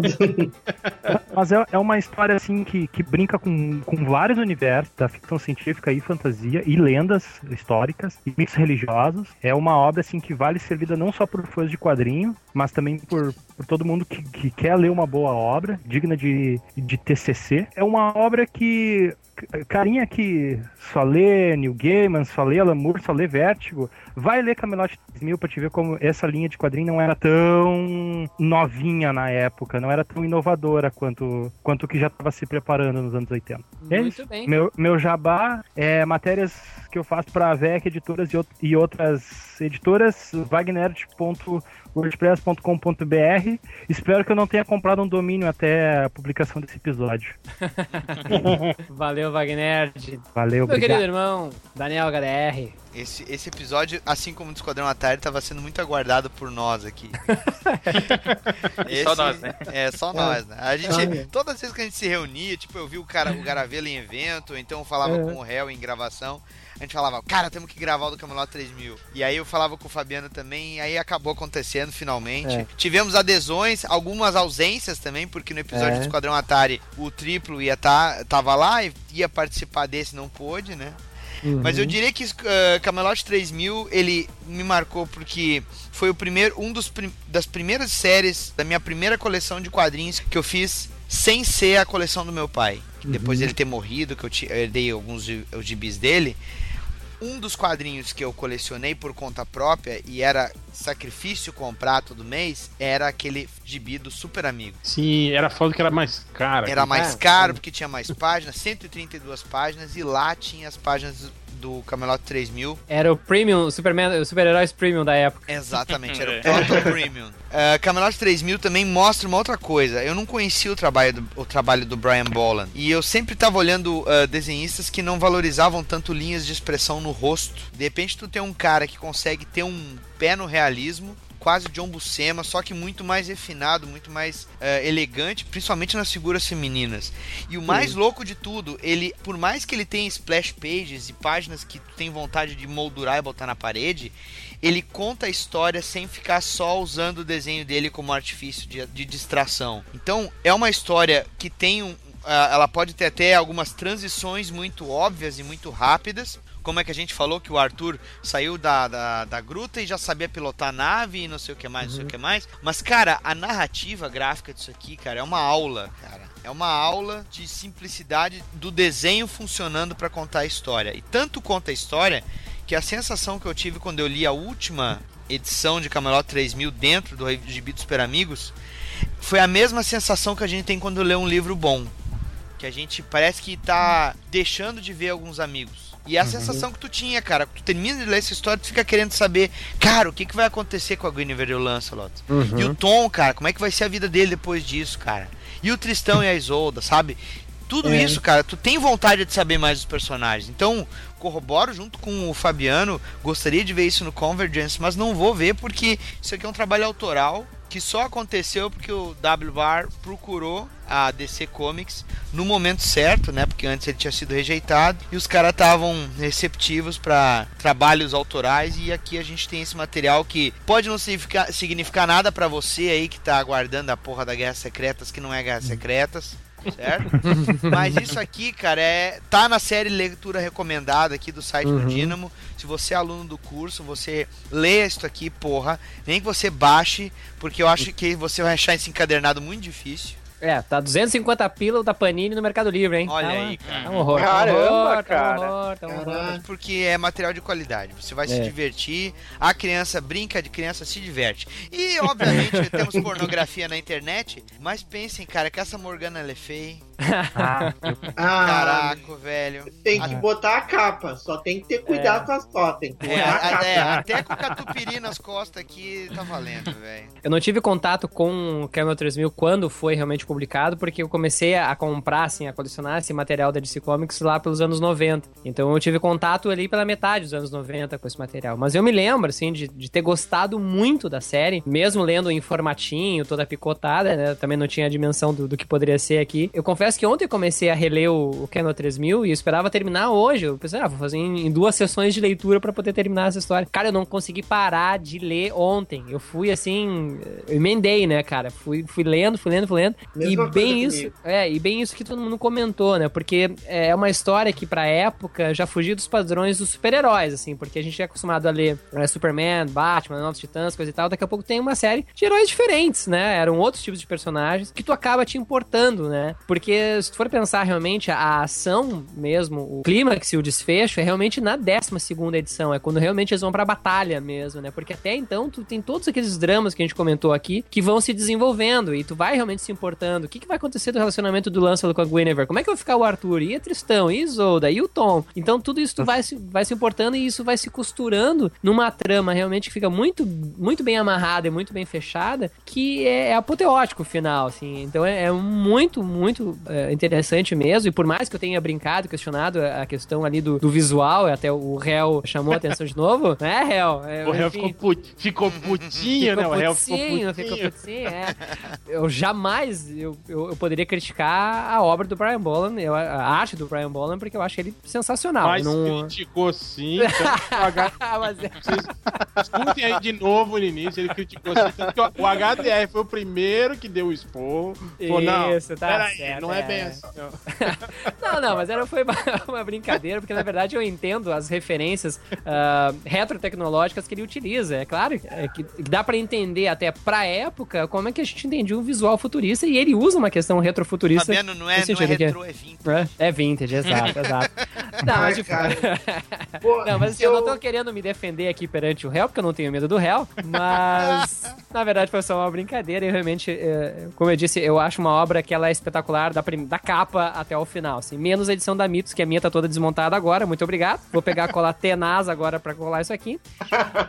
Mas é, é uma história assim que, que brinca com, com vários universos da ficção científica e fantasia e lendas históricas e mitos religiosos. É uma obra assim que vale ser lida não só por fãs de quadrinho, mas também por, por todo mundo que, que quer ler uma boa obra, digna de, de TCC. É uma obra que carinha que só lê New Gaiman, só lê Alan Moore, só lê Vértigo, vai ler Camelot 3000 pra te ver como essa linha de quadrinho não era tão novinha na época, não era tão inovadora quanto quanto o que já estava se preparando nos anos 80. É Muito isso. bem. Meu, meu jabá é matérias que eu faço para a VEC Editoras e, e outras editoras, wagner.wordpress.com.br. Espero que eu não tenha comprado um domínio até a publicação desse episódio. <laughs> Valeu, Wagner. Valeu, Meu querido obrigado. irmão, Daniel HDR. Esse, esse episódio, assim como o do Esquadrão Atari, tava sendo muito aguardado por nós aqui. <laughs> E só nós, né? É, só É. nós, né? A gente, é. todas as vezes que a gente se reunia, tipo, eu vi o cara, o Garavelo em evento, ou então eu falava É. com o réu em gravação, a gente falava, cara, temos que gravar o do Camelot 3000. E aí eu falava com o Fabiano também, e aí acabou acontecendo finalmente. É. Tivemos adesões, algumas ausências também, porque no episódio É. do Esquadrão Atari o triplo ia tá, tava lá e, ia participar desse, não pôde, né? Uhum. Mas eu diria que uh, Camelot 3000 ele me marcou porque foi o primeiro, um dos prim das primeiras séries da minha primeira coleção de quadrinhos que eu fiz sem ser a coleção do meu pai. Uhum. Depois dele ter morrido, que eu, eu herdei alguns os gibis dele. Um dos quadrinhos que eu colecionei por conta própria e era sacrifício comprar todo mês era aquele gibi do Super Amigo. Sim, era foda que era mais caro. Era mais Ah, caro porque tinha mais páginas, <laughs> 132 páginas, e lá tinha as páginas do Camelot 3000. Era o Premium, o Superman, o super-heróis Premium da época. Exatamente, era o <laughs> Proto Premium. Uh, Camelot 3000 também mostra uma outra coisa. Eu não conhecia o trabalho do, o trabalho do Brian Boland. E eu sempre tava olhando uh, desenhistas que não valorizavam tanto linhas de expressão no rosto. De repente tu tem um cara que consegue ter um pé no realismo, quase John Buscema, só que muito mais refinado, muito mais eh, elegante, principalmente nas figuras femininas. E o mais louco de tudo, ele, por mais que ele tenha splash pages e páginas que tu tem vontade de moldurar e botar na parede, ele conta a história sem ficar só usando o desenho dele como artifício de, de distração. Então, é uma história que tem um, ah, ela pode ter até algumas transições muito óbvias e muito rápidas. Como é que a gente falou que o Arthur saiu da, da, da gruta e já sabia pilotar a nave e não sei o que mais, não sei o que mais. Mas, cara, a narrativa gráfica disso aqui, cara, é uma aula, cara. É uma aula de simplicidade do desenho funcionando para contar a história. E tanto conta a história que a sensação que eu tive quando eu li a última edição de Camelot 3000 dentro do Gibi dos Super Amigos foi a mesma sensação que a gente tem quando lê um livro bom. Que a gente parece que tá deixando de ver alguns amigos. E a Uhum. sensação que tu tinha, cara, tu termina de ler essa história, tu fica querendo saber, cara, o que, que vai acontecer com a Guinevere e o Lancelot? Uhum. E o Tom, cara, como é que vai ser a vida dele depois disso, cara? E o Tristão e a Isolda, sabe? Tudo É. isso, cara, tu tem vontade de saber mais dos personagens. Então, corroboro junto com o Fabiano, gostaria de ver isso no Convergence, mas não vou ver porque isso aqui é um trabalho autoral que só aconteceu porque o WR procurou a DC Comics no momento certo, né? Porque antes ele tinha sido rejeitado e os caras estavam receptivos para trabalhos autorais e aqui a gente tem esse material que pode não significar, significar nada para você aí que tá aguardando a porra da Guerras Secretas, que não é Guerras Secretas. Certo? <laughs> Mas isso aqui, cara, é tá na série leitura recomendada aqui do site Uhum. do Dynamo. Se você é aluno do curso, você leia isso aqui, porra. Nem que você baixe, porque eu acho que você vai achar esse encadernado muito difícil. É, tá 250 pila da Panini no Mercado Livre, hein? Olha Tá aí, cara. Tá um horror. tá um Caramba, horror, tá um cara. horror, tá um horror. Porque é material de qualidade. Você vai se É. divertir. A criança brinca, de criança se diverte. E, obviamente, <laughs> temos pornografia na internet. Mas pensem, cara, que essa Morgana ela é feia. Ah, Caraca, velho. Tem que botar a capa, só tem que ter cuidado com as fotos. Tem que É, a capa. é, até com o catupiry nas costas aqui tá valendo, velho. Eu não tive contato com o Camel 3000 quando foi realmente publicado, porque eu comecei a comprar, assim, a colecionar esse material da DC Comics lá pelos anos 90. Então eu tive contato ali pela metade dos anos 90 com esse material. Mas eu me lembro, assim, de, de ter gostado muito da série, mesmo lendo em formatinho, toda picotada, né? Também não tinha a dimensão do, do que poderia ser aqui. Eu confesso que ontem eu comecei a reler o, o Camel 3000 e esperava terminar hoje. Eu pensei, ah, vou fazer em, em duas sessões de leitura pra poder terminar essa história. Cara, eu não consegui parar de ler ontem. Eu fui assim, eu emendei, né, cara? Fui, fui lendo, fui lendo, fui lendo. Mesma e bem isso, comigo. é, e bem isso que todo mundo comentou, né? Porque é uma história que pra época já fugia dos padrões dos super-heróis, assim, porque a gente é acostumado a ler é, Superman, Batman, Novos Titãs, coisa e tal. Daqui a pouco tem uma série de heróis diferentes, né? Eram outros tipos de personagens que tu acaba te importando, né? Porque se tu for pensar realmente, a ação mesmo, o clímax e o desfecho é realmente na 12 segunda edição, é quando realmente eles vão pra batalha mesmo, né? Porque até então tu tem todos aqueles dramas que a gente comentou aqui que vão se desenvolvendo e tu vai realmente se importando. O que, que vai acontecer do relacionamento do Lancelot com a Guinevere? Como é que vai ficar o Arthur? E a Tristão? E Isolda? E o Tom? Então tudo isso tu vai se, vai se importando e isso vai se costurando numa trama realmente que fica muito, muito bem amarrada e muito bem fechada, que é, é apoteótico o final, assim. Então é, é muito, muito é, interessante mesmo. E por mais que eu tenha brincado, questionado a questão ali do, do visual, até o réu chamou a atenção de novo, <laughs> né, réu? É, O réu ficou, put- ficou putinho, né? O réu ficou putinho, ficou putinho, é. Eu jamais eu, eu, eu poderia criticar a obra do Brian Boland, eu- a arte do Brian Boland, porque eu acho ele sensacional. Mas não... criticou sim. Então. <laughs> Mas é- Escutem aí de novo no início, ele criticou sim. O HDR foi o primeiro que deu o esporro. Falou, não, Isso, tá certo, não é. É bem assim, não. Não, não, mas era, foi uma, <laughs> uma brincadeira, porque na verdade eu entendo as referências ah, retrotecnológicas que ele utiliza. É claro é, que dá pra entender até pra época como é que a gente entendia um visual futurista e ele usa uma questão retrofuturista. Fabiano, não é, não é que retrô, é vintage. É, é vintage, exato, exato. <laughs> Não, mas, tipo, <laughs> não, mas assim, eu não tô querendo me defender aqui perante o réu, porque eu não tenho medo do réu, mas na verdade foi só uma brincadeira e realmente, é, como eu disse, eu acho uma obra que ela é espetacular da, prim- da capa até o final, assim, menos a edição da Mitos, que a minha tá toda desmontada agora, muito obrigado. Vou pegar colar <laughs> tenaz agora pra colar isso aqui.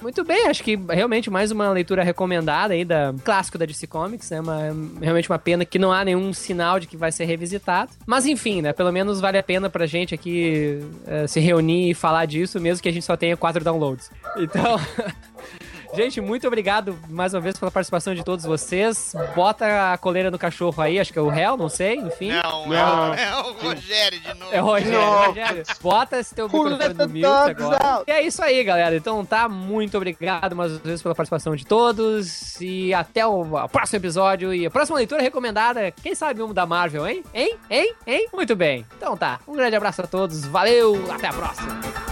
Muito bem, acho que realmente mais uma leitura recomendada aí da clássico da DC Comics, né? Uma, realmente uma pena que não há nenhum sinal de que vai ser revisitado. Mas enfim, né? Pelo menos vale a pena pra gente aqui eh, se reunir e falar disso, mesmo que a gente só tenha quatro downloads. Então. <laughs> Gente, muito obrigado mais uma vez pela participação de todos vocês. Bota a coleira no cachorro aí, acho que é o réu, não sei, enfim. Não, Não. É, é o Rogério de novo. É Rogério, Não. Rogério. Bota esse teu microfone no mute agora. E é isso aí, galera. Então tá, muito obrigado mais uma vez pela participação de todos. E até o próximo episódio. E a próxima leitura recomendada, quem sabe um da Marvel, hein? Hein? Hein? Hein? Muito bem. Então tá, um grande abraço a todos. Valeu, até a próxima.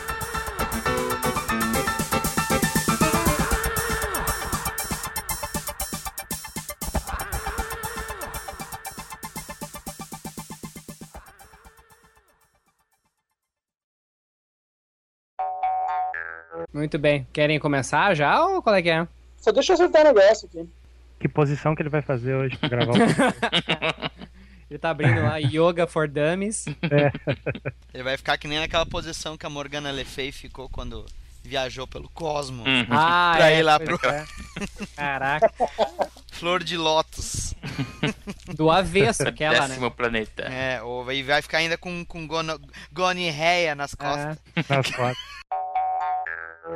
Muito bem. Querem começar já ou qual é que é? Só deixa eu acertar o negócio aqui. Que posição que ele vai fazer hoje pra gravar o <laughs> Ele tá abrindo lá Yoga for Dummies. É. Ele vai ficar que nem naquela posição que a Morgana Le Fay ficou quando viajou pelo cosmo. <laughs> Ah, pra é, ir lá pro. é. Caraca. <laughs> Flor de lótus. Do avesso, aquela, né? Décimo planeta. É, ou e vai ficar ainda com, com gono, gonorreia nas costas. Nas costas.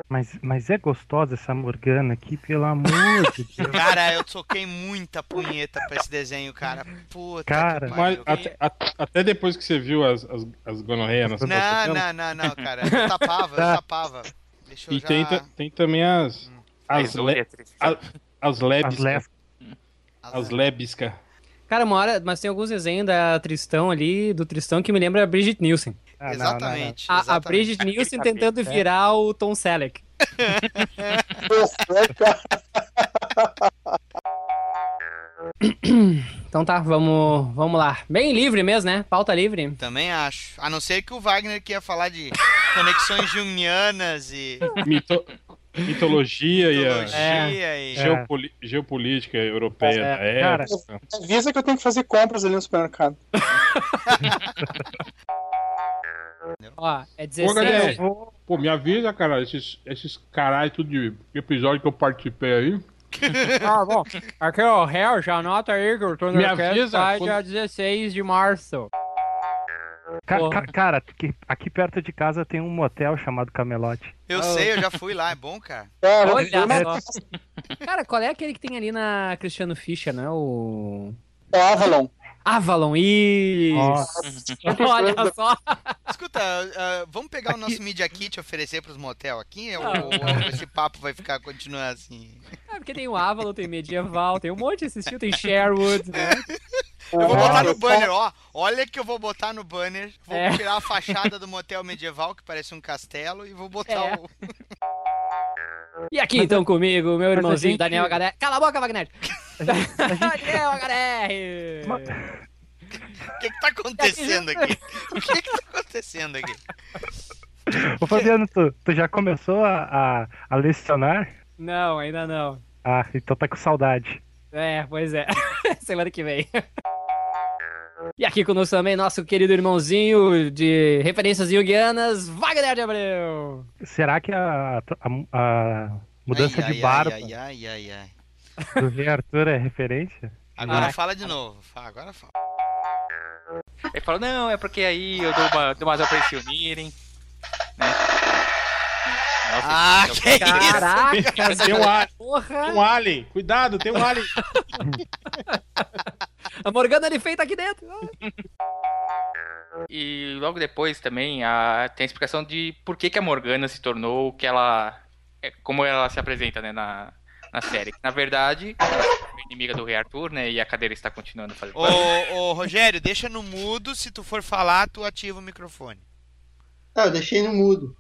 Mas, mas é gostosa essa Morgana aqui, pelo amor de <laughs> Deus. Cara, eu toquei muita punheta pra esse desenho, cara. Puta Cara, que Mas até, até depois que você viu as, as, as gonorreias nas Não, não, não, não, cara. Eu tapava, eu <laughs> tapava. Deixa eu E já... tem, tem também as. As, Mas le, a- as lebiscas. As As lebiscas. Cara, uma hora, mas tem alguns desenhos da Tristão ali, do Tristão, que me lembra a Bridget Nielsen. Ah, não, Exatamente. A, a exatamente. Bridget Nielsen tentando virar o Tom Selleck. Então tá, vamos, vamos lá. Bem livre mesmo, né? Pauta livre. Também acho. A não ser que o Wagner que ia falar de conexões junguianas e Mito- mitologia e a mitologia e... geopoli- geopolítica europeia É, da cara, época. Avisa que eu tenho que fazer compras ali no supermercado. <laughs> Ó, é Ô, 16. galera, Eu vou- pô, me avisa, cara, esses, esses caralho tudo de episódio que eu participei aí. <laughs> Ah, bom. Aqui, ó, réu, já anota aí que o Me Thundercats avisa sai quando- dia 16 de março. Ca- ca- cara, aqui, aqui perto de casa tem um motel chamado Camelote. Eu sei, eu já fui lá, é bom, cara. Olha só. Cara, qual é aquele que tem ali na Cristiano Fischer, né? O. É Avalon. Avalon, isso! Nossa. <laughs> Olha só! Escuta, ah, vamos pegar o nosso Media Kit e oferecer pros motel aqui? Ou, Não. ou esse papo vai ficar continuar assim? É porque tem o Avalon, tem Medieval, tem um monte desse estilo, tem Sherwood, né? <laughs> Eu vou botar no banner, ó. Olha que eu vou botar no banner. Vou É. tirar a fachada do motel medieval, que parece um castelo, e vou botar É. o. <laughs> E aqui então comigo, meu irmãozinho gente- Daniel HDR. Cala a boca, Wagner! <laughs> Daniel HDR! O que, que tá acontecendo aqui? O que, que tá acontecendo aqui? Ô Fabiano, tu, tu já começou a, a, a lecionar? Não, ainda não. Ah, então tá com saudade. É, pois é. <laughs> Semana que vem. E aqui conosco também nosso querido irmãozinho de referências junguianas, Wagner de Abreu. Será que a, a, a mudança Ai, de ai, barba Ai, ai, ai, ai. do Rei Arthur é referência? Agora Ah. fala de novo. Agora fala. Ele falou, não, é porque aí eu dou uma, dou uma razão pra eles se unirem. Né? Nossa, Ah, então- que Caraca, Tem um, a- porra! um alien, cuidado, tem um alien. <laughs> A Morgana ele feita aqui dentro. E logo depois também a, tem a explicação de por que, que a Morgana se tornou o que ela. é, como ela se apresenta né, na, na série. Na verdade, ela inimiga do Rei Arthur, né? E a cadeira está continuando fazendo. Ô, ô, Rogério, deixa no mudo. Se tu for falar, tu ativa o microfone. Ah, eu deixei no mudo.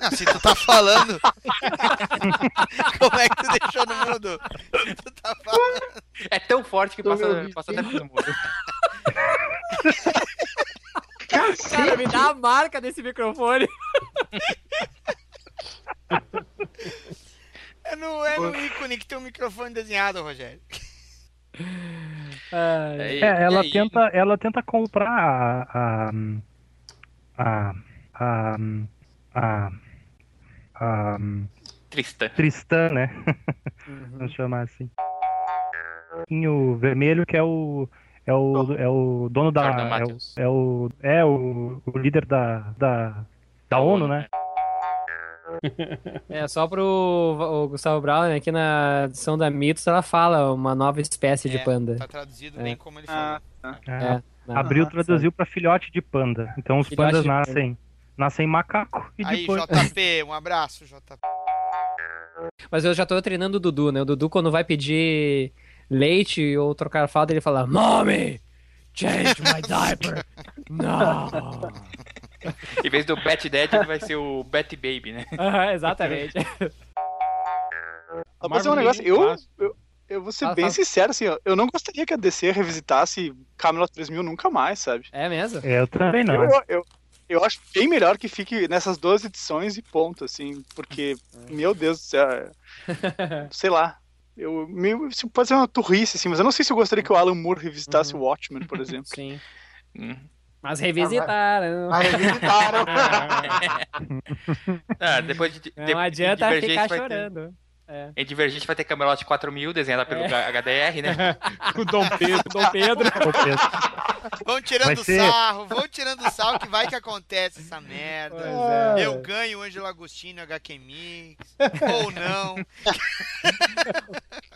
Ah, se tu tá falando. <laughs> Como é que tu deixou no mudo? Se tu tá falando. É tão forte que passa, passa até pelo mundo. <laughs> Cara, me dá a marca desse microfone. É no, é no ícone que tem um microfone desenhado, Rogério. É, ela tenta, ela tenta comprar a a a a, a, a Tristã. Tristã, né? Vamos chamar assim. O vermelho que é o é o, é o dono da é o, é o é o, o líder da da, da ONU, né? <laughs> É, só pro o Gustavo Brown, né, aqui na edição da Mitos, ela fala uma nova espécie de É, panda. Tá traduzido É. bem como ele falou. É, É, Abril ah, traduziu pra filhote de panda. Então os Filhote pandas de panda. nascem nascem macaco e Aí, depois JP, um abraço, JP. Mas eu já tô treinando o Dudu, né? O Dudu, quando vai pedir leite ou trocar fralda, ele fala: Mommy, change my diaper. <laughs> Não. Em vez do Bat Dad, ele vai ser o Bat Baby, né? Exatamente. Vou fazer um negócio. Eu, eu, eu vou ser Fala, bem fala. sincero, assim, ó, eu não gostaria que a DC revisitasse Camelot 3000 nunca mais, sabe? É mesmo? É, eu também não. Eu, eu, eu acho bem melhor que fique nessas duas edições e ponto, assim, porque, meu Deus do céu, é- <laughs> sei lá. Eu, meio, pode ser uma turrice, assim, mas eu não sei se eu gostaria que o Alan Moore revisitasse o Watchmen, por <laughs> exemplo. Sim. Hum. Mas revisitaram. Mas revisitaram. <laughs> Ah, depois de, de, Não de adianta Divergente ficar chorando. É. Em Divergente vai ter Camelot 4000, desenhada pelo É. HDR, né? <laughs> O Dom Pedro. Dom Pedro. Vão tirando ser- sarro, vão tirando sarro que vai que acontece essa merda. Pois é. Eu ganho o Ângelo Agostinho HQ Mix. ou não. <laughs>